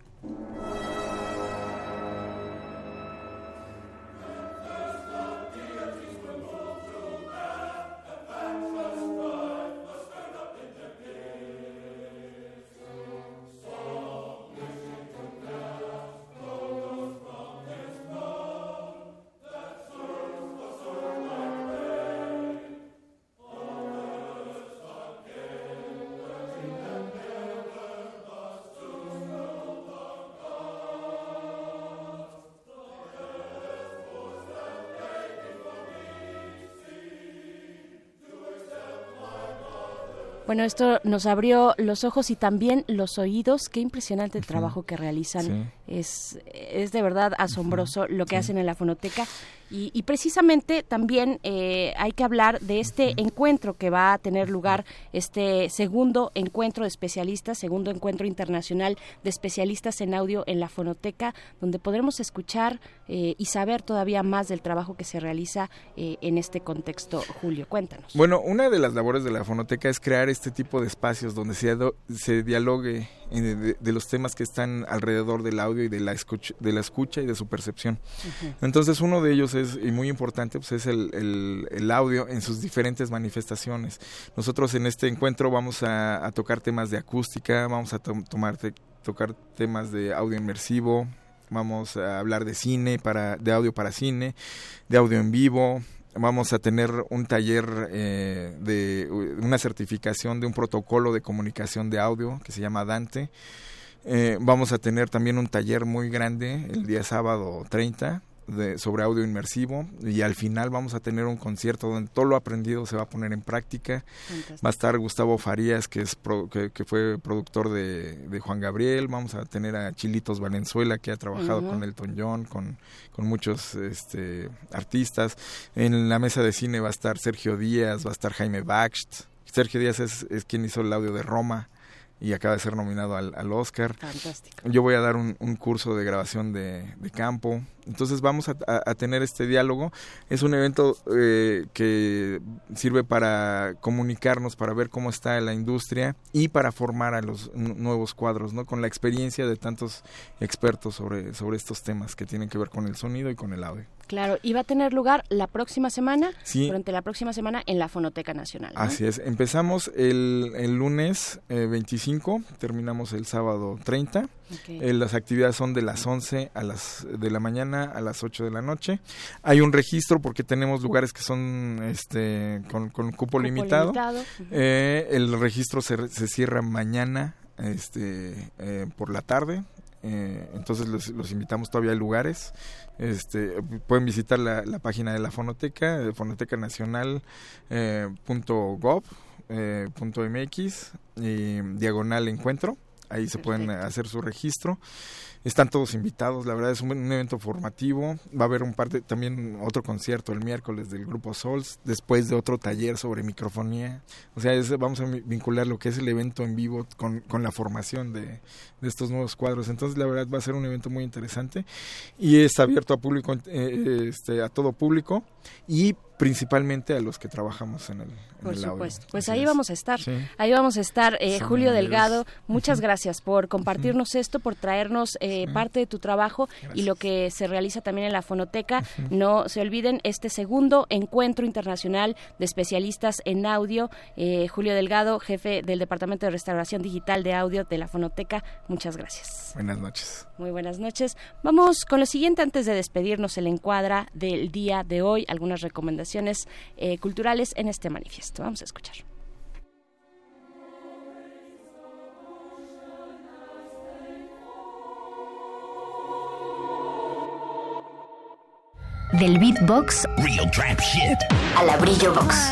Bueno, esto nos abrió los ojos y también los oídos. Qué impresionante el trabajo que realizan. Sí. Es, es de verdad asombroso lo que hacen en la fonoteca. Y, y precisamente también eh, hay que hablar de este encuentro que va a tener lugar, este segundo encuentro de especialistas, segundo encuentro internacional de especialistas en audio en la fonoteca, donde podremos escuchar eh, y saber todavía más del trabajo que se realiza eh, en este contexto. Julio, cuéntanos. Bueno, una de las labores de la fonoteca es crear este tipo de espacios donde se, se dialogue de, de los temas que están alrededor del audio y de la escucha, de la escucha y de su percepción. Entonces uno de ellos es, y muy importante, pues es el, el- el audio en sus diferentes manifestaciones. Nosotros en este encuentro vamos a, a tocar temas de acústica, vamos a to- tomar te- tocar temas de audio inmersivo, vamos a hablar de cine, para, de audio para cine, de audio en vivo, vamos a tener un taller eh, de una certificación de un protocolo de comunicación de audio que se llama Dante. Eh, vamos a tener también un taller muy grande el día sábado 30 de, sobre audio inmersivo y al final vamos a tener un concierto donde todo lo aprendido se va a poner en práctica. Va a estar Gustavo Farías, que, es que, que, fue productor de, de, Juan Gabriel. Vamos a tener a Chilitos Valenzuela, que ha trabajado uh -huh. con Elton John, con, con muchos este, artistas. En la mesa de cine va a estar Sergio Díaz, va a estar Jaime Baxt. Sergio Díaz es, es quien hizo el audio de Roma y acaba de ser nominado al, al Oscar. Fantástico. Yo voy a dar un, un curso de grabación de, de campo. Entonces vamos a, a, a, tener este diálogo. Es un evento eh, que sirve para comunicarnos, para ver cómo está la industria y para formar a los nuevos cuadros, ¿no? Con la experiencia de tantos expertos sobre, sobre estos temas que tienen que ver con el sonido y con el audio. Claro, y va a tener lugar la próxima semana, sí. durante la próxima semana en la Fonoteca Nacional. ¿no? Así es, empezamos el, el lunes eh, 25, terminamos el sábado 30. Okay. Eh, las actividades son de las 11 a las de la mañana a las 8 de la noche. Hay un registro porque tenemos lugares que son este con, con cupo, cupo limitado. limitado. Uh -huh. eh, el registro se, se cierra mañana este eh, por la tarde eh, entonces los, los, invitamos todavía a lugares este pueden visitar la, la página de la fonoteca de fonoteca nacional eh, punto punto y diagonal encuentro ahí se pueden hacer su registro están todos invitados, la verdad es un, un, evento formativo. Va a haber un parte, también otro concierto el miércoles del grupo Sols, después de otro taller sobre microfonía. O sea, es, vamos a vincular lo que es el evento en vivo con, con la formación de, de, estos nuevos cuadros. Entonces, la verdad va a ser un evento muy interesante y es abierto a público, eh, este, a todo público y principalmente a los que trabajamos en el, en Por el supuesto. Audio. Pues Así ahí es. vamos a estar. Sí. Ahí vamos a estar. Eh, Julio. Delgado, *laughs* muchas gracias por compartirnos esto, por traernos eh, sí. parte de tu trabajo gracias. y lo que se realiza también en la fonoteca. No se olviden este segundo encuentro internacional de especialistas en audio. Eh, Julio Delgado, jefe del Departamento de Restauración Digital de Audio de la fonoteca. Muchas gracias. Buenas noches. Muy buenas noches. Vamos con lo siguiente antes de despedirnos el encuadra del día de hoy, algunas recomendaciones eh, culturales en este manifiesto. Vamos a escuchar. Del beatbox Real trap shit. a la brillo box.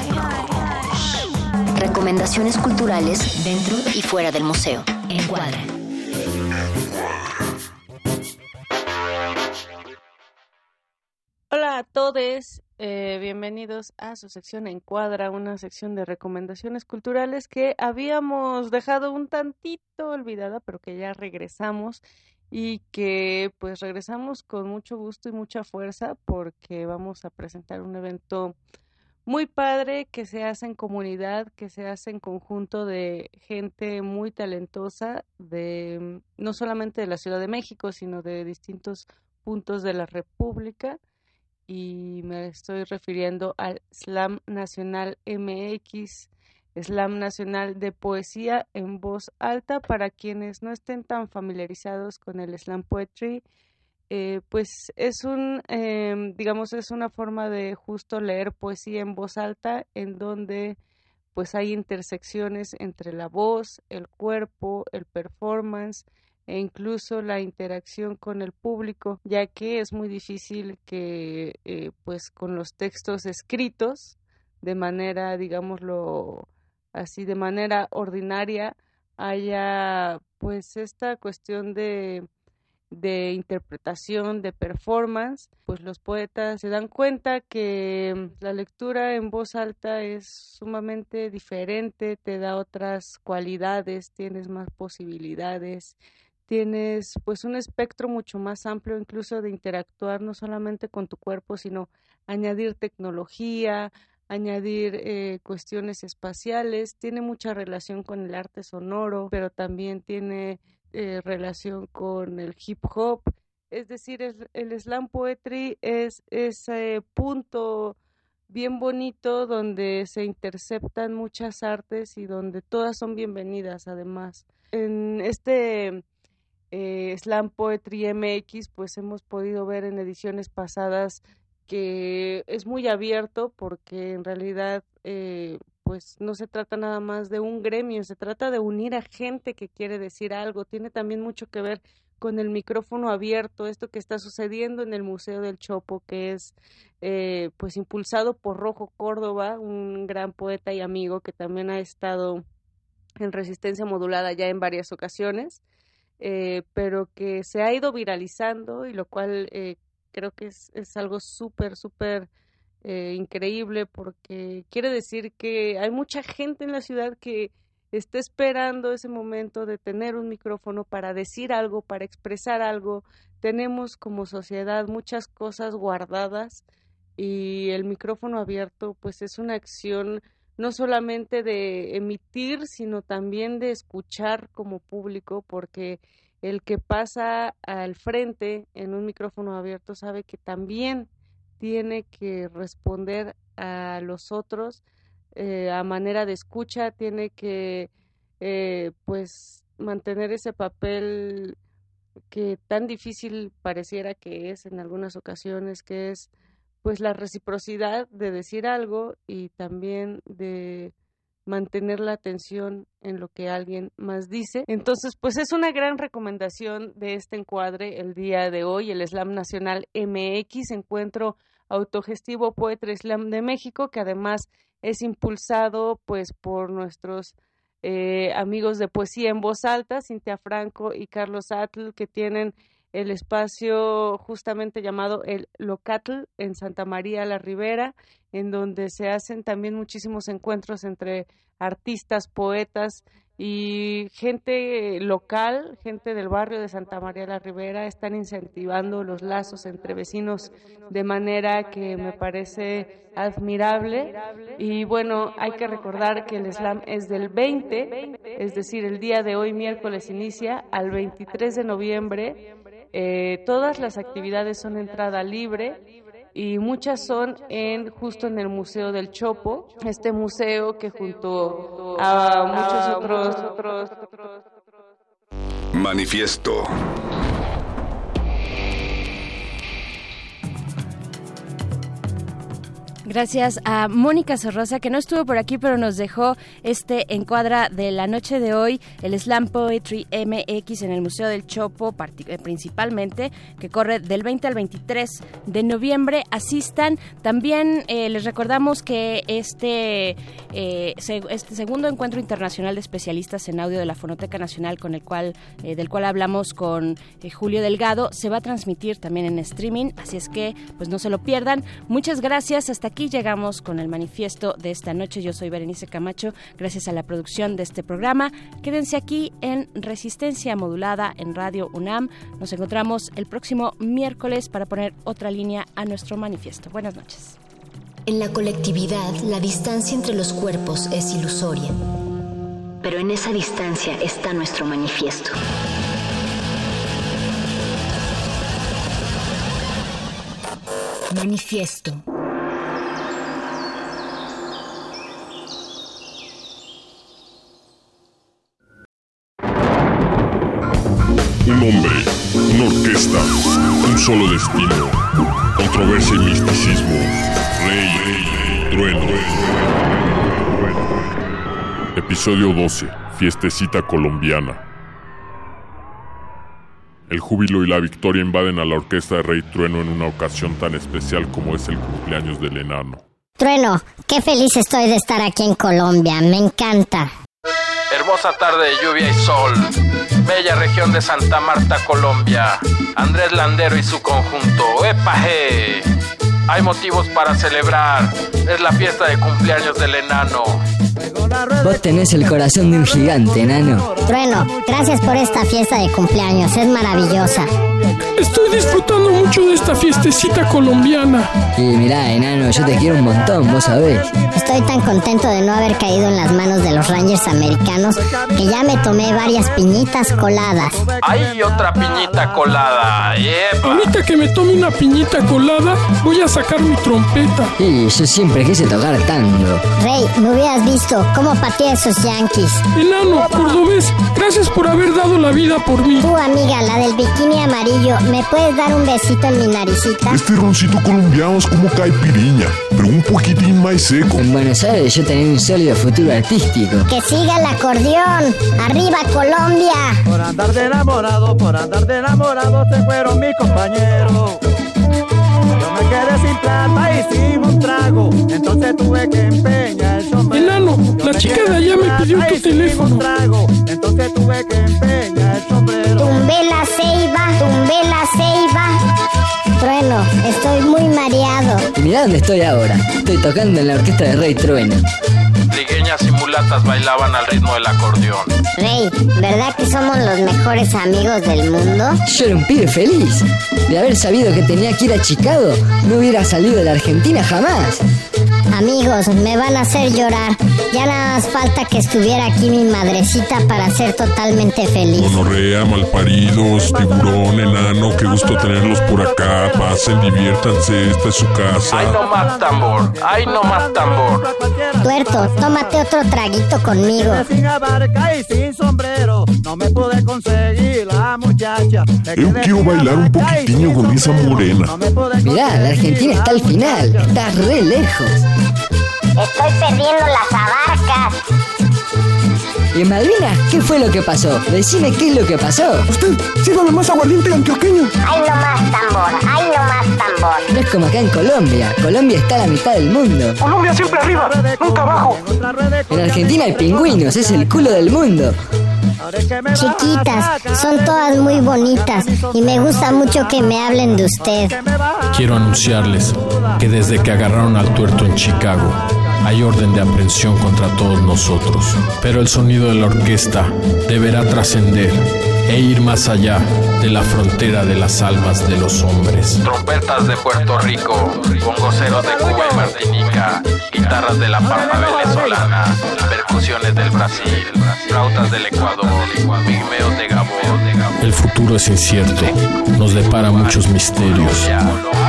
Recomendaciones culturales dentro y fuera del museo. Encuadra. Hola a todos, eh, bienvenidos a su sección Encuadra, una sección de recomendaciones culturales que habíamos dejado un tantito olvidada, pero que ya regresamos y que pues regresamos con mucho gusto y mucha fuerza porque vamos a presentar un evento muy padre que se hace en comunidad, que se hace en conjunto de gente muy talentosa de no solamente de la Ciudad de México, sino de distintos puntos de la República y me estoy refiriendo al Slam Nacional MX, Slam Nacional de Poesía en voz alta. Para quienes no estén tan familiarizados con el Slam Poetry, eh, pues es un, eh, digamos, es una forma de justo leer poesía en voz alta en donde pues hay intersecciones entre la voz, el cuerpo, el performance, e incluso la interacción con el público, ya que es muy difícil que eh, pues con los textos escritos de manera, digámoslo así, de manera ordinaria haya pues esta cuestión de de interpretación, de performance, pues los poetas se dan cuenta que la lectura en voz alta es sumamente diferente, te da otras cualidades, tienes más posibilidades, tienes pues un espectro mucho más amplio incluso de interactuar no solamente con tu cuerpo, sino añadir tecnología, añadir eh, cuestiones espaciales, tiene mucha relación con el arte sonoro, pero también tiene eh, relación con el hip hop, es decir, el, el slam poetry es ese punto bien bonito donde se interceptan muchas artes y donde todas son bienvenidas además. En este eh, Slam Poetry MX, pues hemos podido ver en ediciones pasadas que es muy abierto porque en realidad eh, pues no se trata nada más de un gremio, se trata de unir a gente que quiere decir algo, tiene también mucho que ver con el micrófono abierto, esto que está sucediendo en el Museo del Chopo, que es eh, pues impulsado por Rojo Córdoba, un gran poeta y amigo que también ha estado en resistencia modulada ya en varias ocasiones, eh, pero que se ha ido viralizando y lo cual eh, creo que es, algo súper, súper eh, increíble porque quiere decir que hay mucha gente en la ciudad que está esperando ese momento de tener un micrófono para decir algo, para expresar algo. Tenemos como sociedad muchas cosas guardadas y el micrófono abierto pues es una acción no solamente de emitir, sino también de escuchar como público, porque el que pasa al frente en un micrófono abierto sabe que también tiene que responder a los otros eh, a manera de escucha, tiene que eh, pues mantener ese papel que tan difícil pareciera que es en algunas ocasiones, que es pues la reciprocidad de decir algo y también de mantener la atención en lo que alguien más dice. Entonces, pues es una gran recomendación de este encuadre el día de hoy, el Slam Nacional MX, encuentro autogestivo Poetry Slam de México, que además es impulsado pues por nuestros eh, amigos de poesía en voz alta, Cintia Franco y Carlos Atl, que tienen el espacio justamente llamado el Locatl en Santa María la Ribera, en donde se hacen también muchísimos encuentros entre artistas, poetas y gente local, gente del barrio de Santa María la Ribera, están incentivando los lazos entre vecinos de manera que me parece admirable. Y bueno, hay que recordar que el slam es del 20, es decir, el día de hoy, miércoles, inicia al 23 de noviembre. Eh, todas las actividades son entrada libre y muchas son en justo en el Museo del Chopo, este museo que junto a muchos otros Manifiesto. Gracias a Mónica Sorrosa, que no estuvo por aquí, pero nos dejó este encuadra de la noche de hoy, el Slam Poetry MX en el Museo del Chopo, eh, principalmente, que corre del 20 al 23 de noviembre. Asistan. También eh, les recordamos que este, eh, este segundo encuentro internacional de especialistas en audio de la Fonoteca Nacional, con el cual, del cual hablamos con Julio Delgado, se va a transmitir también en streaming, así es que pues no se lo pierdan. Muchas gracias. Hasta aquí llegamos con el manifiesto de esta noche. Yo soy Berenice Camacho, gracias a la producción de este programa. Quédense aquí en Resistencia Modulada en Radio UNAM. Nos encontramos el próximo miércoles para poner otra línea a nuestro manifiesto. Buenas noches. En la colectividad, la distancia entre los cuerpos es ilusoria. Pero en esa distancia está nuestro manifiesto. Manifiesto. Un hombre, una orquesta, un solo destino, controversia y misticismo, rey, rey, trueno. Episodio 12, fiestecita colombiana. El júbilo y la victoria invaden a la orquesta de Rey Trueno en una ocasión tan especial como es el cumpleaños del enano. Trueno, qué feliz estoy de estar aquí en Colombia, me encanta. Hermosa tarde de lluvia y sol. Bella región de Santa Marta, Colombia. Andrés Landero y su conjunto. ¡Epaje! Hay motivos para celebrar. Es la fiesta de cumpleaños del enano. Vos tenés el corazón de un gigante, enano. Trueno, gracias por esta fiesta de cumpleaños, es maravillosa. Estoy disfrutando mucho de esta fiestecita colombiana. Y mirá, enano, yo te quiero un montón, vos sabés. Estoy tan contento de no haber caído en las manos de los Rangers americanos que ya me tomé varias piñitas coladas. Hay otra piñita colada. ¡Epa! Ahorita que me tome una piñita colada, voy a sacar mi trompeta. Y yo siempre quise tocar tango. Rey, me hubieras visto cómo pateé esos yankees. Enano, cordobés, gracias por haber dado la vida por mí. Tu amiga, la del bikini amarillo, ¿me puedes dar un besito en mi naricita? Este roncito colombiano es como caipiriña, pero un poquitín más seco. En Buenos Aires yo tenía un sólido futuro artístico. Que siga el acordeón. ¡Arriba Colombia! Por andar de enamorado, por andar de enamorado se fueron mis compañeros. Yo me quedé sin plata y sin un trago, entonces tuve que empeñar el sombrero. La chica de allá me pidió tu teléfono. Trago, entonces tuve que empeñar el sombrero. Tumbé la ceiba, tumbé la ceiba. Trueno, estoy muy mareado. Mirá dónde estoy ahora. Estoy tocando en la orquesta de Rey Trueno. Trigueñas y mulatas bailaban al ritmo del acordeón. Rey, ¿verdad que somos los mejores amigos del mundo? Yo era un pibe feliz. De haber sabido que tenía que ir a Chicago, no hubiera salido de la Argentina jamás. Amigos, me van a hacer llorar. Ya nada más falta que estuviera aquí mi madrecita para ser totalmente feliz. Monorrea, malparidos, tiburón, enano, qué gusto tenerlos por acá. Pasen, diviértanse, esta es su casa. Ay, no más tambor, ay, no más tambor. Tuerto, tómate otro traguito conmigo. Sin abarca y sin sombrero, no me pude conseguir la muchacha. Yo quiero bailar un poquitinho con esa morena. Mirá, la Argentina está al final. Está re lejos. Estoy perdiendo las abarcas. ¿Y en Malvinas qué fue lo que pasó? Decime qué es lo que pasó. Usted, sírvame más aguardiente antioqueño. Ay, no más tambor, ay, no más tambor. No es como acá en Colombia. Colombia está a la mitad del mundo. Colombia siempre arriba, nunca abajo. En Argentina hay pingüinos, es el culo del mundo. Chiquitas, son todas muy bonitas y me gusta mucho que me hablen de usted. Quiero anunciarles que desde que agarraron al tuerto en Chicago, hay orden de aprehensión contra todos nosotros. Pero el sonido de la orquesta deberá trascender e ir más allá de la frontera de las almas de los hombres. Trompetas de Puerto Rico, bongoceros de Cuba y Martinica, guitarras de la pampa venezolana, percusiones del Brasil, flautas del Ecuador, pigmeos de Gabón. El futuro es incierto, nos depara muchos misterios. Modulada.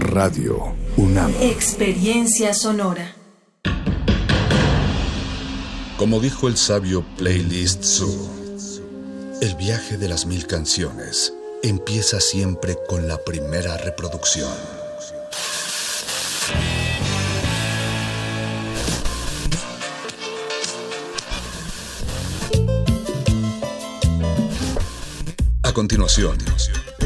Radio UNAM. Experiencia sonora. Como dijo el sabio Playlist Zoo, el viaje de las mil canciones empieza siempre con la primera reproducción. A continuación,